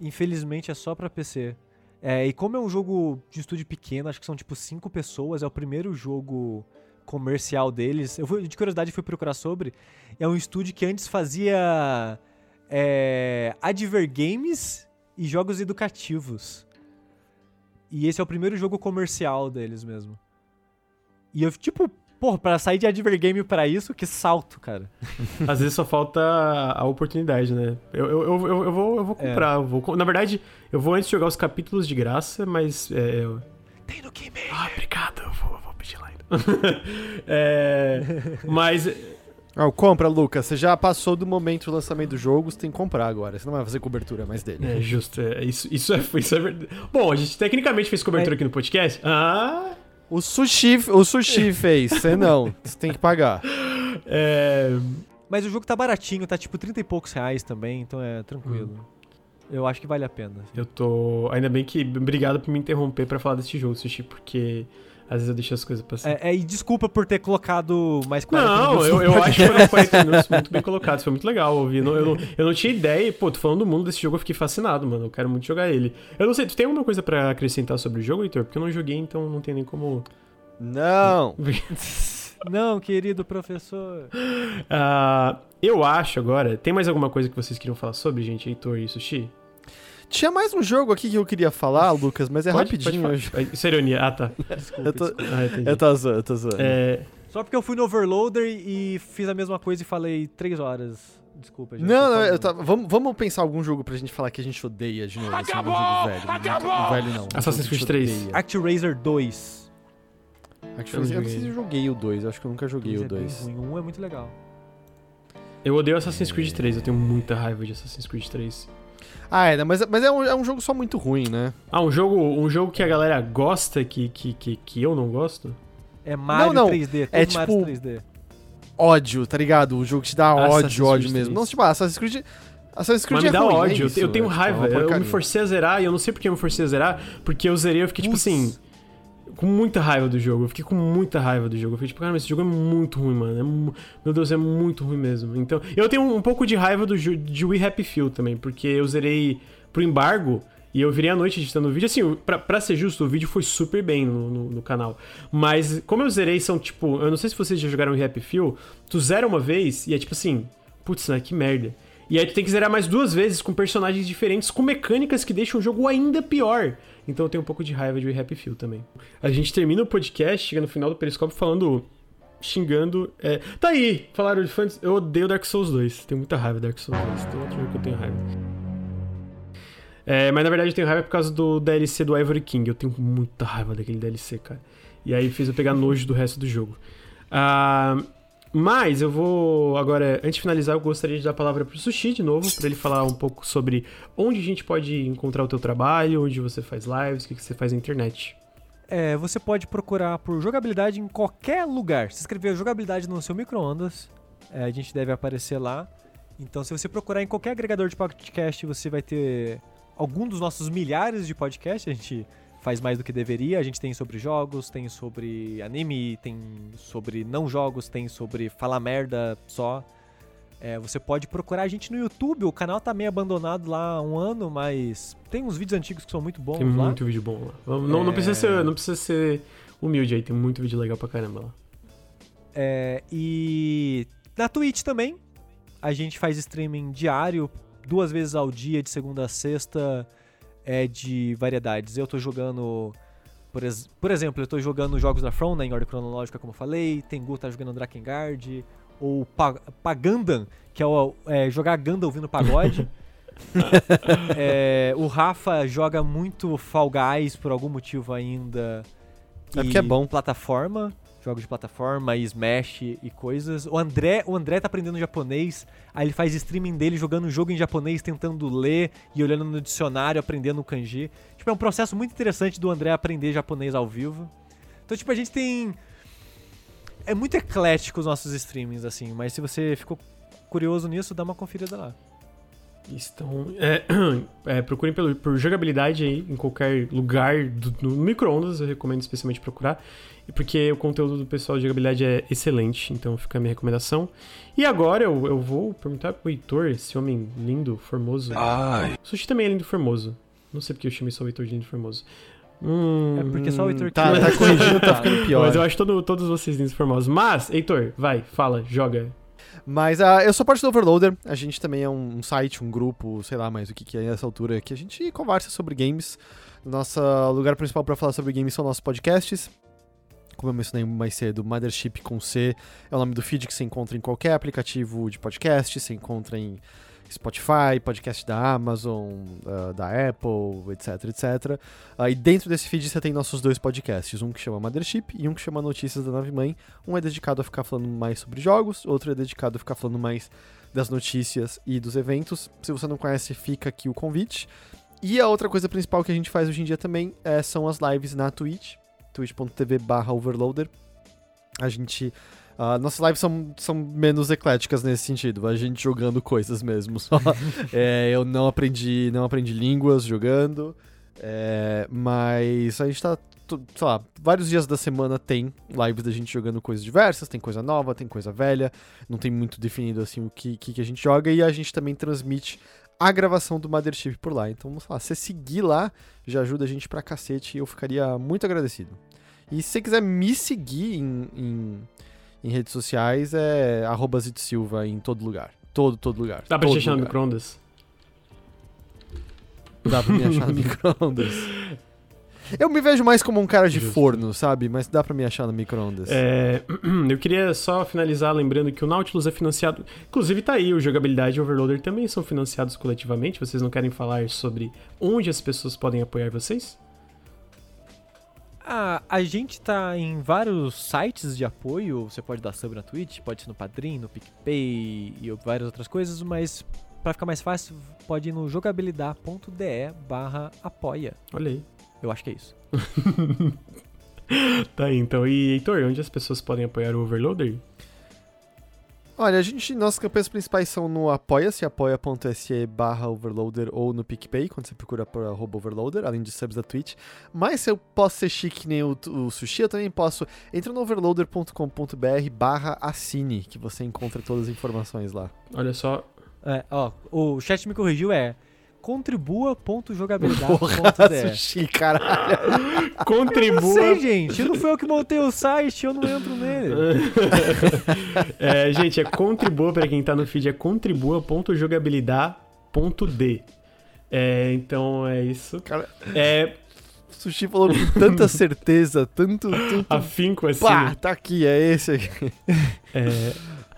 Infelizmente é só pra PC. É, e como é um jogo de estúdio pequeno, acho que são tipo cinco pessoas, é o primeiro jogo comercial deles. Eu fui, de curiosidade fui procurar sobre. É um estúdio que antes fazia é, advergames e jogos educativos. E esse é o primeiro jogo comercial deles mesmo. E eu, tipo, porra, pra sair de advergame pra isso, que salto, cara. Às vezes só falta a oportunidade, né? Eu, eu, eu, eu, vou, eu vou comprar. eu vou na verdade, eu vou antes jogar os capítulos de graça, mas. É, eu- Tem no Game Ah, obrigado, eu vou, é, mas. Ah, compra, Lucas. Você já passou do momento do lançamento do jogo, você tem que comprar agora. Você não vai fazer cobertura mais dele. É justo, é, isso, isso, é, isso é verdade. Bom, a gente tecnicamente fez cobertura É. aqui no podcast. Ah! O sushi, o sushi fez, você não. Você tem que pagar. É, Mas o jogo tá baratinho, tá tipo 30 e poucos reais também, então é tranquilo. Hum. Eu acho que vale a pena. eu tô. Ainda bem que. Obrigado por me interromper pra falar desse jogo, Sushi, porque às vezes eu deixo as coisas passar. É, é, e desculpa por ter colocado mais 40 Não, minutos eu, no eu podcast. acho que foram 40 minutos muito bem colocados. Foi muito legal ouvir. Eu não, eu, não, eu não tinha ideia. e, Pô, tô falando do mundo desse jogo, eu fiquei fascinado, mano. Eu quero muito jogar ele. Eu não sei, tu tem alguma coisa pra acrescentar sobre o jogo, Heitor? Porque eu não joguei, então não tem nem como. Não. Não, querido professor. Ah, eu acho agora. Tem mais alguma coisa que vocês queriam falar sobre, gente, Heitor e Sushi? Tinha mais um jogo aqui que eu queria falar, Lucas, mas é Pode- rapidinho. pode falar. Isso é ironia. Ah, tá. Desculpa, Eu tô, desculpa. Ah, eu tô zoando, eu tô zoando. É, Só porque eu fui no Overloader e fiz a mesma coisa e falei 3 horas. Desculpa, gente. Não, não, eu tava- vamos, vamos pensar algum jogo pra gente falar que a gente odeia de novo. assim, Acabou! um jogo velho. Não- Acabou! Não, velho não. Assassin's Creed a gente 3. odeia. ActRaiser 2. Actually, eu não sei se eu joguei o 2, eu acho que eu nunca joguei o é bem 2. ruim. Um é muito legal. eu odeio Assassin's Creed 3. Eu tenho muita raiva de Assassin's Creed 3. Ah, é, mas, mas é, um, é um jogo só muito ruim, né? Ah, um jogo, um jogo que a galera gosta que, que, que, que eu não gosto? É Mario não, 3D, é Mario tipo- 3D. Ódio, tá ligado? O jogo que te dá Assassin's ódio, ódio Creed mesmo. 3. Não, tipo, ah, Assassin's Creed. Assassin's Creed Mas me é dá ruim, é ódio. Eu- isso, eu tenho é, tipo, raiva. uma eu me forcei a zerar e eu não sei porque eu me forcei a zerar. Porque eu zerei e eu fiquei, tipo Putz. assim. Com muita raiva do jogo. Eu fiquei com muita raiva do jogo. Eu fiquei tipo, cara, esse jogo é muito ruim, mano. É meu Deus, é muito ruim mesmo. Então, eu tenho um pouco de raiva do de We Happy Few também. Porque eu zerei pro embargo. E eu virei à noite editando o vídeo. Assim, pra, pra ser justo, o vídeo foi super bem no, no, no canal. Mas, como eu zerei, são tipo. Eu não sei se vocês já jogaram We Happy Few. Tu zera uma vez e é tipo assim. Putz, né? Que merda. E aí tu tem que zerar mais duas vezes com personagens diferentes, com mecânicas que deixam o jogo ainda pior. Então eu tenho um pouco de raiva de We Happy Few também. A gente termina o podcast, chega no final do Periscópio falando. xingando. É... Tá aí! Falaram de fãs. Eu odeio Dark Souls 2. Tenho muita raiva de Dark Souls 2. Tem outro jogo que eu tenho raiva. É, mas na verdade eu tenho raiva por causa do DLC do Ivory King. Eu tenho muita raiva daquele DLC, cara. E aí fez eu pegar nojo do resto do jogo. Ah, mas eu vou agora, antes de finalizar, eu gostaria de dar a palavra pro Sushi de novo, pra ele falar um pouco sobre onde a gente pode encontrar o teu trabalho, onde você faz lives, o que, que você faz na internet. É, você pode procurar por jogabilidade em qualquer lugar. Se escrever jogabilidade no seu micro-ondas, é, a gente deve aparecer lá. Então, se você procurar em qualquer agregador de podcast, você vai ter algum dos nossos milhares de podcasts. A gente faz mais do que deveria. A gente tem sobre jogos, tem sobre anime, tem sobre não jogos, tem sobre falar merda só. É, você pode procurar a gente no YouTube. O canal tá meio abandonado lá há um ano, mas tem uns vídeos antigos que são muito bons Tem lá. muito vídeo bom lá. Não, não, não É. precisa ser, não precisa ser humilde aí, tem muito vídeo legal pra caramba lá. É, e na Twitch também. A gente faz streaming diário, duas vezes ao dia, de segunda a sexta, é de variedades. Eu tô jogando. Por, ex- por exemplo, eu tô jogando jogos da From, né, em ordem cronológica, como eu falei. Tengu tá jogando Drakengard. Ou Pa- Pagandan, que é, o, é jogar Ganda ouvindo pagode. É, o Rafa joga muito Fall Guys por algum motivo ainda. É porque é bom. Plataforma, jogos de plataforma, Smash e coisas. O André, o André tá aprendendo japonês, aí ele faz streaming dele jogando um jogo em japonês, tentando ler e olhando no dicionário, aprendendo o kanji. Tipo, é um processo muito interessante do André aprender japonês ao vivo. Então, tipo, a gente tem é muito eclético os nossos streamings assim, mas se você ficou curioso nisso, dá uma conferida lá. Então, é, é, procurem pelo, por jogabilidade aí, em qualquer lugar do, no micro-ondas, eu recomendo especialmente procurar. Porque o conteúdo do pessoal de jogabilidade é excelente, então fica a minha recomendação. E agora eu, eu vou perguntar pro Heitor, esse homem lindo, formoso. Ai. O Sushi também é lindo e formoso. Não sei porque eu chamei só o Heitor de lindo e formoso. Hum, É porque só o Heitor Tá, que- tá corrigindo, tá ficando pior. Mas eu acho todo, todos vocês lindos e formosos. Mas, Heitor, vai, fala, joga. Mas ah, eu sou parte do Overloader. A gente também é um, um site, um grupo, sei lá mais o que, que é nessa altura, que a gente conversa sobre games. Nosso lugar principal para falar sobre games são nossos podcasts. Como eu mencionei mais cedo, Mothership com C é o nome do feed que você encontra em qualquer aplicativo de podcast. Você encontra em Spotify, podcast da Amazon, ah, da Apple, etc, etc. Ah, e dentro desse feed você tem nossos dois podcasts, um que chama Mothership e um que chama Notícias da Nave Mãe. Um é dedicado a ficar falando mais sobre jogos, outro é dedicado a ficar falando mais das notícias e dos eventos. Se você não conhece, fica aqui o convite. E a outra coisa principal que a gente faz hoje em dia também é, são as lives na Twitch, twitch.tv barra overloader. A gente... ah, nossas lives são, são menos ecléticas nesse sentido, a gente jogando coisas mesmo. Só. É, eu não aprendi, não aprendi línguas jogando, é, mas a gente tá, sei lá, vários dias da semana tem lives da gente jogando coisas diversas, tem coisa nova, tem coisa velha, não tem muito definido assim o que, que, que a gente joga, e a gente também transmite a gravação do Mothership por lá. Então, sei lá, se você seguir lá, já ajuda a gente pra cacete e eu ficaria muito agradecido. E se você quiser me seguir em, em, em redes sociais, é arroba Zito Silva em todo lugar. Todo, todo lugar. Dá pra te achar no micro-ondas? Dá pra me achar no micro-ondas. Eu me vejo mais como um cara de Justo. forno, sabe? Mas dá pra me achar no micro-ondas. É, eu queria só finalizar lembrando que o Nautilus é financiado. Inclusive tá aí, o Jogabilidade e o Overloader também são financiados coletivamente. Vocês não querem falar sobre onde as pessoas podem apoiar vocês? Ah, a gente tá em vários sites de apoio. Você pode dar sub na Twitch, pode ser no Padrim, no PicPay e várias outras coisas, mas pra ficar mais fácil, pode ir no jogabilidade.de barra apoia. Olha aí. Eu acho que é isso. Tá aí, então. E Heitor, onde as pessoas podem apoiar o Overloader? Olha, a gente, nossas campanhas principais são no apoia-se, apoia.se barra overloader ou no PicPay, quando você procura por arroba overloader, além de subs da Twitch. Mas se eu posso ser chique que nem o, o Sushi, eu também posso. Entra no overloader.com.br barra assine, que você encontra todas as informações lá. Olha só. É, ó, o chat me corrigiu, é contribua.jogabilidade.de Sushi, caralho. Não Contribua. sei, gente. Não foi eu que montei o site, eu não entro nele. é, gente, é contribua, pra quem tá no feed, é contribua.jogabilidade.d. É, então é isso. Cara, É Sushi falou com tanta certeza, tanto, tanto... afinco assim. Pá, tá aqui, é esse aqui. É,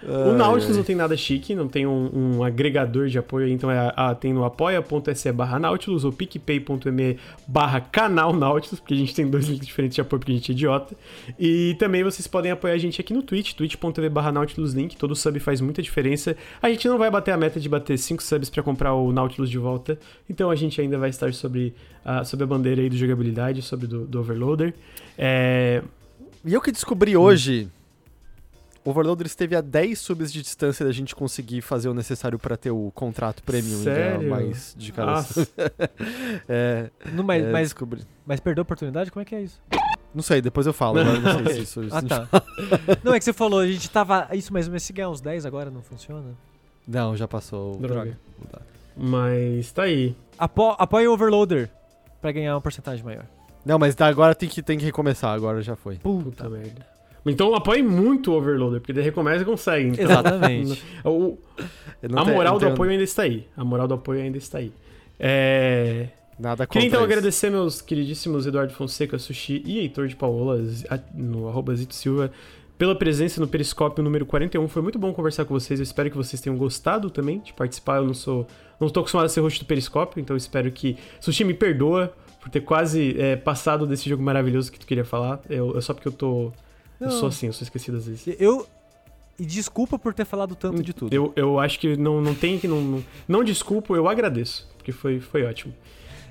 o Nautilus não tem nada chique, não tem um, um agregador de apoio, então é, ah, tem no apoia.se barra Nautilus ou picpay.me barra canal Nautilus, porque a gente tem dois links diferentes de apoio porque a gente é idiota. E também vocês podem apoiar a gente aqui no Twitch, twitch.tv barra Nautilus Link, todo sub faz muita diferença. A gente não vai bater a meta de bater 5 subs pra comprar o Nautilus de volta, então a gente ainda vai estar sobre, a sobre a bandeira aí do jogabilidade, sobre do, do Overloader. É, E eu que descobri hoje, o Overloader esteve a 10 subs de distância da gente conseguir fazer o necessário pra ter o contrato premium e ganhar Sério? mais de sub. é, Não, mas, é, mas, descobri. mas perdeu a oportunidade? Como é que é isso? Não sei, depois eu falo. agora não sei se isso... Ah, tá. não, é que você falou, a gente tava. Isso, mas, mas se ganhar uns 10 agora não funciona? Não, já passou. o- Droga. mas tá aí. Apo, apoia o Overloader pra ganhar uma porcentagem maior. Não, mas tá, agora tem que, tem que recomeçar, agora já foi. Puta merda. Então apoie muito o Overloader, porque daí recomeça e consegue. Então, Exatamente. o, a moral não do tenho apoio ainda está aí. A moral do apoio ainda está aí. É... Nada contra Queria então isso. agradecer meus queridíssimos Eduardo Fonseca, Sushi e Heitor de Paola, no arroba Zito Silva, pela presença no Periscópio número 41. Foi muito bom conversar com vocês. Eu espero que vocês tenham gostado também de participar. Eu não sou. Não estou acostumado a ser host do Periscópio, então espero que. Sushi me perdoa por ter quase é, passado desse jogo maravilhoso que tu queria falar. Eu, é só porque eu tô. Eu sou assim, eu sou esquecido às vezes. Eu. E desculpa por ter falado tanto de tudo. Eu, eu acho que não, não tem que. Não, não, não desculpo, eu agradeço, porque foi, foi ótimo.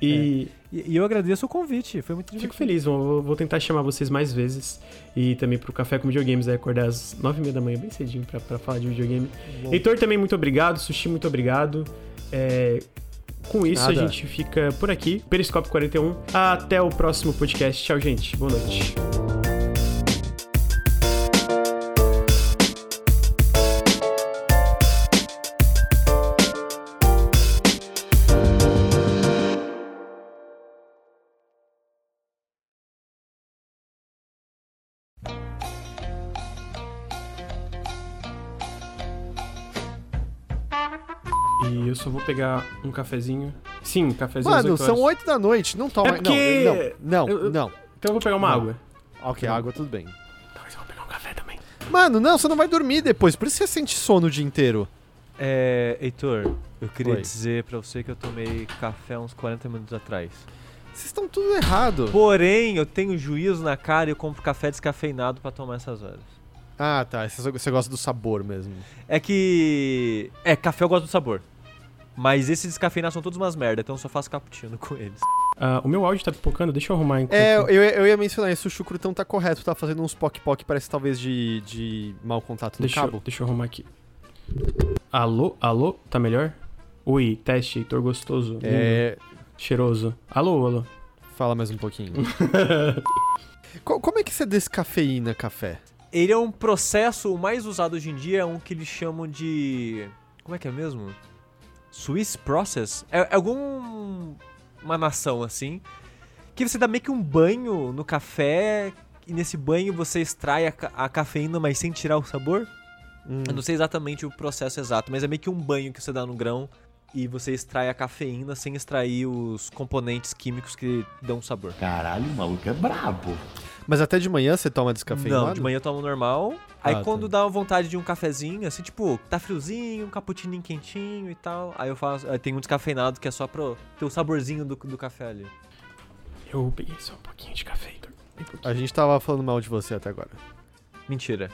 E. E, e eu agradeço o convite, foi muito Fico divertido. feliz, vou, vou tentar chamar vocês mais vezes. E também pro Café com Videogames, aí acordar às nove e meia da manhã, bem cedinho, pra, pra falar de videogame. Heitor também, muito obrigado. Sushi, muito obrigado. É, com isso, Nada. a gente fica por aqui. Periscópio 41. Até o próximo podcast. Tchau, gente. Boa noite. Só vou pegar um cafezinho. Sim, um cafezinho Mano, 8 são horas. 8 da noite, não toma. É porque- Não, não, eu- eu- não. Então eu vou pegar uma Não. água. Ok, água, tudo bem. Talvez eu vou pegar um café também. Mano, não, você não vai dormir depois, por isso você sente sono o dia inteiro. É, Heitor, eu queria Oi. dizer pra você que eu tomei café uns 40 minutos atrás. Vocês estão tudo errado. Porém, eu tenho juízo na cara e eu compro café descafeinado pra tomar essas horas. Ah, tá. Você gosta do sabor mesmo. É que. É, café eu gosto do sabor. Mas esses descafeinados são todos umas merda, então eu só faço cappuccino com eles. Ah, o meu áudio tá pipocando, deixa eu arrumar enquanto... É, eu, eu ia mencionar isso, o chucrutão tá correto, tá fazendo uns poc-poc, parece talvez de, de mau contato no Deixa, eu- cabo. deixa eu arrumar aqui. Alô? Alô? Tá melhor? Oi, teste, Heitor gostoso. lindo, É, Cheiroso. Alô, alô. fala mais um pouquinho. Co- como é que você descafeína café? Ele é um processo, o mais usado hoje em dia é um que eles chamam de. Como é que é mesmo? Swiss Process? É, é algum. Uma nação assim. Que você dá meio que um banho no café. E nesse banho você extrai a, a cafeína, mas sem tirar o sabor. Hum. Eu não sei exatamente o processo exato, mas é meio que um banho que você dá no grão. E você extrai a cafeína sem extrair os componentes químicos que dão sabor. Caralho, o maluco é brabo. Mas até de manhã você toma descafeinado? Não, de manhã eu tomo normal. Aí Ah, quando tá. dá vontade de um cafezinho, assim, tipo, tá friozinho, um cappuccino quentinho e tal. Aí eu faço. Aí tem um descafeinado que é só pro ter o saborzinho do, do café ali. Eu peguei só um pouquinho de café, Heitor. A gente tava falando mal de você até agora. Mentira.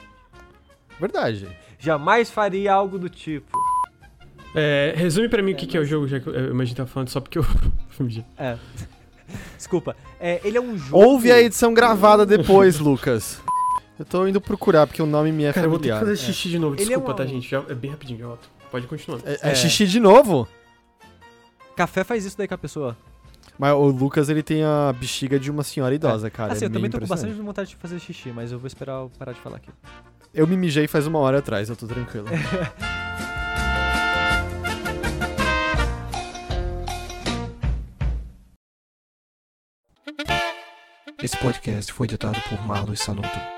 Verdade. Jamais faria algo do tipo. É, resume pra mim o que, que é o jogo, já que eu, imagino que tá falando só porque eu fugi. É. Desculpa. É, ele é um jogo. Ouve a edição gravada depois, Lucas. Eu tô indo procurar porque o nome me é Cara, eu vou ter que familiar. fazer xixi de novo. É Desculpa, uma- tá, gente? Já, é bem rapidinho, já volto. Pode continuar. É, é É. xixi de novo? Café faz isso daí com a pessoa. Mas o Lucas, ele tem a bexiga de uma senhora idosa, cara. assim, é eu também tô com bastante vontade de fazer xixi, mas eu vou esperar eu parar de falar aqui. Eu me mijei faz uma hora atrás, eu tô tranquilo. Esse podcast foi editado por Marlos Sanuto.